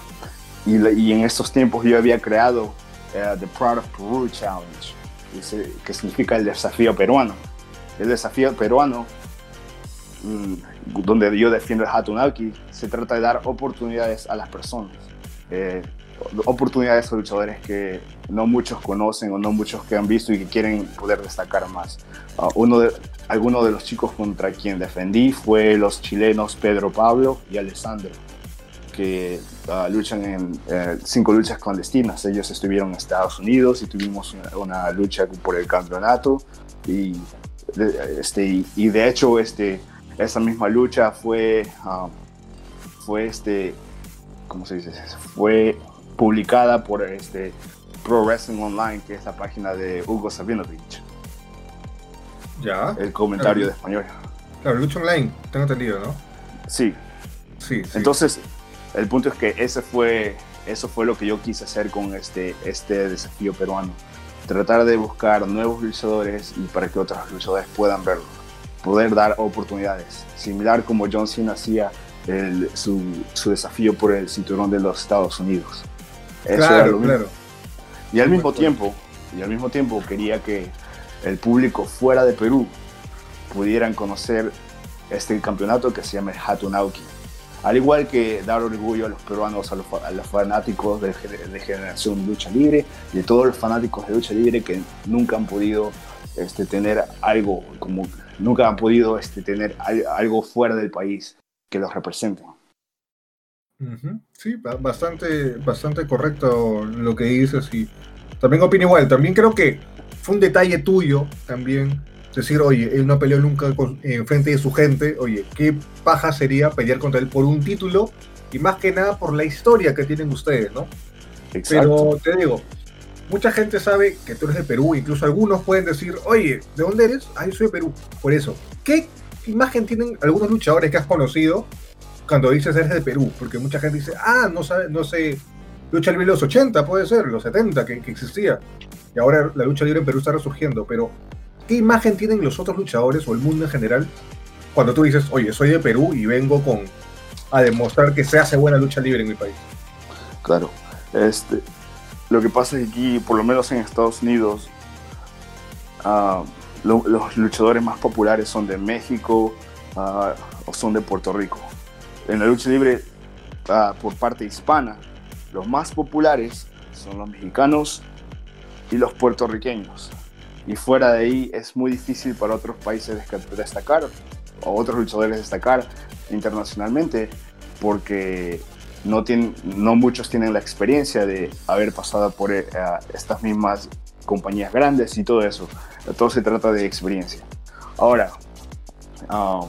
y, y en estos tiempos yo había creado eh, The Proud of Peru Challenge, que, se- que significa el desafío peruano. El desafío peruano, mm, donde yo defiendo el Hatunaki, se trata de dar oportunidades a las personas. Eh, oportunidades a luchadores que no muchos conocen o no muchos que han visto y que quieren poder destacar más. Ah, uno de, algunos de los chicos contra quien defendí fue los chilenos Pedro Pablo y Alessandro que ah, luchan en eh, cinco luchas clandestinas. Ellos estuvieron en Estados Unidos y tuvimos una, una lucha por el campeonato y de, este, y, y de hecho este, esa misma lucha fue, ah, fue este, ¿cómo se dice? Fue publicada por este Pro Wrestling Online, que es la página de Hugo Sabinovich,
Ya.
el comentario de español.
Claro, lucha online, tengo entendido, ¿no?
Sí,
Sí, sí.
Entonces, el punto es que ese fue, eso fue lo que yo quise hacer con este, este desafío peruano. Tratar de buscar nuevos luchadores y para que otros luchadores puedan verlo. Poder dar oportunidades. Similar como John Cena hacía el- su, su desafío por el cinturón de los Estados Unidos. Eso era lo
claro,
mismo.
claro.
Y al mismo tiempo, y al mismo tiempo quería que el público fuera de Perú pudieran conocer este campeonato que se llama el Hatunauki. Al igual que dar orgullo a los peruanos, a los, fanáticos de, de generación lucha libre y de todos los fanáticos de lucha libre que nunca han podido este, tener algo como nunca han podido este, tener al- algo fuera del país que los represente.
Sí, ba- bastante, bastante correcto lo que dices y también opino igual. También creo que fue un detalle tuyo también decir, oye, él no peleó nunca con- en frente de su gente, oye, qué paja sería pelear contra él por un título y más que nada por la historia que tienen ustedes, ¿no? Pero te digo, mucha gente sabe que tú eres de Perú, incluso algunos pueden decir, oye, ¿de dónde eres? Ah, yo soy de Perú. Por eso, ¿qué imagen tienen algunos luchadores que has conocido cuando dices eres de Perú? Porque mucha gente dice, ah, no sabe, no sé, lucha libre de los 80, puede ser, los 70 que, que existía. Y ahora la lucha libre en Perú está resurgiendo, pero ¿qué imagen tienen los otros luchadores o el mundo en general cuando tú dices, oye, soy de Perú y vengo con a demostrar que se hace buena lucha libre en mi país?
Claro. Este, lo que pasa es que aquí, por lo menos en Estados Unidos, ah, lo- los luchadores más populares son de México ah, o son de Puerto Rico. En la lucha libre, ah, por parte hispana, los más populares son los mexicanos y los puertorriqueños. Y fuera de ahí es muy difícil para otros países destacar o otros luchadores destacar internacionalmente porque no, tienen, no muchos tienen la experiencia de haber pasado por eh, estas mismas compañías grandes y todo eso. Todo se trata de experiencia. Ahora, um,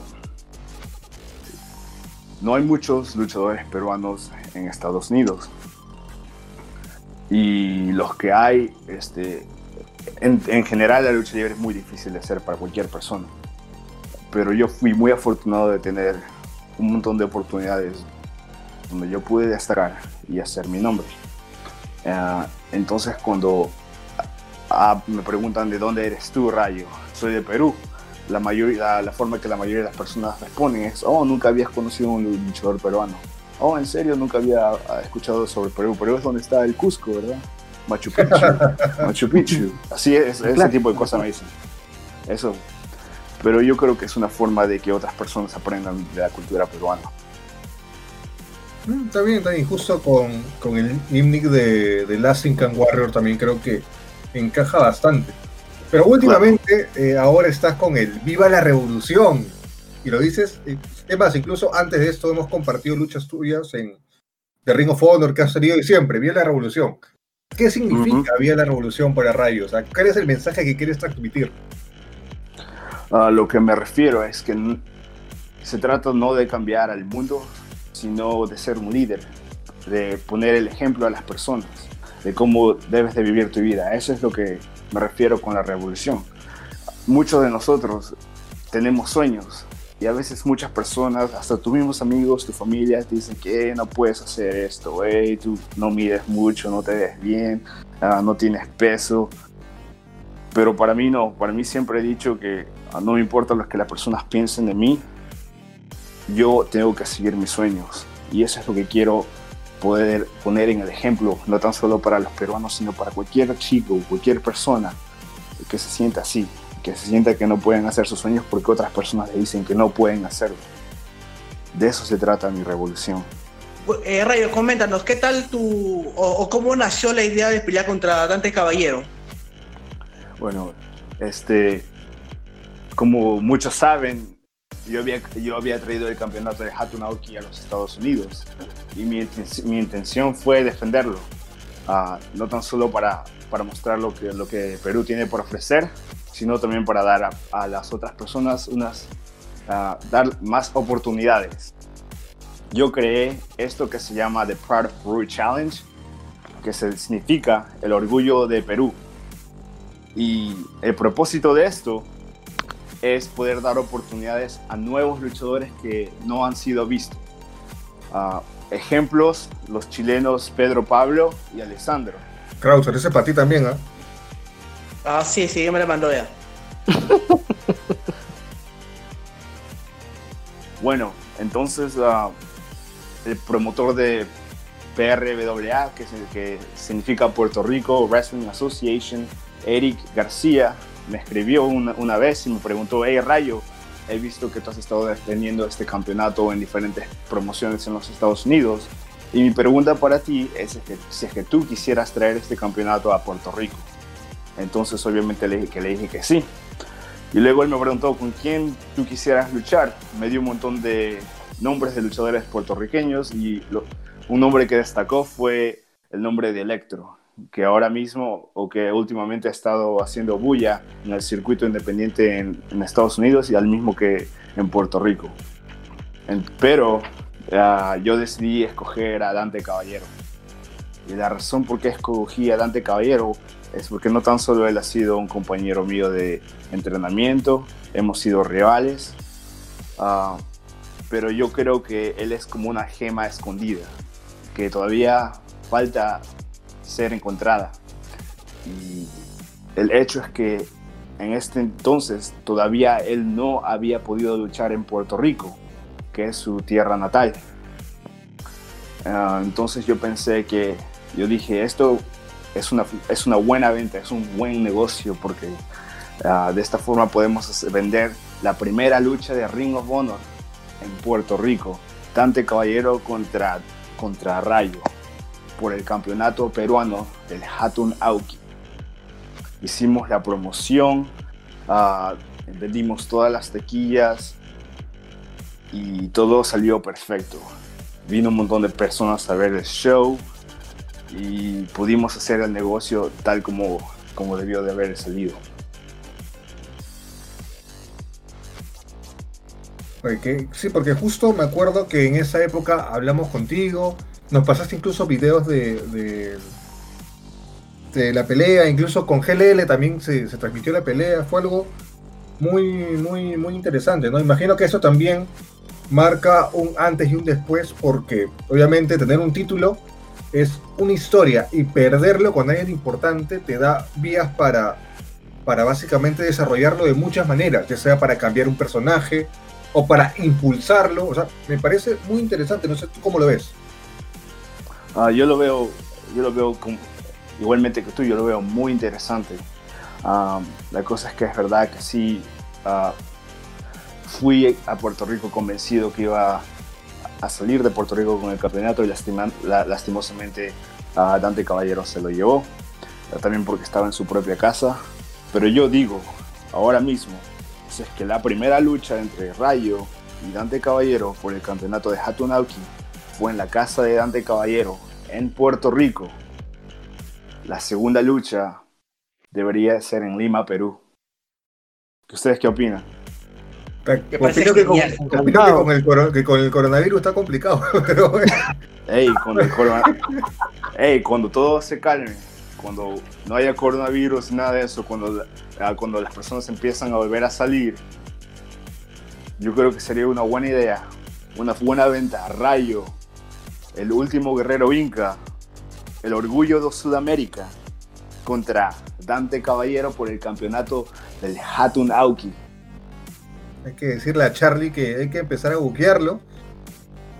no hay muchos luchadores peruanos en Estados Unidos. Y los que hay, este, en, en general la lucha libre es muy difícil de hacer para cualquier persona. Pero yo fui muy afortunado de tener un montón de oportunidades donde yo pude destacar y hacer mi nombre. Ah, entonces cuando ah, me preguntan de dónde eres tú, Rayo, soy de Perú. La, mayoría, la, forma que la mayoría de las personas responden es, oh, nunca habías conocido un luchador peruano. Oh, en serio, nunca había ah, escuchado sobre Perú. Perú es donde está el Cusco, ¿verdad? Machu Picchu. (laughs) Machu Picchu. Así es, ese tipo de cosas me dicen. Eso. Pero yo creo que es una forma de que otras personas aprendan de la cultura peruana.
Mm, Está bien, está bien. Justo con, con el gimmick de, de Last Incan Warrior también creo que encaja bastante. Pero últimamente, eh, ahora estás con el Viva la Revolución. Y lo dices, eh, es más, incluso antes de esto hemos compartido luchas tuyas en The Ring of Honor que has tenido y siempre, Viva la Revolución. ¿Qué significa Viva la Revolución para Rayo? O sea, ¿cuál es el mensaje que quieres transmitir?
A lo que me refiero es que se trata no de cambiar al mundo, sino de ser un líder, de poner el ejemplo a las personas, de cómo debes de vivir tu vida. Eso es lo que me refiero con la revolución. Muchos de nosotros tenemos sueños y a veces muchas personas, hasta tus mismos amigos, tu familia, te dicen que "Eh, no puedes hacer esto, hey, tú no mides mucho, no te ves bien, ah, no tienes peso. Pero para mí no, para mí siempre he dicho que ah, no me importa lo que las personas piensen de mí, yo tengo que seguir mis sueños. Y eso es lo que quiero poder poner en el ejemplo, no tan solo para los peruanos, sino para cualquier chico, cualquier persona que se sienta así, que se sienta que no pueden hacer sus sueños porque otras personas le dicen que no pueden hacerlo. De eso se trata mi revolución.
Eh, Rayo, coméntanos, ¿qué tal tu. O, o cómo nació la idea de pelear contra Dante Caballero?
Bueno, este, como muchos saben, yo había, yo había traído el campeonato de Hatun Aoki a los Estados Unidos y mi, mi intención fue defenderlo, Ah, no tan solo para, para mostrar lo que, lo que Perú tiene por ofrecer, sino también para dar a, las otras personas unas, dar más oportunidades. Yo creé esto que se llama The Proud of Peru Challenge, que significa el orgullo de Perú. Y el propósito de esto es poder dar oportunidades a nuevos luchadores que no han sido vistos. Ah, ejemplos, los chilenos Pedro Pablo y Alessandro.
Krauser, ese para ti también, ¿ah?
Ah, sí, sí, me la mandó ya. (laughs)
Bueno, entonces ah, el promotor de PRWA, que, es el que significa Puerto Rico Wrestling Association, Eric García, me escribió una, una vez y me preguntó, hey Rayo, he visto que tú has estado defendiendo este campeonato en diferentes promociones en los Estados Unidos. Y mi pregunta para ti es si es que tú quisieras traer este campeonato a Puerto Rico. Entonces obviamente le dije que le dije que sí. Y luego él me preguntó con quién tú quisieras luchar. Me dio un montón de nombres de luchadores puertorriqueños y un nombre que destacó fue el nombre de Electro, que ahora mismo o que últimamente ha estado haciendo bulla en el circuito independiente en, en Estados Unidos y al mismo que en Puerto Rico. En- pero ah, yo decidí escoger a Dante Caballero. Y la razón por qué escogí a Dante Caballero es porque no tan solo él ha sido un compañero mío de entrenamiento, hemos sido rivales, ah, pero yo creo que él es como una gema escondida, que todavía falta ser encontrada. Y el hecho es que en este entonces todavía él no había podido luchar en Puerto Rico, que es su tierra natal. Ah, entonces yo pensé que, yo dije, esto es una, es una buena venta, es un buen negocio porque ah, de esta forma podemos vender la primera lucha de Ring of Honor en Puerto Rico, Dante Caballero contra, contra Rayo, por el campeonato peruano del Hatun Auki. Hicimos la promoción, ah, vendimos todas las tequillas y todo salió perfecto. Vino un montón de personas a ver el show y pudimos hacer el negocio tal como, como debió de haber salido.
Porque- sí, porque justo me acuerdo que en esa época hablamos contigo, nos pasaste incluso videos de, de, de la pelea, incluso con GLL también se, se transmitió la pelea, fue algo muy, muy, muy interesante, ¿no? Imagino que eso también marca un antes y un después, porque obviamente tener un título es una historia y perderlo con alguien importante te da vías para, para básicamente desarrollarlo de muchas maneras, ya sea para cambiar un personaje, o para impulsarlo. O sea, me parece muy interesante. No sé tú cómo lo ves.
Ah, yo lo veo, yo lo veo igualmente que tú, yo lo veo muy interesante. Ah, la cosa es que es verdad que sí, ah, fui a Puerto Rico convencido que iba a salir de Puerto Rico con el campeonato y lastimosamente ah, Dante Caballero se lo llevó, ah, también porque estaba en su propia casa. Pero yo digo, ahora mismo, si es que la primera lucha entre Rayo y Dante Caballero por el campeonato de Hatunauki fue en la casa de Dante Caballero en Puerto Rico. La segunda lucha debería ser en Lima, Perú. ¿Ustedes qué opinan?
Opino
parece
que, con,
genial.
opino que con el, coro- que con el coronavirus está complicado. (laughs) Pero bueno.
Ey, cuando, el corona- Ey, cuando todo se calme, cuando no haya coronavirus, nada de eso, cuando, ah, cuando las personas empiezan a volver a salir, yo creo que sería una buena idea, una buena venta. Rayo, el último guerrero inca, el orgullo de Sudamérica, contra Dante Caballero por el campeonato del Hatun Auki.
Hay que decirle a Charlie que hay que empezar a buquearlo.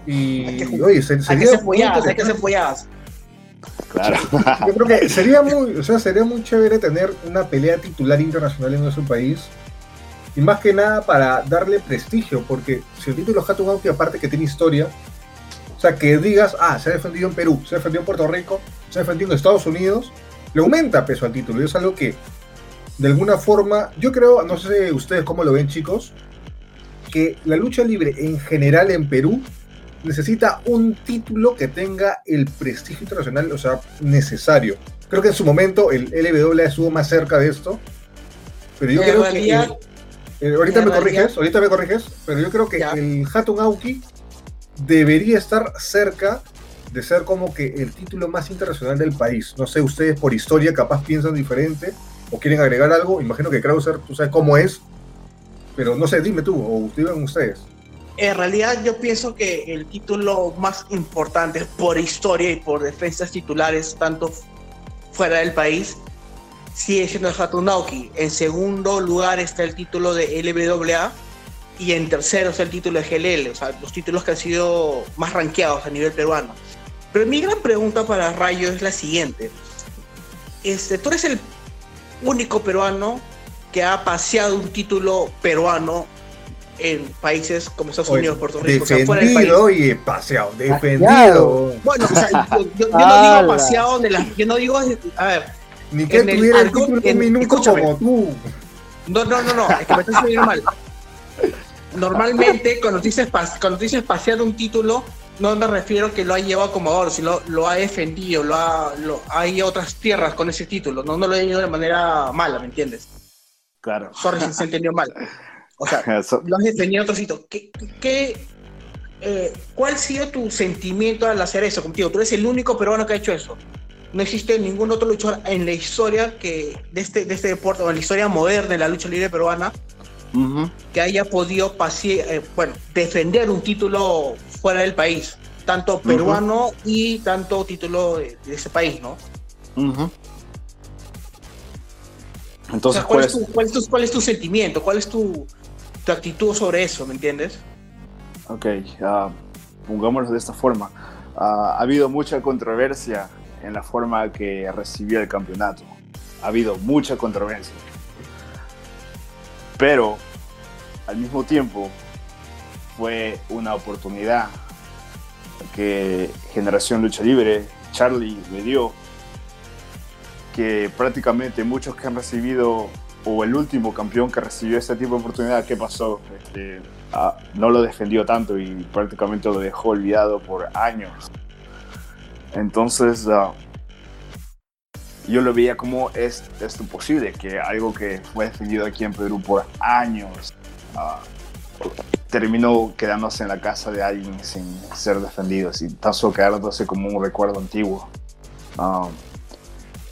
Y,
Hay que-
oye, se-
Hay que
sería
ser
muy
folladas, hay que ser folladas.
Claro.
Yo creo que (laughs) sería muy, o sea, sería muy chévere tener una pelea titular internacional en nuestro país. Y más que nada para darle prestigio, porque si el título Hatun Auki, aparte que tiene historia, o sea, que digas, ah, se ha defendido en Perú, se ha defendido en Puerto Rico, se ha defendido en Estados Unidos, le aumenta peso al título. Y es algo que, de alguna forma, yo creo, no sé ustedes cómo lo ven, chicos, que la lucha libre en general en Perú necesita un título que tenga el prestigio internacional, o sea, necesario. Creo que en su momento el LWA estuvo más cerca de esto, pero yo creo que... el- eh, ahorita me corriges, ahorita me corriges, pero yo creo que
Ya.
el Hatun Auki debería estar cerca de ser como que el título más internacional del país. No sé, ustedes por historia capaz piensan diferente o quieren agregar algo. Imagino que Krauser, tú sabes cómo es, pero no sé, dime tú, o digan ustedes.
En realidad yo pienso que el título más importante por historia y por defensas titulares, tanto fuera del país, sigue siendo el Hatunauki. En segundo lugar está el título de LWA y en tercero está el título de GLL, o sea, los títulos que han sido más rankeados a nivel peruano. Pero mi gran pregunta para Rayo es la siguiente. Este, tú eres el único peruano que ha paseado un título peruano en países como Estados
Oye,
Unidos, Puerto Rico, o sea, fuera del país.
defendido, oye, paseado, defendido.
Bueno, o sea, yo, yo- yo no digo paseado de las. Yo no digo. A ver,
Ni que tuviera el título
en-
un minuto
escúchame.
como tú.
no, no, no, no, es que me estás entendiendo mal. Normalmente, cuando dices, pas- cuando dices pasear un título, no me refiero que lo ha llevado como ahora, sino lo ha defendido, lo ha, lo, hay otras tierras con ese título, no, no lo he ido de manera mala, ¿me entiendes?
Claro.
Sorry si se entendió mal. O sea, (laughs)
Eso-
lo has defendido en otro sitio. ¿Qué, qué, eh, ¿Cuál ha sido tu sentimiento al hacer eso contigo? Tú eres el único peruano que ha hecho eso. No existe ningún otro luchador en la historia que, de, este, de este deporte, o en la historia moderna de la lucha libre peruana,
Ujú.
que haya podido pase- eh, bueno, defender un título fuera del país, tanto peruano y tanto título de, de ese país, ¿no?
Ujú.
O
Entonces,
sea, ¿cuál,
¿cuál
es tu, cuál, es tu, cuál es tu sentimiento? ¿Cuál es tu, tu actitud sobre eso? ¿Me entiendes?
Ok, ah, pongámoslo de esta forma. Ah, ha habido mucha controversia en la forma que recibió el campeonato. Ha habido mucha controversia. Pero, al mismo tiempo, fue una oportunidad que Generación Lucha Libre, Charlie, me dio, que prácticamente muchos que han recibido, o el último campeón que recibió este tipo de oportunidad, ¿qué pasó? Este, ah, no lo defendió tanto y prácticamente lo dejó olvidado por años. Entonces, ah, yo lo veía como es esto posible, que algo que fue defendido aquí en Perú por años ah, terminó quedándose en la casa de alguien sin ser defendido, y tan solo quedándose como un recuerdo antiguo.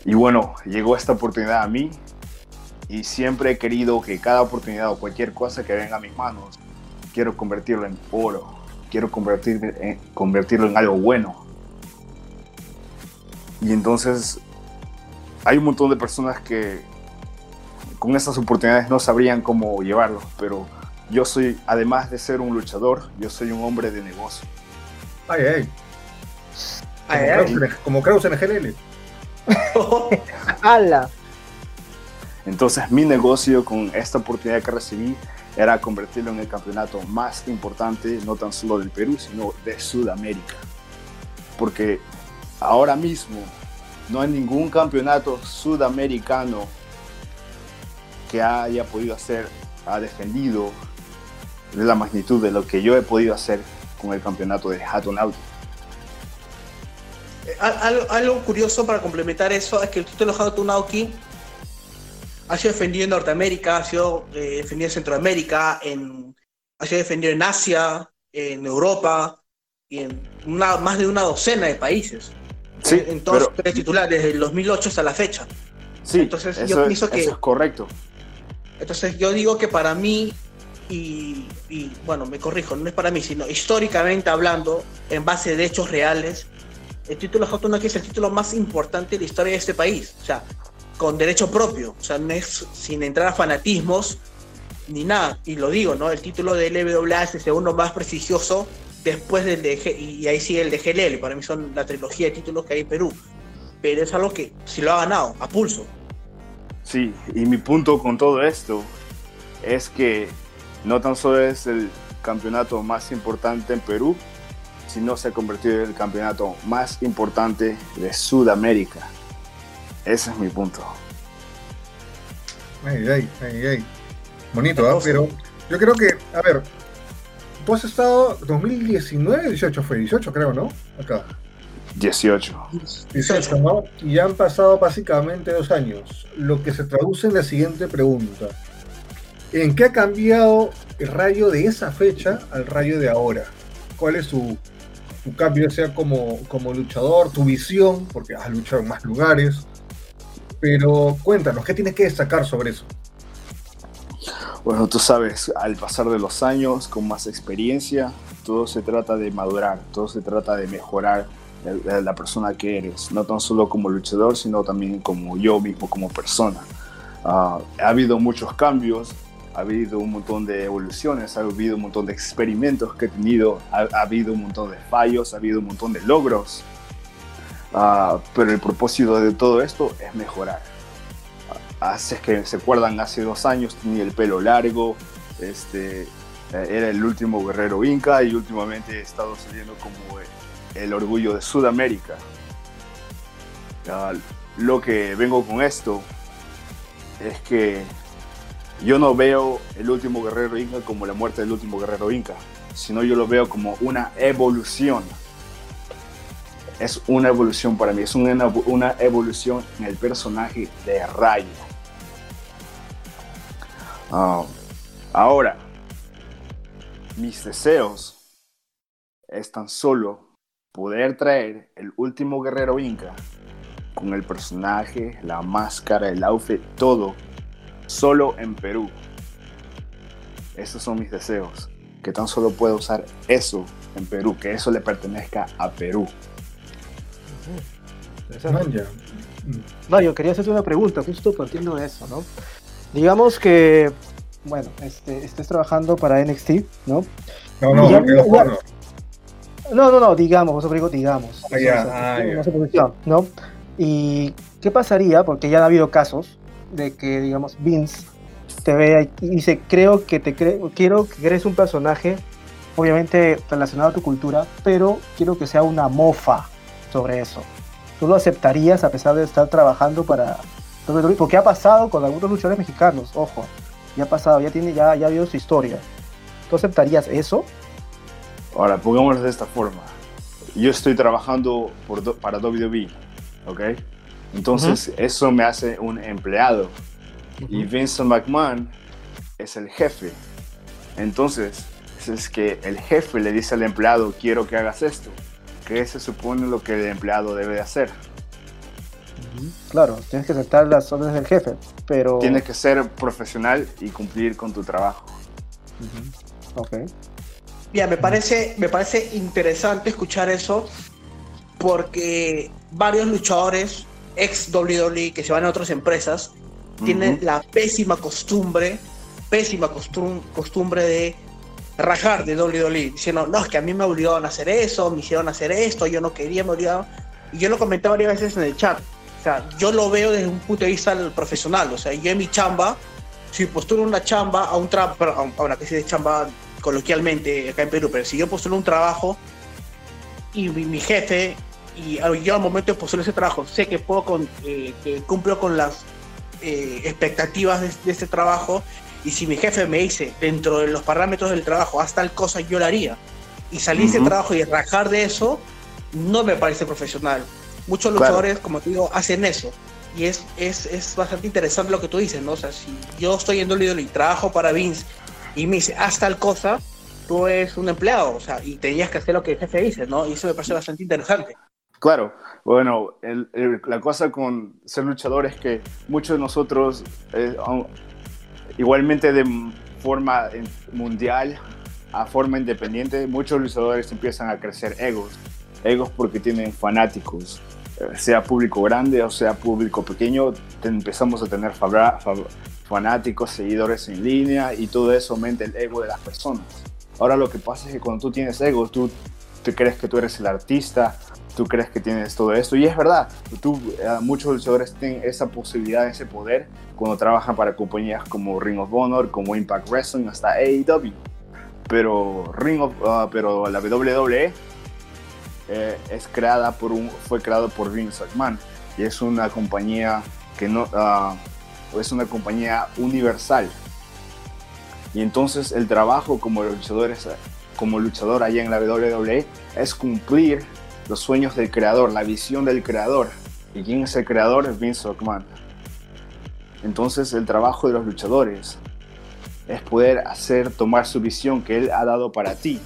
Y bueno, llegó esta oportunidad a mí y siempre he querido que cada oportunidad o cualquier cosa que venga a mis manos, quiero convertirlo en oro, quiero convertir, en- convertirlo en algo bueno. Y entonces hay un montón de personas que con estas oportunidades no sabrían cómo llevarlo, pero yo soy, además de ser un luchador, yo soy un hombre de negocio.
Ay, ay.
Ay,
Como
ay.
Krauser- Como Krauser en GLL. (laughs)
¡Hala!
Entonces mi negocio con esta oportunidad que recibí era convertirlo en el campeonato más importante, no tan solo del Perú, sino de Sudamérica. Porque ahora mismo no hay ningún campeonato sudamericano que haya podido hacer, ha defendido de la magnitud de lo que yo he podido hacer con el campeonato de Hatton Auto.
Al- Algo, algo curioso para complementar eso es que el título Hatun Naoki ha sido defendido en Norteamérica, ha sido eh, defendido en Centroamérica, en, ha sido defendido en Asia, en Europa y en una- más de una docena de países.
Sí,
en, en todos
pero-
los tres titulares, desde el 2008 hasta la fecha.
Sí,
Entonces, yo
eso,
pienso que-
eso es correcto.
Entonces yo digo que para mí y, y, bueno, me corrijo, no es para mí, sino históricamente hablando, en base de hechos reales, el título Hot Knock es el título más importante de la historia de este país. O sea, con derecho propio, o sea, no es sin entrar a fanatismos ni nada. Y lo digo, ¿no? El título del LWA es el segundo más prestigioso después del de G- y ahí sigue el de GLL. Para mí son la trilogía de títulos que hay en Perú. Pero es algo que si lo ha ganado, a pulso.
Sí, y mi punto con todo esto es que no tan solo es el campeonato más importante en Perú, sino se ha convertido en el campeonato más importante de Sudamérica. Ese es mi punto.
Ay, ay, ay, ay. Bonito, ¿ah? Pero yo creo que, a ver, tú has estado 2019, 18 fue, 18 creo, ¿no? Acá.
18.
18, ¿no? Y ya han pasado básicamente dos años, lo que se traduce en la siguiente pregunta. ¿En qué ha cambiado el rayo de esa fecha al rayo de ahora? ¿Cuál es su, su cambio, sea como, como luchador, tu visión, porque has luchado en más lugares? Pero cuéntanos, ¿qué tienes que destacar sobre eso?
Bueno, tú sabes, al pasar de los años, con más experiencia, todo se trata de madurar, todo se trata de mejorar la, persona que eres, no tan solo como luchador, sino también como yo mismo, como persona. Ah, ha habido muchos cambios, ha habido un montón de evoluciones, ha habido un montón de experimentos que he tenido, ha, ha habido un montón de fallos, ha habido un montón de logros, Ah, pero el propósito de todo esto es mejorar. Hace que se acuerdan, hace dos años tenía el pelo largo, este, eh, era el último guerrero inca y últimamente he estado saliendo como el, orgullo de Sudamérica. Ah, lo que vengo con esto es que yo no veo el último guerrero inca como la muerte del último guerrero inca, sino yo lo veo como una evolución. Es una evolución para mí, es una, una evolución en el personaje de Rayo. Ah, ahora, mis deseos es tan solo poder traer el último guerrero inca con el personaje, la máscara, el outfit, todo, solo en Perú. Esos son mis deseos. Que tan solo pueda usar eso en Perú, que eso le pertenezca a Perú.
Ya.
No, yo quería hacerte una pregunta, justo partiendo de eso, ¿no? Digamos que, bueno, este, estés trabajando para NXT, ¿no?
No, no,
Ya-
no quedó
ya-
claro.
No, no, no, digamos, vos digo digamos.
Ah, ya,
O sea,
ah,
no. Y qué pasaría, porque ya ha habido casos de que, digamos, Vince te ve y dice, creo que te cre- quiero que crees un personaje, obviamente relacionado a tu cultura, pero quiero que sea una mofa sobre eso. ¿Tú lo aceptarías a pesar de estar trabajando para? Porque ha pasado con algunos luchadores mexicanos, ojo, ya ha pasado, ya tiene, ya, ya ha habido su historia. ¿Tú aceptarías eso?
Ahora, pongámoslo de esta forma. Yo estoy trabajando por para WWE, ¿ok? Entonces, eso me hace un empleado. Y Vince McMahon es el jefe. Entonces, es que el jefe le dice al empleado, quiero que hagas esto. Que se supone lo que el empleado debe de hacer.
Claro, tienes que aceptar las órdenes del jefe, pero...
Tienes que ser profesional y cumplir con tu trabajo.
Ok.
Mira, me parece, me parece interesante escuchar eso porque varios luchadores ex WWE que se van a otras empresas tienen
Ujú.
la pésima costumbre, pésima costum- costumbre de rajar de WWE, diciendo, no, es que a mí me obligaron a hacer eso, me hicieron hacer esto, yo no quería, me obligaron. Y yo lo comenté varias veces en el chat. O sea, yo lo veo desde un punto de vista profesional. O sea, yo en mi chamba, si postulo una chamba a un trabajo, ahora que se dice chamba coloquialmente acá en Perú, pero si yo postulo un trabajo y mi, mi jefe, y yo al momento de postular ese trabajo, sé que puedo con, eh, que cumplo con las eh, expectativas de, de este trabajo, y si mi jefe me dice dentro de los parámetros del trabajo, haz tal cosa, yo la haría. Y salir de ese trabajo y rajar de eso, no me parece profesional. Muchos
Claro.
luchadores, como te digo, hacen eso. Y es, es, es bastante interesante lo que tú dices, ¿no? O sea, si yo estoy en WWE y trabajo para Vince y me dice, haz tal cosa, tú eres un empleado, o sea, y tenías que hacer lo que el jefe dice, ¿no? Y eso me parece bastante interesante.
Claro, bueno, la cosa con ser luchador es que muchos de nosotros, eh, igualmente de forma mundial a forma independiente, muchos luchadores empiezan a crecer egos. Egos porque tienen fanáticos, eh, sea público grande o sea público pequeño, te- empezamos a tener fanáticos, seguidores en línea y todo eso aumenta el ego de las personas. Ahora lo que pasa es que cuando tú tienes ego, tú te crees que tú eres el artista, tú crees que tienes todo esto y es verdad, tú, eh, muchos luchadores tienen esa posibilidad, ese poder cuando trabajan para compañías como Ring of Honor, como Impact Wrestling, hasta AEW. Pero Ring of, ah, pero la WWE eh, es creada por un, fue creado por Vince McMahon y es una compañía que no, ah, es una compañía universal. Y entonces el trabajo como luchadores, como luchador allá en la WWE es cumplir los sueños del creador, la visión del creador. ¿Y quién es el creador? Es Vince McMahon. Entonces el trabajo de los luchadores es poder hacer, tomar su visión que él ha dado para ti,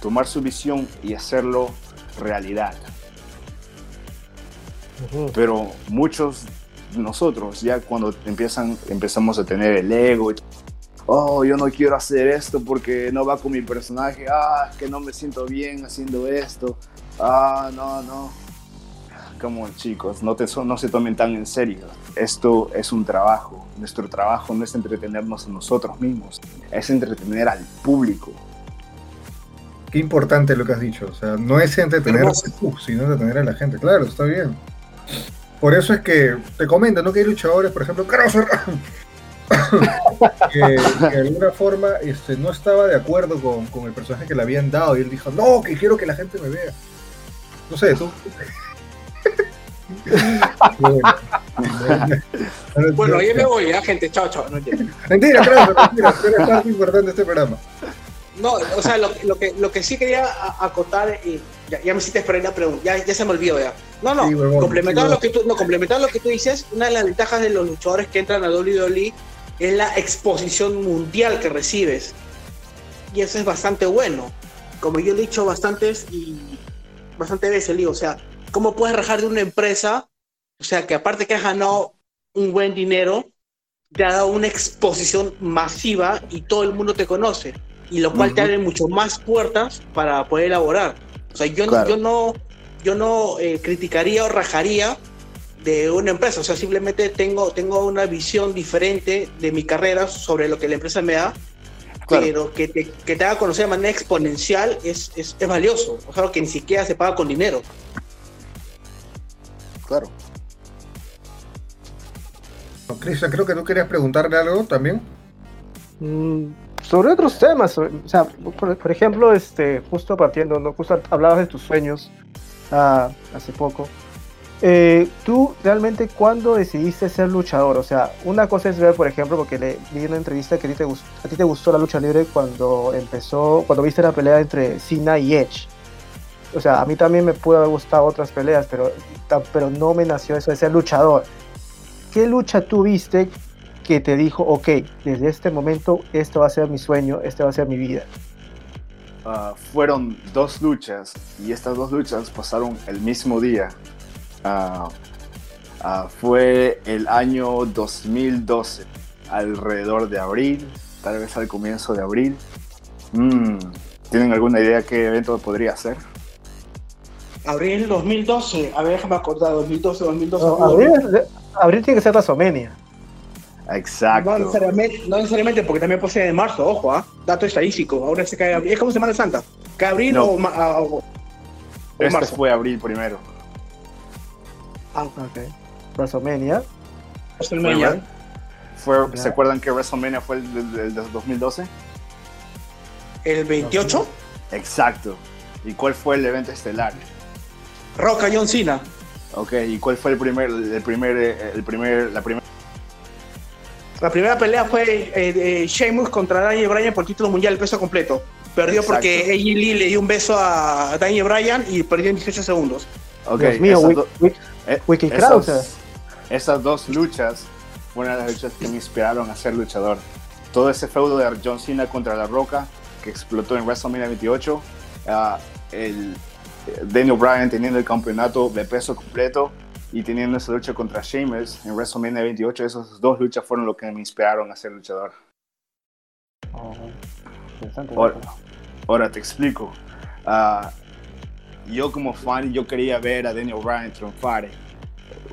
tomar su visión y hacerlo realidad. Pero muchos de nosotros ya cuando empiezan, empezamos a tener el ego, oh, yo no quiero hacer esto porque no va con mi personaje, ah, que no me siento bien haciendo esto, ah, no, no. Como chicos, no, te, no se tomen tan en serio. Esto es un trabajo. Nuestro trabajo no es entretenernos a nosotros mismos, es entretener al público.
Qué importante lo que has dicho. O sea, no es entretener, uh, sino entretener a la gente. Claro, está bien. Por eso es que te comento, ¿no? Que hay luchadores, por ejemplo, (laughs) que, que de alguna forma este, no estaba de acuerdo con, con el personaje que le habían dado y él dijo, no, que quiero que la gente me vea. No sé, tú. (laughs) bueno,
Bueno, ya me voy, ya, gente. Chao, chao. No.
Mentira, mentira. Tú eres parte importante de este programa.
No, o sea, lo, lo que, lo que sí quería acotar, y ya, ya me hiciste esperar la pregunta, ya, ya se me olvidó ya. No, no,
Sí, huevón,
complementando,
sí,
lo que tú, no, complementando lo que tú dices, una de las ventajas de los luchadores que entran a WWE es la exposición mundial que recibes. Y eso es bastante bueno. Como yo he dicho bastantes y bastante veces, digo, o sea, ¿cómo puedes rajar de una empresa? O sea, que aparte que has ganado un buen dinero, te ha dado una exposición masiva y todo el mundo te conoce. Y lo cual te abre mucho más puertas para poder elaborar. O sea, yo, no-
Claro.
yo no, yo no eh, criticaría o rajaría de una empresa. O sea, simplemente tengo, tengo una visión diferente de mi carrera sobre lo que la empresa me da.
Claro.
Pero que te, que te haga conocer de manera exponencial es, es, es valioso. O sea, que ni siquiera se paga con dinero.
Claro.
Cristian, creo que tú querías preguntarle algo también.
Mm, sobre otros temas, sobre- o sea, por, por ejemplo, este, justo partiendo, ¿no? justo hablabas de tus sueños ah, hace poco. Eh, ¿Tú realmente cuándo decidiste ser luchador? O sea, una cosa es ver, por ejemplo, porque le vi una entrevista que a ti te, gust- a ti te gustó la lucha libre cuando empezó, cuando viste la pelea entre Cena y Edge. O sea, a mí también me pudo haber gustado otras peleas, pero, pero no me nació eso de ser luchador. ¿Qué lucha tú viste que te dijo, ok, desde este momento esto va a ser mi sueño, esta va a ser mi vida?
Ah, fueron dos luchas y estas dos luchas pasaron el mismo día. Ah, ah, fue el año 2012, alrededor de abril, tal vez al comienzo de abril. Mm, ¿Tienen alguna idea qué evento podría ser?
Abril 2012. A ver, déjame acordar. 2012, 2012.
No, abril, abril tiene que ser WrestleMania.
Exacto.
No necesariamente, no necesariamente, porque también puede ser de marzo, ojo, ¿ah? Dato estadístico. Ahora se cae abril. Es como Semana Santa. ¿Cae abril
No.
o, ma- o- o
este
marzo?
fue abril primero.
Ah,
Ok. WrestleMania.
WrestleMania.
Fue-. ¿Se acuerdan que WrestleMania fue el del 2012?
El 28,
Exacto. ¿Y cuál fue el evento estelar?
Roca John Cena.
Ok, ¿y cuál fue el primer, el primer, eh, el primer, la primera?
La primera pelea fue eh, eh, Sheamus contra Daniel Bryan por título mundial, el peso completo. Perdió
Exacto.
porque AJ Lee le dio un beso a Daniel Bryan y perdió en 18 segundos.
Ok,
Dios mío,
esas do- eh,
Wiki
esas-. Esas dos luchas fueron las luchas que me inspiraron a ser luchador. Todo ese feudo de John Cena contra La Roca, que explotó en WrestleMania 28, ah, el eh, Daniel Bryan teniendo el campeonato de peso completo y teniendo esa lucha contra Sheamus en WrestleMania 28, esas dos luchas fueron lo que me inspiraron a ser luchador.
Oh.
Ahora, ahora te explico. Ah, yo como fan, yo quería ver a Daniel Bryan triunfar.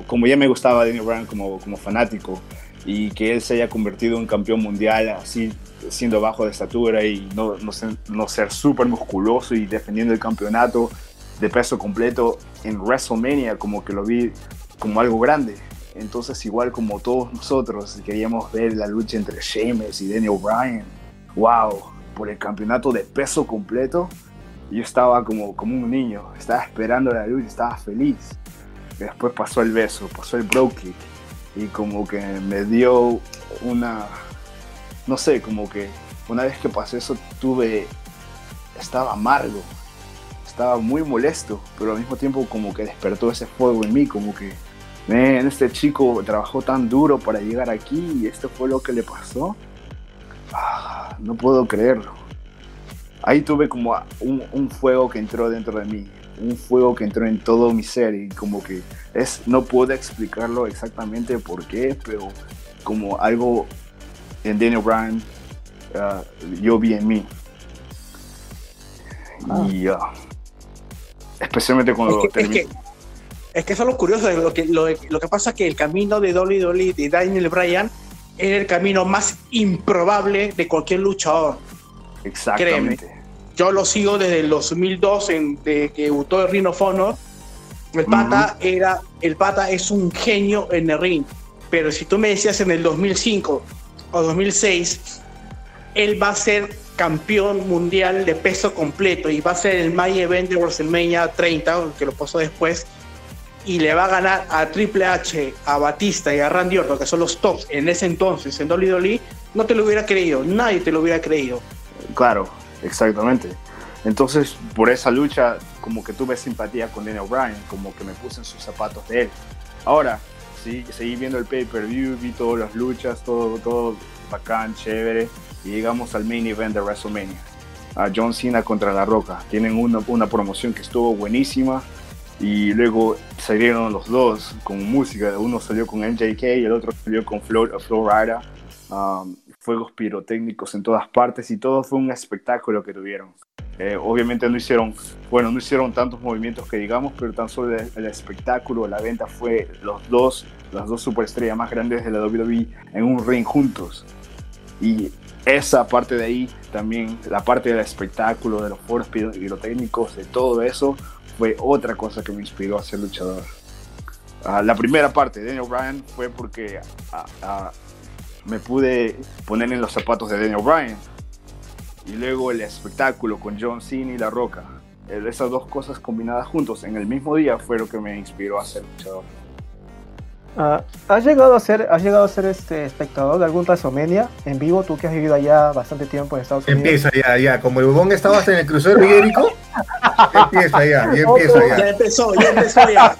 Como ya me gustaba Daniel Bryan como, como fanático y que él se haya convertido en campeón mundial así siendo bajo de estatura y no, no, ser, súper musculoso y defendiendo el campeonato de peso completo en WrestleMania como que lo vi como algo grande. Entonces igual como todos nosotros queríamos ver la lucha entre Sheamus y Daniel Bryan. Wow, por el campeonato de peso completo. Yo estaba como, como un niño, estaba esperando la lucha, estaba feliz. Después pasó el beso, pasó el bro kick y como que me dio una, no sé, como que una vez que pasó eso tuve, estaba amargo, estaba muy molesto, pero al mismo tiempo como que despertó ese fuego en mí, como que, "Man, este chico trabajó tan duro para llegar aquí y esto fue lo que le pasó. Ah, no puedo creerlo. Ahí tuve como un, un fuego que entró dentro de mí, un fuego que entró en todo mi ser y como que es, no puedo explicarlo exactamente por qué, pero como algo en Daniel Bryan ah, yo vi en mí. Y ah, especialmente cuando
Es que, es, que, es que eso es lo curioso. Lo que, lo, lo que pasa es que el camino de Dolly Dolly de Daniel Bryan era el camino más improbable de cualquier luchador.
Exactamente.
Yo lo sigo desde el 2002, en, de que debutó el Ring of Honor. El pata, era, el pata es un genio en el ring. Pero si tú me decías en el 2005 o 2006, él va a ser campeón mundial de peso completo y va a ser el main event de WrestleMania 30, que lo pasó después, y le va a ganar a Triple H, a Batista y a Randy Orton, que son los tops en ese entonces en WWE, no te lo hubiera creído, nadie te lo hubiera creído.
Claro, exactamente. Entonces, por esa lucha, como que tuve simpatía con Daniel Bryan, como que me puse en sus zapatos de él. Ahora, sí, seguí viendo el pay-per-view, vi todas las luchas, todo, todo bacán, chévere, y llegamos al main event de WrestleMania. A John Cena contra La Roca. Tienen una, una promoción que estuvo buenísima, y luego salieron los dos con música. Uno salió con MJK y el otro salió con Flo, Flo Rida. Um, fuegos pirotécnicos en todas partes y todo fue un espectáculo que tuvieron. Eh, obviamente no hicieron, bueno, no hicieron tantos movimientos que digamos, pero tan solo el, el espectáculo, la venta fue los dos, las dos superestrellas más grandes de la WWE en un ring juntos. Y esa parte de ahí, también la parte del espectáculo, de los foros piro- pirotécnicos, de todo eso, fue otra cosa que me inspiró a ser luchador. Ah, la primera parte Daniel Bryan fue porque ah, ah, me pude poner en los zapatos de Daniel Bryan. Y luego el espectáculo con John Cena y La Roca. Esas dos cosas combinadas juntos en el mismo día fue lo que me inspiró a ser luchador.
Ah, ¿Has llegado a ser, has llegado a ser este espectador de algún WrestleMania en vivo? Tú que has vivido allá bastante tiempo en Estados Unidos.
Empieza ya, ya. Como el bubón estaba hasta en el crucero ibérico, (laughs) empieza ya, ya empieza
Ya
ya.
empezó, ya empezó ya.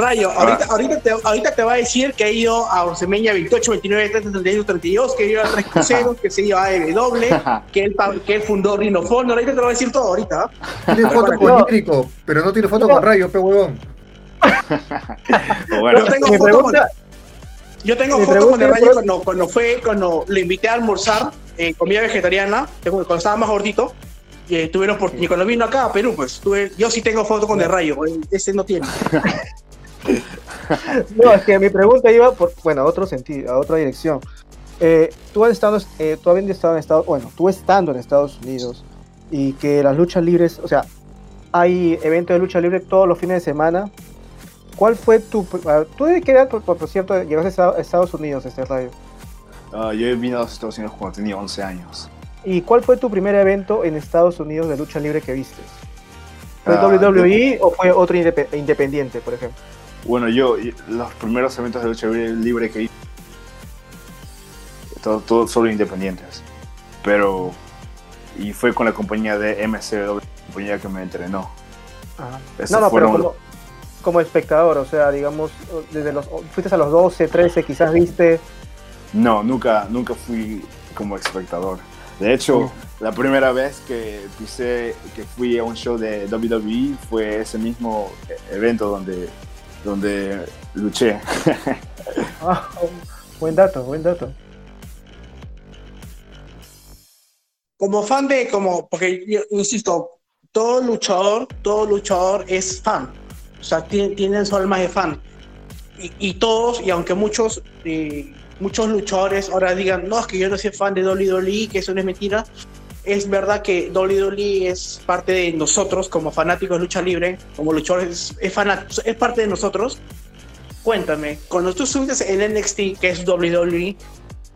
Rayo, ahorita, ahorita, te, ahorita te va a decir que ha ido a WrestleMania 28, 29, 30, 31, 32, que ha ido a 3 cruceros, (laughs) que se iba a AEW, (laughs) que él, que él fundó Rhino Honor. Ahorita te lo va a decir todo ahorita. ¿ah?
Tiene foto con ibérico, pero no tiene foto con rayo, pe huevón.
Bueno, (laughs)
Yo tengo foto con,
pregunta,
yo tengo foto con el Rayo cuando, cuando fue, cuando le invité a almorzar eh, comida vegetariana, cuando estaba más gordito. Y eh, tuvieron por, y cuando vino acá a Perú, pues tuve, yo sí tengo foto con el Rayo, eh, ese no tiene. (laughs)
no, es que mi pregunta iba por, bueno, a otro sentido, a otra dirección. Eh, tú has estado, eh, tú habiendo estado en Estados, bueno, tú estando en Estados Unidos y que las luchas libres, o sea, hay eventos de lucha libre todos los fines de semana. ¿Cuál fue tu, tú de qué edad, por, por cierto, llegaste a Estados Unidos, este radio?
ah, yo vine a los Estados Unidos cuando tenía 11 años.
¿Y cuál fue tu primer evento en Estados Unidos de lucha libre que viste? ¿Fue
Ah,
WWE o fue otro indepe- independiente, por ejemplo?
Bueno, yo, los primeros eventos de lucha libre que hice, todo, todo solo independientes. Pero, y fue con la compañía de MCW, la compañía que me entrenó.
No, no, pero como, como espectador, o sea, digamos, desde los fuiste a los 12, 13, quizás viste.
No, nunca, nunca fui como espectador. De hecho, la primera vez que pisé, que fui a un show de WWE fue ese mismo evento donde, donde luché. (laughs)
Ah, buen dato, buen dato.
como fan de, como, porque yo insisto, todo luchador, todo luchador es fan. O sea, tiene, tienen su alma de fan. Y, y todos, y aunque muchos, eh, muchos luchadores ahora digan, no, es que yo no soy fan de WWE, que eso no es mentira, es verdad que WWE es parte de nosotros como fanáticos de lucha libre, como luchadores, es, parte de nosotros. Cuéntame, cuando tú subiste en NXT, que es WWE,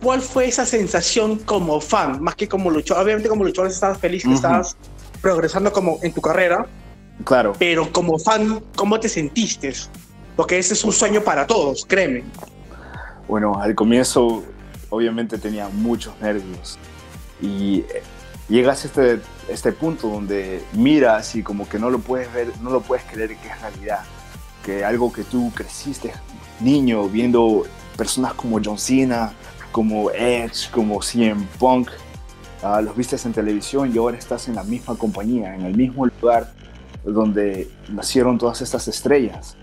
¿cuál fue esa sensación como fan? Más que como luchador. Obviamente como luchador estabas feliz que estabas progresando como en tu carrera,
Claro,
pero como fan, ¿cómo te sentiste? Porque ese es un sueño para todos, créeme.
bueno, al comienzo obviamente tenía muchos nervios y eh, llegas a este, este punto donde miras y como que no lo puedes ver, no lo puedes creer que es realidad, que algo que tú creciste niño viendo personas como John Cena, como Edge, como CM Punk, ah, los viste en televisión y ahora estás en la misma compañía, en el mismo lugar donde nacieron todas estas estrellas.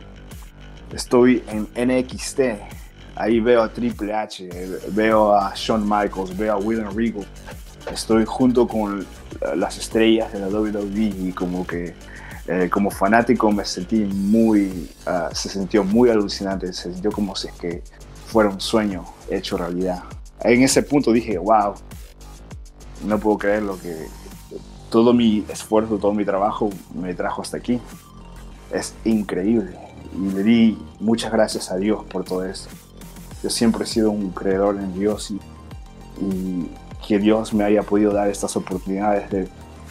Estoy en NXT, ahí veo a Triple H, eh, veo a Shawn Michaels, veo a William Regal. Estoy junto con las estrellas de la WWE y como que eh, como fanático me sentí muy, ah, se sintió muy alucinante, se sintió como si es que fuera un sueño hecho realidad. En ese punto dije, wow, no puedo creer lo que todo mi esfuerzo, todo mi trabajo me trajo hasta aquí. Es increíble y le di muchas gracias a Dios por todo esto. Yo siempre he sido un creedor en Dios y, y que Dios me haya podido dar estas oportunidades de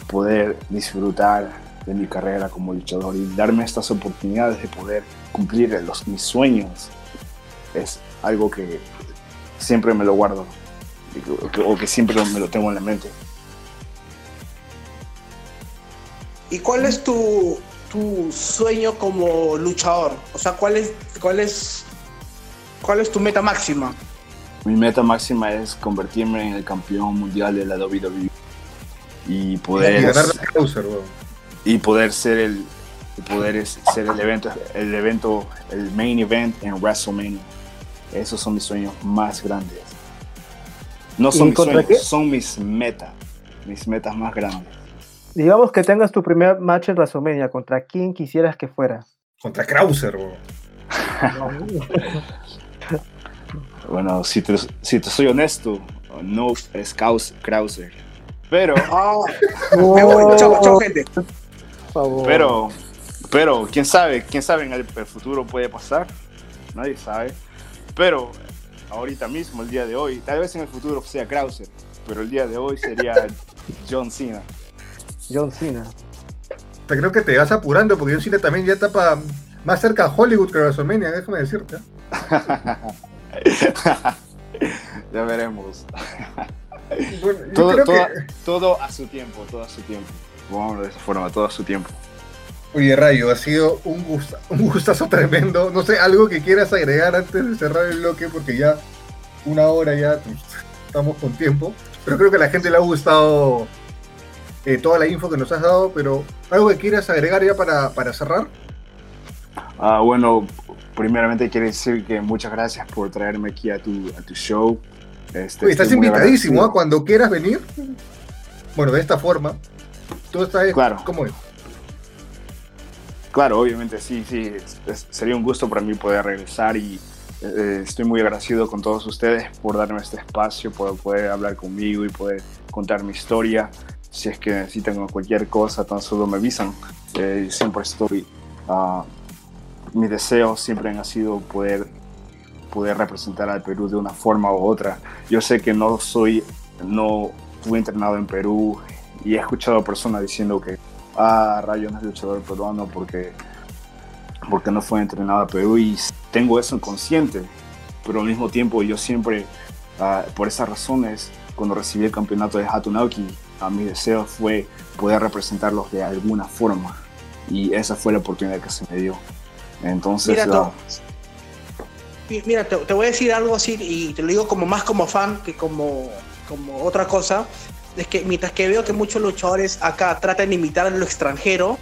poder disfrutar de mi carrera como luchador y darme estas oportunidades de poder cumplir los, mis sueños es algo que siempre me lo guardo o que siempre me lo tengo en la mente.
¿Y cuál es tu, tu sueño como luchador? O sea, ¿cuál es, cuál es, cuál es tu meta máxima?
Mi meta máxima es convertirme en el campeón mundial de la WWE y
Y
poder
ganar la
y poder ser el y poder ser el evento el evento el main event en WrestleMania. Esos son mis sueños más grandes. No son
¿Y
mis sueños,
qué?
son mis metas, mis metas más grandes.
Digamos que tengas tu primer match en WrestleMania, ¿contra quién quisieras que fuera?
Contra Krauser, weón. (laughs)
Bueno, si te, si te soy honesto, no es Kraus- Krauser. Pero, (laughs)
Ah, me voy, chao, chao, gente.
Por favor.
pero, pero, quién sabe, quién sabe en el, el futuro puede pasar. Nadie sabe. Pero, ahorita mismo, el día de hoy, tal vez en el futuro sea Krauser, pero el día de hoy sería John Cena.
John Cena.
Te creo que te vas apurando porque John Cena también ya está pa- más cerca a Hollywood que a WrestleMania, déjame decirte. (laughs) (laughs)
ya veremos.
Bueno,
Todo, todo-
que-
todo a su tiempo, todo a su tiempo. Vamos de esa forma, todo a su tiempo.
Oye, Rayo, ha sido un, gusta- un gustazo tremendo. No sé, algo que quieras agregar antes de cerrar el bloque, porque ya una hora ya estamos con tiempo. Pero creo que a la gente le ha gustado eh, toda la info que nos has dado, pero algo que quieras agregar ya para, para cerrar.
Ah, bueno, primeramente quiero decir que muchas gracias por traerme aquí a tu, a tu show. Este,
Oye, estás invitadísimo,
agradecido.
cuando quieras venir. Bueno, de esta forma. Todo está
Claro.
¿Cómo es?
Claro, obviamente sí, sí. es- es- sería un gusto para mí poder regresar y eh, estoy muy agradecido con todos ustedes por darme este espacio, por poder hablar conmigo y poder contar mi historia. Si es que necesitan cualquier cosa, tan solo me avisan. Eh, siempre estoy. ah, mis deseos siempre han sido poder, poder representar al Perú de una forma u otra. Yo sé que no soy, no fui entrenado en Perú y he escuchado personas diciendo que ah, Rayo no es luchador peruano porque, porque no fue entrenado a Perú y tengo eso consciente, pero al mismo tiempo yo siempre, ah, por esas razones, cuando recibí el campeonato de Hatunauki, a mi deseo fue poder representarlos de alguna forma y esa fue la oportunidad que se me dio. Entonces,
Mira, te, te voy a decir algo así y te lo digo como más como fan que como, como otra cosa. Es que mientras que veo que muchos luchadores acá tratan de imitar a lo extranjero,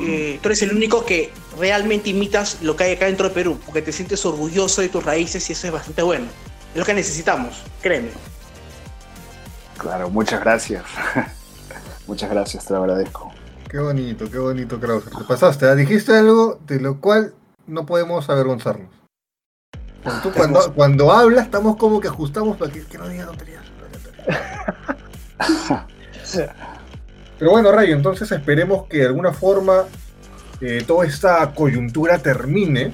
eh, tú eres el único que realmente imitas lo que hay acá dentro de Perú, porque te sientes orgulloso de tus raíces y eso es bastante bueno. Es lo que necesitamos, créeme.
Claro, muchas gracias. (laughs) muchas gracias, te lo agradezco.
Qué bonito, qué bonito, Krauser. Te pasaste, ¿ah? dijiste algo de lo cual no podemos avergonzarnos. Cuando, tú- cuando, cuando hablas, estamos como que ajustamos para que, que no diga tonterías. (laughs) Pero bueno, Rayo, entonces esperemos que de alguna forma eh, toda esta coyuntura termine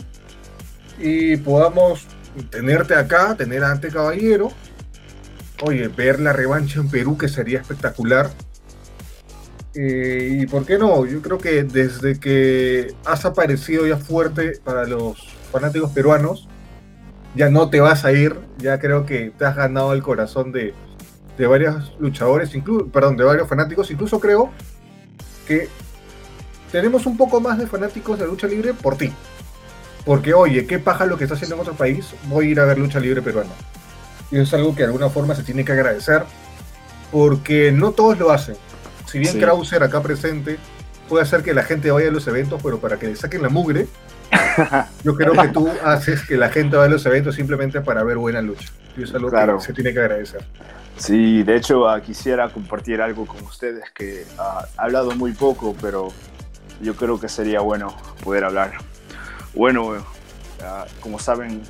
y podamos tenerte acá, tener a Ante Caballero. Oye, ver la revancha en Perú, que sería espectacular. Eh, y por qué no, yo creo que desde que has aparecido ya fuerte para los fanáticos peruanos, ya no te vas a ir, ya creo que te has ganado el corazón de, de varios luchadores, inclu- perdón, de varios fanáticos, incluso creo que tenemos un poco más de fanáticos de lucha libre por ti. Porque, oye, qué paja lo que está haciendo en otro país, voy a ir a ver lucha libre peruana. Y es algo que de alguna forma se tiene que agradecer, porque no todos lo hacen. Si bien
Sí.
Krauser acá presente puede hacer que la gente vaya a los eventos, pero para que le saquen la mugre, (laughs) yo creo que tú haces que la gente vaya a los eventos simplemente para ver buena lucha. Y es algo
Claro.
que se tiene que agradecer.
Sí, de hecho ah, quisiera compartir algo con ustedes que ah, he hablado muy poco, pero yo creo que sería bueno poder hablar. Bueno, ah, como saben,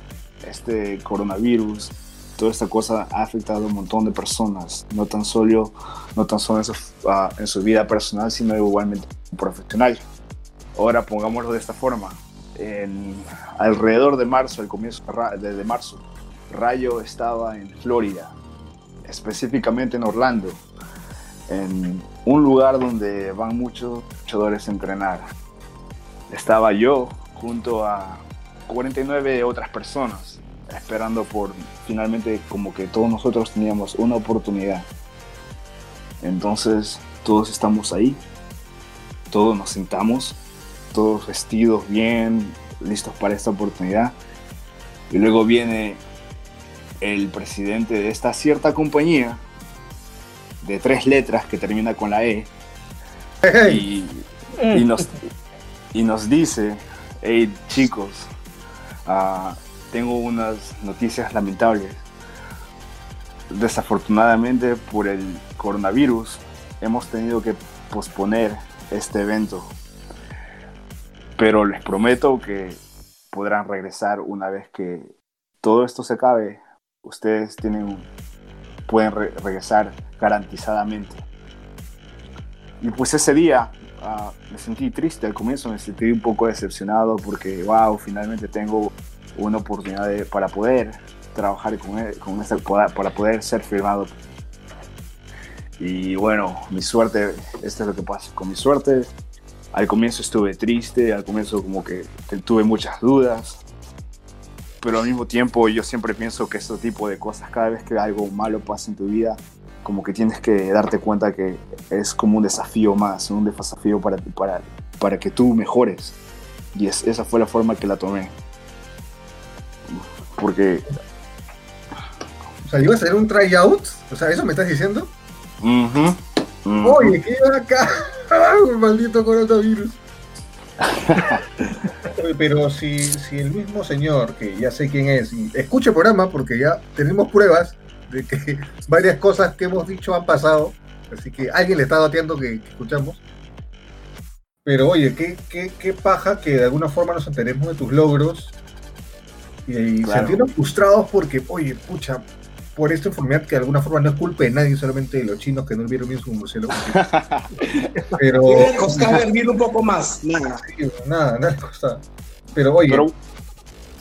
este coronavirus, toda esta cosa ha afectado a un montón de personas, no tan solo, no tan solo en, su, ah, en su vida personal, sino igualmente profesional. Ahora pongámoslo de esta forma. En, alrededor de marzo, el comienzo de marzo, Rayo estaba en Florida, específicamente en Orlando, en un lugar donde van muchos luchadores a entrenar. Estaba yo junto a 49 otras personas, esperando por finalmente como que todos nosotros teníamos una oportunidad. Entonces todos estamos ahí, todos nos sentamos, todos vestidos bien, listos para esta oportunidad. Y luego viene el presidente de esta cierta compañía de tres letras que termina con la E
Hey,
y, y nos, y nos dice, hey chicos, ah, tengo unas noticias lamentables. Desafortunadamente por el coronavirus hemos tenido que posponer este evento. Pero les prometo que podrán regresar una vez que todo esto se acabe. Ustedes tienen, pueden re- regresar garantizadamente. Y pues ese día ah, me sentí triste al comienzo, me sentí un poco decepcionado porque, wow, finalmente tengo una oportunidad para poder trabajar con, él, esta, para poder ser firmado. Y bueno, mi suerte, esto es lo que pasa. Con mi suerte, al comienzo estuve triste, al comienzo como que tuve muchas dudas, pero al mismo tiempo yo siempre pienso que este tipo de cosas, cada vez que algo malo pasa en tu vida, como que tienes que darte cuenta que es como un desafío más, un desafío para, para, para que tú mejores. Y es, esa fue la forma que la tomé. Porque,
o sea, ¿ibas a hacer un tryout? O sea, ¿eso me estás diciendo?
ujú.
Oye, ¿qué iba acá? (laughs) Maldito coronavirus. (laughs) Pero si, si el mismo señor, que ya sé quién es, y escuche el programa porque ya tenemos pruebas de que (laughs) varias cosas que hemos dicho han pasado, así que alguien le está dateando que, que escuchamos. Pero oye, qué, qué, qué paja que de alguna forma nos enteremos de tus logros y, y
Claro.
sentirnos frustrados porque, oye, pucha, por esta enfermedad que de alguna forma no es culpa de nadie, solamente de los chinos que no vieron bien su murciélago. (laughs) Pero
Me costaba hervir un poco más. Nada.
Sí, nada, nada costaba. Pero oye,
pero,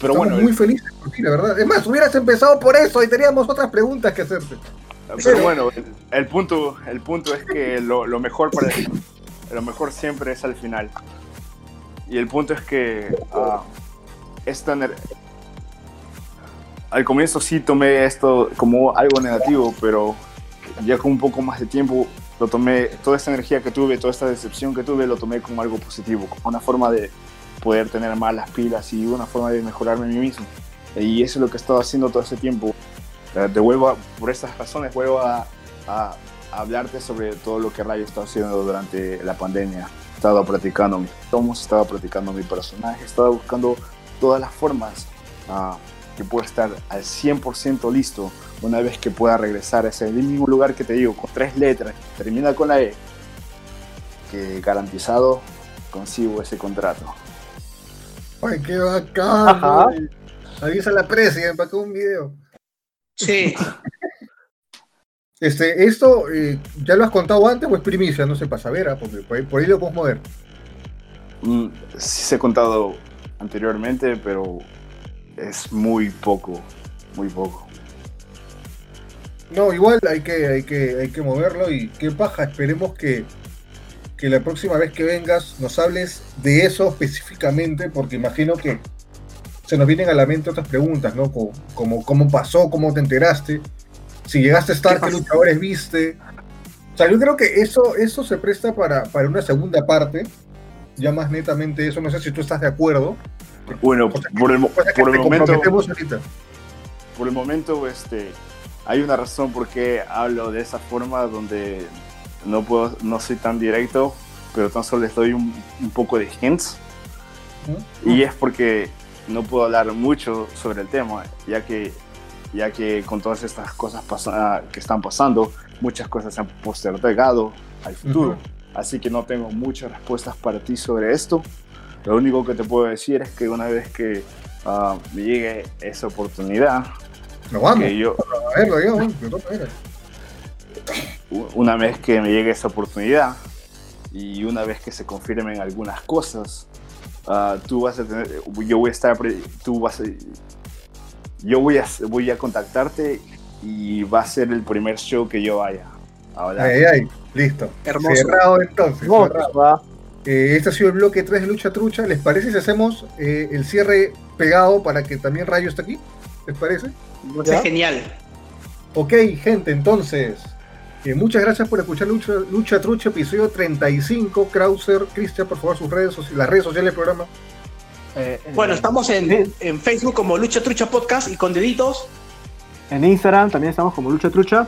pero
estamos
bueno,
muy felices por ti, la verdad. Es más, hubieras empezado por eso y teníamos otras preguntas que hacerte.
Pero bueno, el, el punto, el punto es que lo, lo mejor para lo mejor siempre es al final. Y el punto es que ah, esta al comienzo sí tomé esto como algo negativo, pero ya con un poco más de tiempo lo tomé, toda esta energía que tuve, toda esta decepción que tuve, lo tomé como algo positivo, como una forma de poder tener más las pilas y una forma de mejorarme a mí mismo. Y eso es lo que he estado haciendo todo este tiempo. De vuelvo por estas razones, vuelvo a, hablarte sobre todo lo que Rayo está haciendo durante la pandemia. He estado practicando mis tomos, he estado practicando mi personaje, he estado buscando todas las formas ah, que pueda estar al 100% listo una vez que pueda regresar a ese mismo lugar que te digo, con tres letras, termina con la E, que garantizado consigo ese contrato.
Ay, qué bacán. Avisa la prensa y empacó un video.
Sí. (laughs)
Este, esto, eh, ¿ya lo has contado antes o es primicia? No sé, para saber, ah, porque por ahí, por ahí lo podemos mover.
Mm, sí se he contado anteriormente, pero es muy poco, muy poco.
No, igual hay que, hay que, hay que moverlo y qué paja, esperemos que, que la próxima vez que vengas nos hables de eso específicamente, porque imagino que se nos vienen a la mente otras preguntas, ¿no? Co- Como, cómo pasó, cómo te enteraste, si llegaste a estar,
¿Qué
qué luchadores viste. O sea, yo creo que eso, eso se presta para, para una segunda parte, ya más netamente eso, no sé si tú estás de acuerdo.
Bueno,
sea,
por el,
Cosa que
por el momento,
ahorita.
por el momento, este, hay una razón por qué hablo de esa forma, donde no puedo, no soy tan directo, pero tan solo les doy un, un poco de hints. Y es porque no puedo hablar mucho sobre el tema, ya que, ya que con todas estas cosas que están pasando, muchas cosas se han postergado al futuro. Así que no tengo muchas respuestas para ti sobre esto. Lo único que te puedo decir es que una vez que me llegue esa oportunidad,
Nos vamos,
que yo,
a verlo, todas maneras.
una vez que me llegue esa oportunidad y una vez que se confirmen algunas cosas, ah, tú vas a tener, yo voy a estar, tú vas a, yo voy a, voy a contactarte y va a ser el primer show que yo vaya a hablar.
Ay, ay, listo.
Hermoso.
Cerrado entonces.
No,
cerrado. Eh, este ha sido el bloque 3 de Lucha Trucha. ¿Les parece si hacemos eh, el cierre pegado para que también Rayo esté aquí? ¿Les parece?
Es genial.
Ok, gente, entonces. eh, muchas gracias por escuchar Lucha, Lucha Trucha, episodio 35. Krauser, Cristian, por favor, sus redes sociales, las redes sociales del programa.
Eh, eh,
Bueno, estamos en, en Facebook como Lucha Trucha Podcast y con deditos
En Instagram también estamos como Lucha Trucha.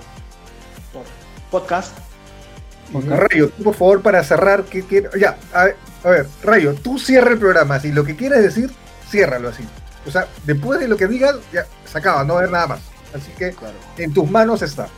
podcast.
Rayo, tú, por favor, para cerrar, ¿qué quieres? Ya, a ver, a ver, Rayo, tú cierra el programa. Si lo que quieres decir, ciérralo así. O sea, después de lo que digas, ya se acaba, no va a haber nada más. Así que
Claro.
en tus manos está.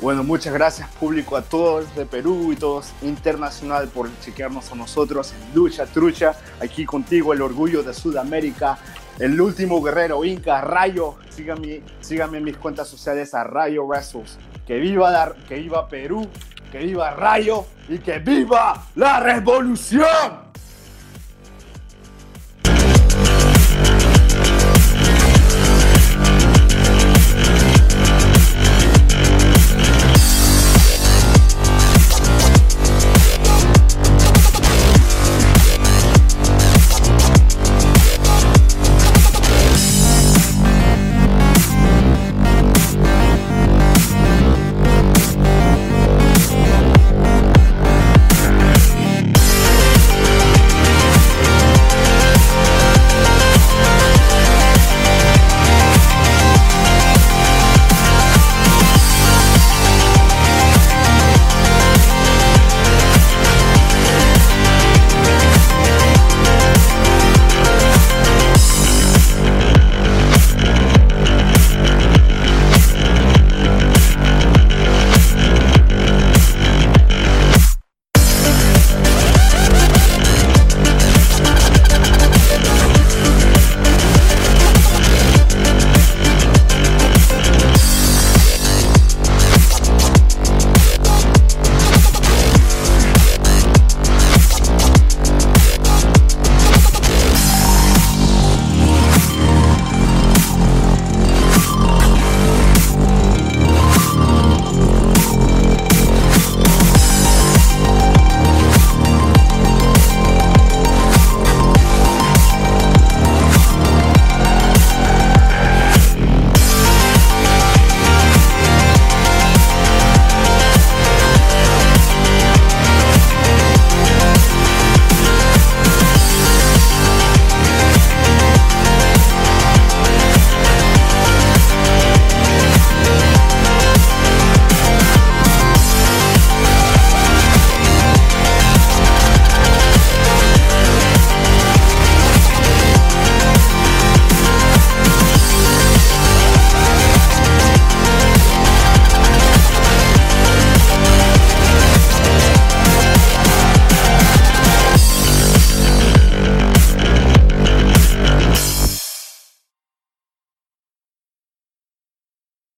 Bueno, muchas gracias público a todos de Perú y todos internacional por chequearnos a nosotros en Lucha Trucha, aquí contigo el orgullo de Sudamérica, el último guerrero Inca, Rayo, síganme, síganme en mis cuentas sociales a Rayo Wrestles, que viva, la- que viva Perú, que viva Rayo y que viva la revolución.